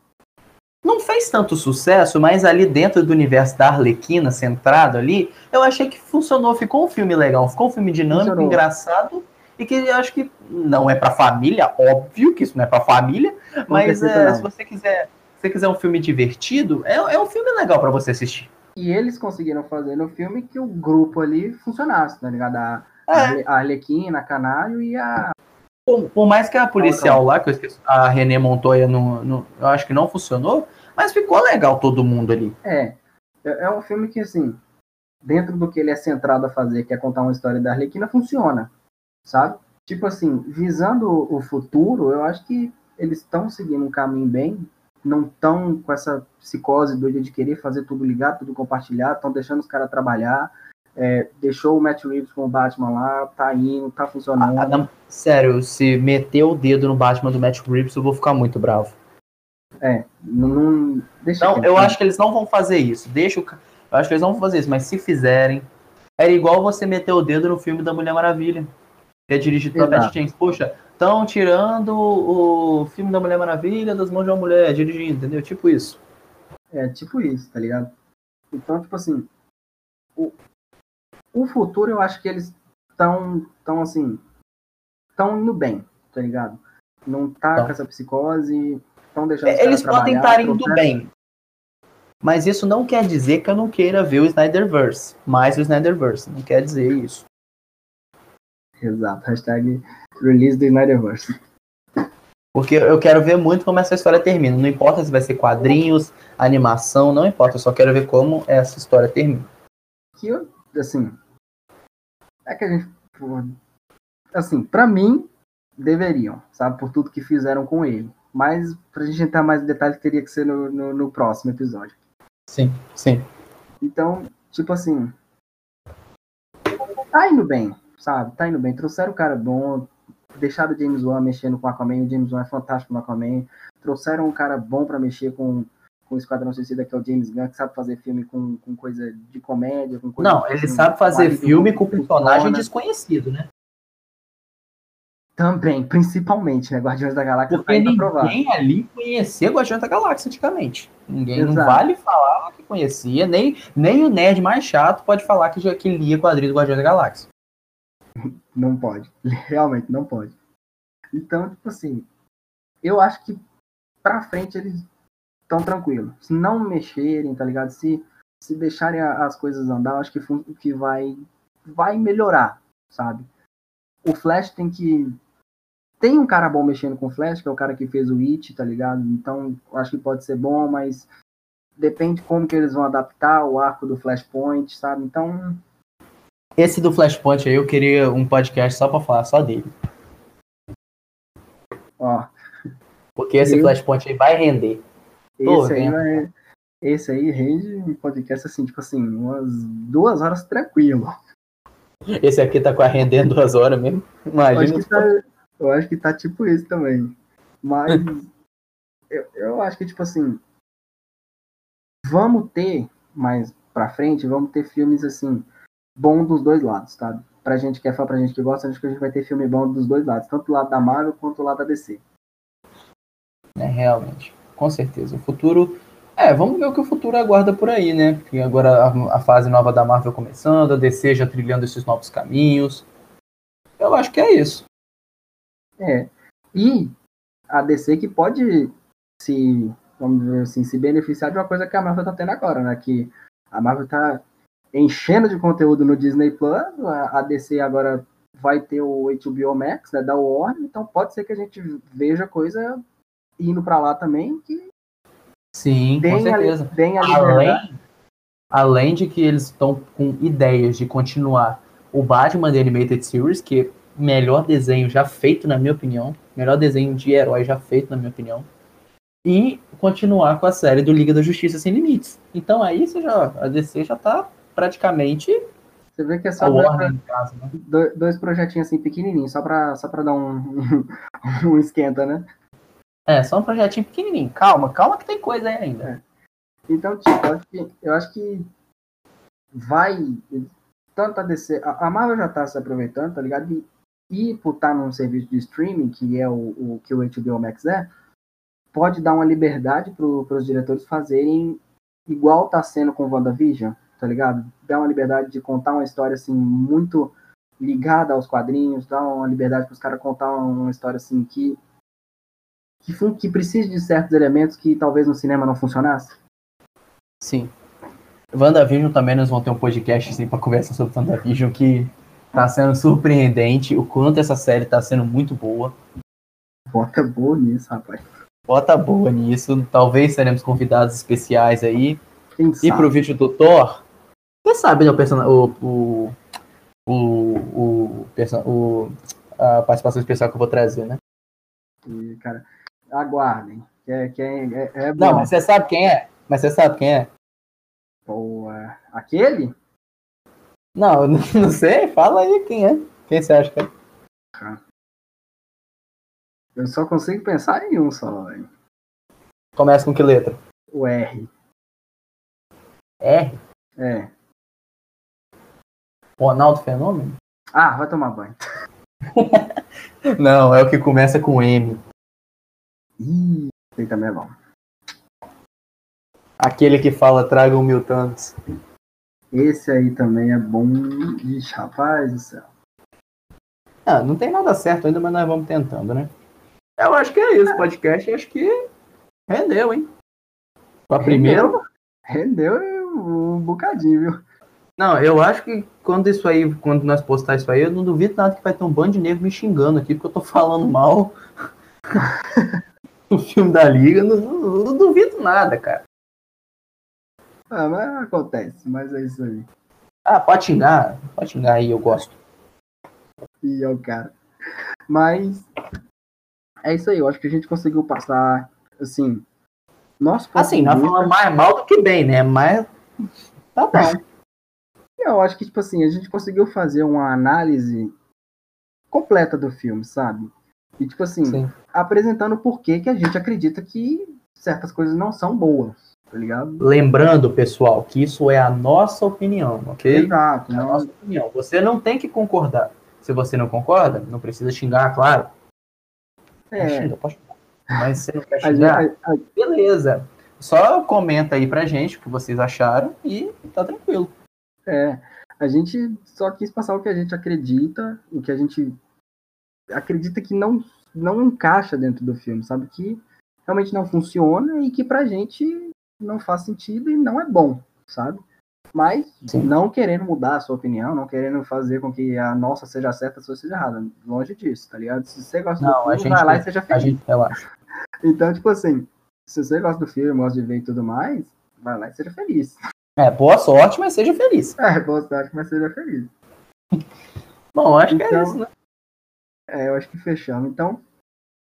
Não fez tanto sucesso, mas ali dentro do universo da Arlequina, centrado ali, eu achei que funcionou. Ficou um filme legal, ficou um filme dinâmico, Funcionou. engraçado. E que eu acho que não é pra família, óbvio que isso não é pra família, mas certeza é, não. se você quiser, se você quiser um filme divertido, é, é um filme legal pra você assistir. E eles conseguiram fazer no filme que o grupo ali funcionasse, tá ligado? A, É. a Arlequina, a Canário e a. Por, por mais que a policial lá, que eu esqueci, a René Montoya, no, no- eu acho que não funcionou, mas ficou legal todo mundo ali. É. É é um filme que, assim, dentro do que ele é centrado a fazer, que é contar uma história da Arlequina, funciona. Sabe? Tipo assim, visando o futuro, eu acho que eles estão seguindo um caminho bem, não estão com essa psicose doida de querer fazer tudo ligado, tudo compartilhado, estão deixando os caras trabalhar. É, deixou o Matt Reeves com o Batman lá, tá indo, tá funcionando. Adam, sério, se meter o dedo no Batman do Matt Reeves, eu vou ficar muito bravo. É, não, não- deixa Não, eu acho que eles não vão fazer isso. Deixa o. Eu acho que eles não vão fazer isso, mas se fizerem. Era igual você meter o dedo no filme da Mulher Maravilha. Que é dirigido pela. Patty Jenkins. Poxa, estão tirando o filme da Mulher Maravilha das mãos de uma mulher dirigindo, entendeu? Tipo isso. É tipo isso, tá ligado? Então, tipo assim, o, o futuro eu acho que eles estão, tão, assim, estão indo bem, tá ligado? Não tá com essa psicose, estão deixando É, Eles podem estar indo bem. Mas isso não quer dizer que eu não queira ver o Snyderverse. Mais o Snyderverse. Não quer dizer isso. Exato, hashtag release do Snyderverse. Porque eu quero ver muito como essa história termina. Não importa se vai ser quadrinhos, animação, não importa. Eu só quero ver como essa história termina. Que, assim, é que a gente, assim, pra mim, deveriam, sabe, por tudo que fizeram com ele. Mas, pra gente entrar mais em detalhes, teria que ser no, no, no próximo episódio. Sim, sim. Então, tipo assim. Tá indo bem, sabe? Tá indo bem. Trouxeram o cara bom. Deixaram o James Wan mexendo com o Aquaman. O James Wan é fantástico no Aquaman. Trouxeram um cara bom pra mexer com, com o Esquadrão Suicida, que é o James Gunn, que sabe fazer filme com, com coisa de comédia. Com coisa Não, assim, ele sabe fazer marido filme com funciona. personagem desconhecido, né? Também, principalmente, né? Guardiões da Galáxia Porque tá ninguém ali conhecia Guardiões da Galáxia antigamente. Ninguém não Exato. vale falar que conhecia, nem, nem o nerd mais chato pode falar que já que lia quadrinhos do Guardiões da Galáxia. Não pode. Realmente não pode. Então, tipo assim, eu acho que pra frente eles estão tranquilos. Se não mexerem, tá ligado? Se, se deixarem as coisas andar, acho que, que vai, vai melhorar, sabe? O Flash tem que. Tem um cara bom mexendo com o Flash, que é o cara que fez o It, tá ligado? Então, acho que pode ser bom, mas depende como que eles vão adaptar o arco do Flashpoint, sabe? Então, Esse do Flashpoint aí eu queria um podcast só pra falar só dele. ó, Porque esse Eu- Flashpoint aí vai render. Esse aí, vai, esse aí rende um podcast assim, tipo assim, umas duas horas tranquilo. Esse aqui tá com a rendendo duas horas mesmo. Eu acho, Imagina. que tá, eu acho que tá tipo isso também. Mas eu, eu acho que, tipo assim, vamos ter mais pra frente, vamos ter filmes assim, bom dos dois lados, sabe? Pra gente que é fã, pra gente que gosta, acho que a gente vai ter filme bom dos dois lados, tanto do lado da Marvel quanto do lado da DC. É, realmente. Com certeza. O futuro. É, vamos ver o que o futuro aguarda por aí, né? Porque agora a, a fase nova da Marvel começando, a DC já trilhando esses novos caminhos. Eu acho que é isso. É. E a DC que pode se, vamos dizer assim, se beneficiar de uma coisa que a Marvel tá tendo agora, né? Que a Marvel tá enchendo de conteúdo no Disney Plus, a a DC agora vai ter o HBO Max, né, da Warner, então pode ser que a gente veja coisa indo pra lá também, que Sim, com a, certeza. a liberdade. Além, além de que eles estão com ideias de continuar o Batman The Animated Series, que é o melhor desenho já feito, na minha opinião. Melhor desenho de herói já feito, na minha opinião. e continuar com a série do Liga da Justiça Sem Limites. Então aí você já, a DC já tá praticamente Você vê que é só a dois, Warner em casa, né? dois- projetinhos assim pequenininhos, só pra, só pra dar um, um esquenta, né? É, só um projetinho pequenininho. Calma, calma que tem coisa aí ainda. Então, tipo, eu acho que, eu acho que vai. Tanto a DC. A, Marvel já tá se aproveitando, tá ligado? E, e por estar num serviço de streaming, que é o, o que o HBO Max é, pode dar uma liberdade para os diretores fazerem igual tá sendo com WandaVision, tá ligado? Dar uma liberdade de contar uma história assim, muito ligada aos quadrinhos, dar uma liberdade para os caras contar uma história assim que. Que, que precise de certos elementos que talvez no cinema não funcionasse. Sim. WandaVision também nós vamos ter um podcast assim, pra conversar sobre WandaVision que tá sendo surpreendente o quanto essa série tá sendo muito boa. Bota boa nisso, rapaz. Bota boa nisso. Talvez teremos convidados especiais aí. Quem E sabe? pro vídeo do Thor, você sabe, né, o person... o, o, o, o, person... o a participação especial que eu vou trazer, né? E, cara, aguardem. Que é, que é, é, é. Não, mas você sabe quem é? Mas você sabe quem é? É, aquele? Não, eu não sei. Fala aí quem é. Quem você acha que é? Eu só consigo pensar em um só, velho. Começa com que letra? O R. R? É. Ronaldo Fenômeno? Ah, vai tomar banho. Não, é o que começa com M. Ih, esse também é bom. Aquele que fala tragam mil tantos. Esse aí também é bom. Ixi, rapaz do céu. Ah, não tem nada certo ainda, mas nós vamos tentando, né? Eu acho que é isso, podcast. Acho que rendeu, hein? A primeira. Rendeu, rendeu um bocadinho, viu? Não, eu acho que quando isso aí, quando nós postar isso aí, eu não duvido nada que vai ter um bando de negro me xingando aqui, porque eu tô falando mal do filme da Liga. Não, não- não duvido nada, cara. Ah, mas acontece, mas é isso aí. Ah, pode xingar, pode xingar aí, eu gosto. E é o cara. Mas é isso aí, eu acho que a gente conseguiu passar, assim, nosso ponto Assim, nós falamos mais mal do que bem, né? Mas tá bom. Eu acho que, tipo assim, a gente conseguiu fazer uma análise completa do filme, sabe? E, tipo assim, Sim. Apresentando por que a gente acredita que certas coisas não são boas, tá ligado? Lembrando, pessoal, que isso é a nossa opinião, ok? Exato. É a nossa opinião. Você não tem que concordar. Se você não concorda, não precisa xingar, claro. é, Xinga, pode. Mas você não quer xingar, beleza. Só comenta aí pra gente o que vocês acharam e tá tranquilo. é, a gente só quis passar o que a gente acredita, o que a gente acredita que não, não encaixa dentro do filme, sabe? Que realmente não funciona e que pra gente não faz sentido e não é bom, sabe? Mas Sim. não querendo mudar a sua opinião, não querendo fazer com que a nossa seja certa, a sua seja errada. Longe disso, tá ligado? Se você gosta Não, do a filme, gente- vai lá e seja A feliz. gente relaxa. Então, tipo assim, se você gosta do filme, gosta de ver e tudo mais, vai lá e seja feliz. É, boa sorte, mas seja feliz. É, boa sorte, mas seja feliz. Bom, acho que é Então- isso, né? É, eu acho que fechamos. Então,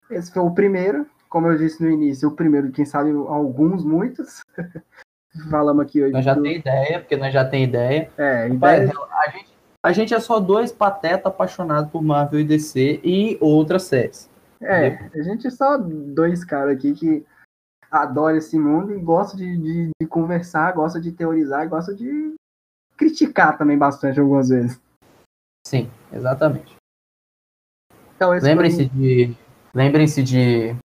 esse foi o primeiro. Como eu disse no início, o primeiro, quem sabe alguns, muitos. Falamos aqui hoje. Nós já do- tem ideia, porque nós já tem ideia. É, ideia. a, gente, a gente é só dois patetas apaixonados por Marvel e DC e outras séries. É, a gente é só dois caras aqui que adoram esse mundo e gostam de, de, de conversar, gosta de teorizar, gosta de criticar também bastante algumas vezes. Sim, exatamente. Então, Lembrem-se de. Lembrem-se de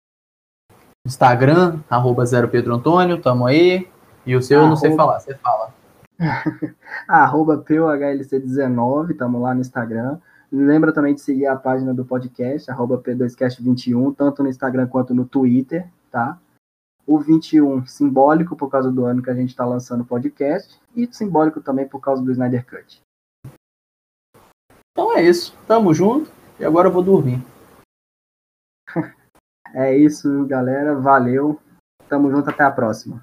Instagram, arroba zero Pedro Antônio, tamo aí. E o seu eu não sei Arroba- falar, você fala. arroba PUHLC19, estamos lá no Instagram. Lembra também de seguir a página do podcast, arroba P2Cast21, tanto no Instagram quanto no Twitter, tá? O 21 simbólico por causa do ano que a gente está lançando o podcast e simbólico também por causa do Snyder Cut. Então é isso. Tamo junto. E agora eu vou dormir. É isso, galera. Valeu. Tamo junto, até a próxima.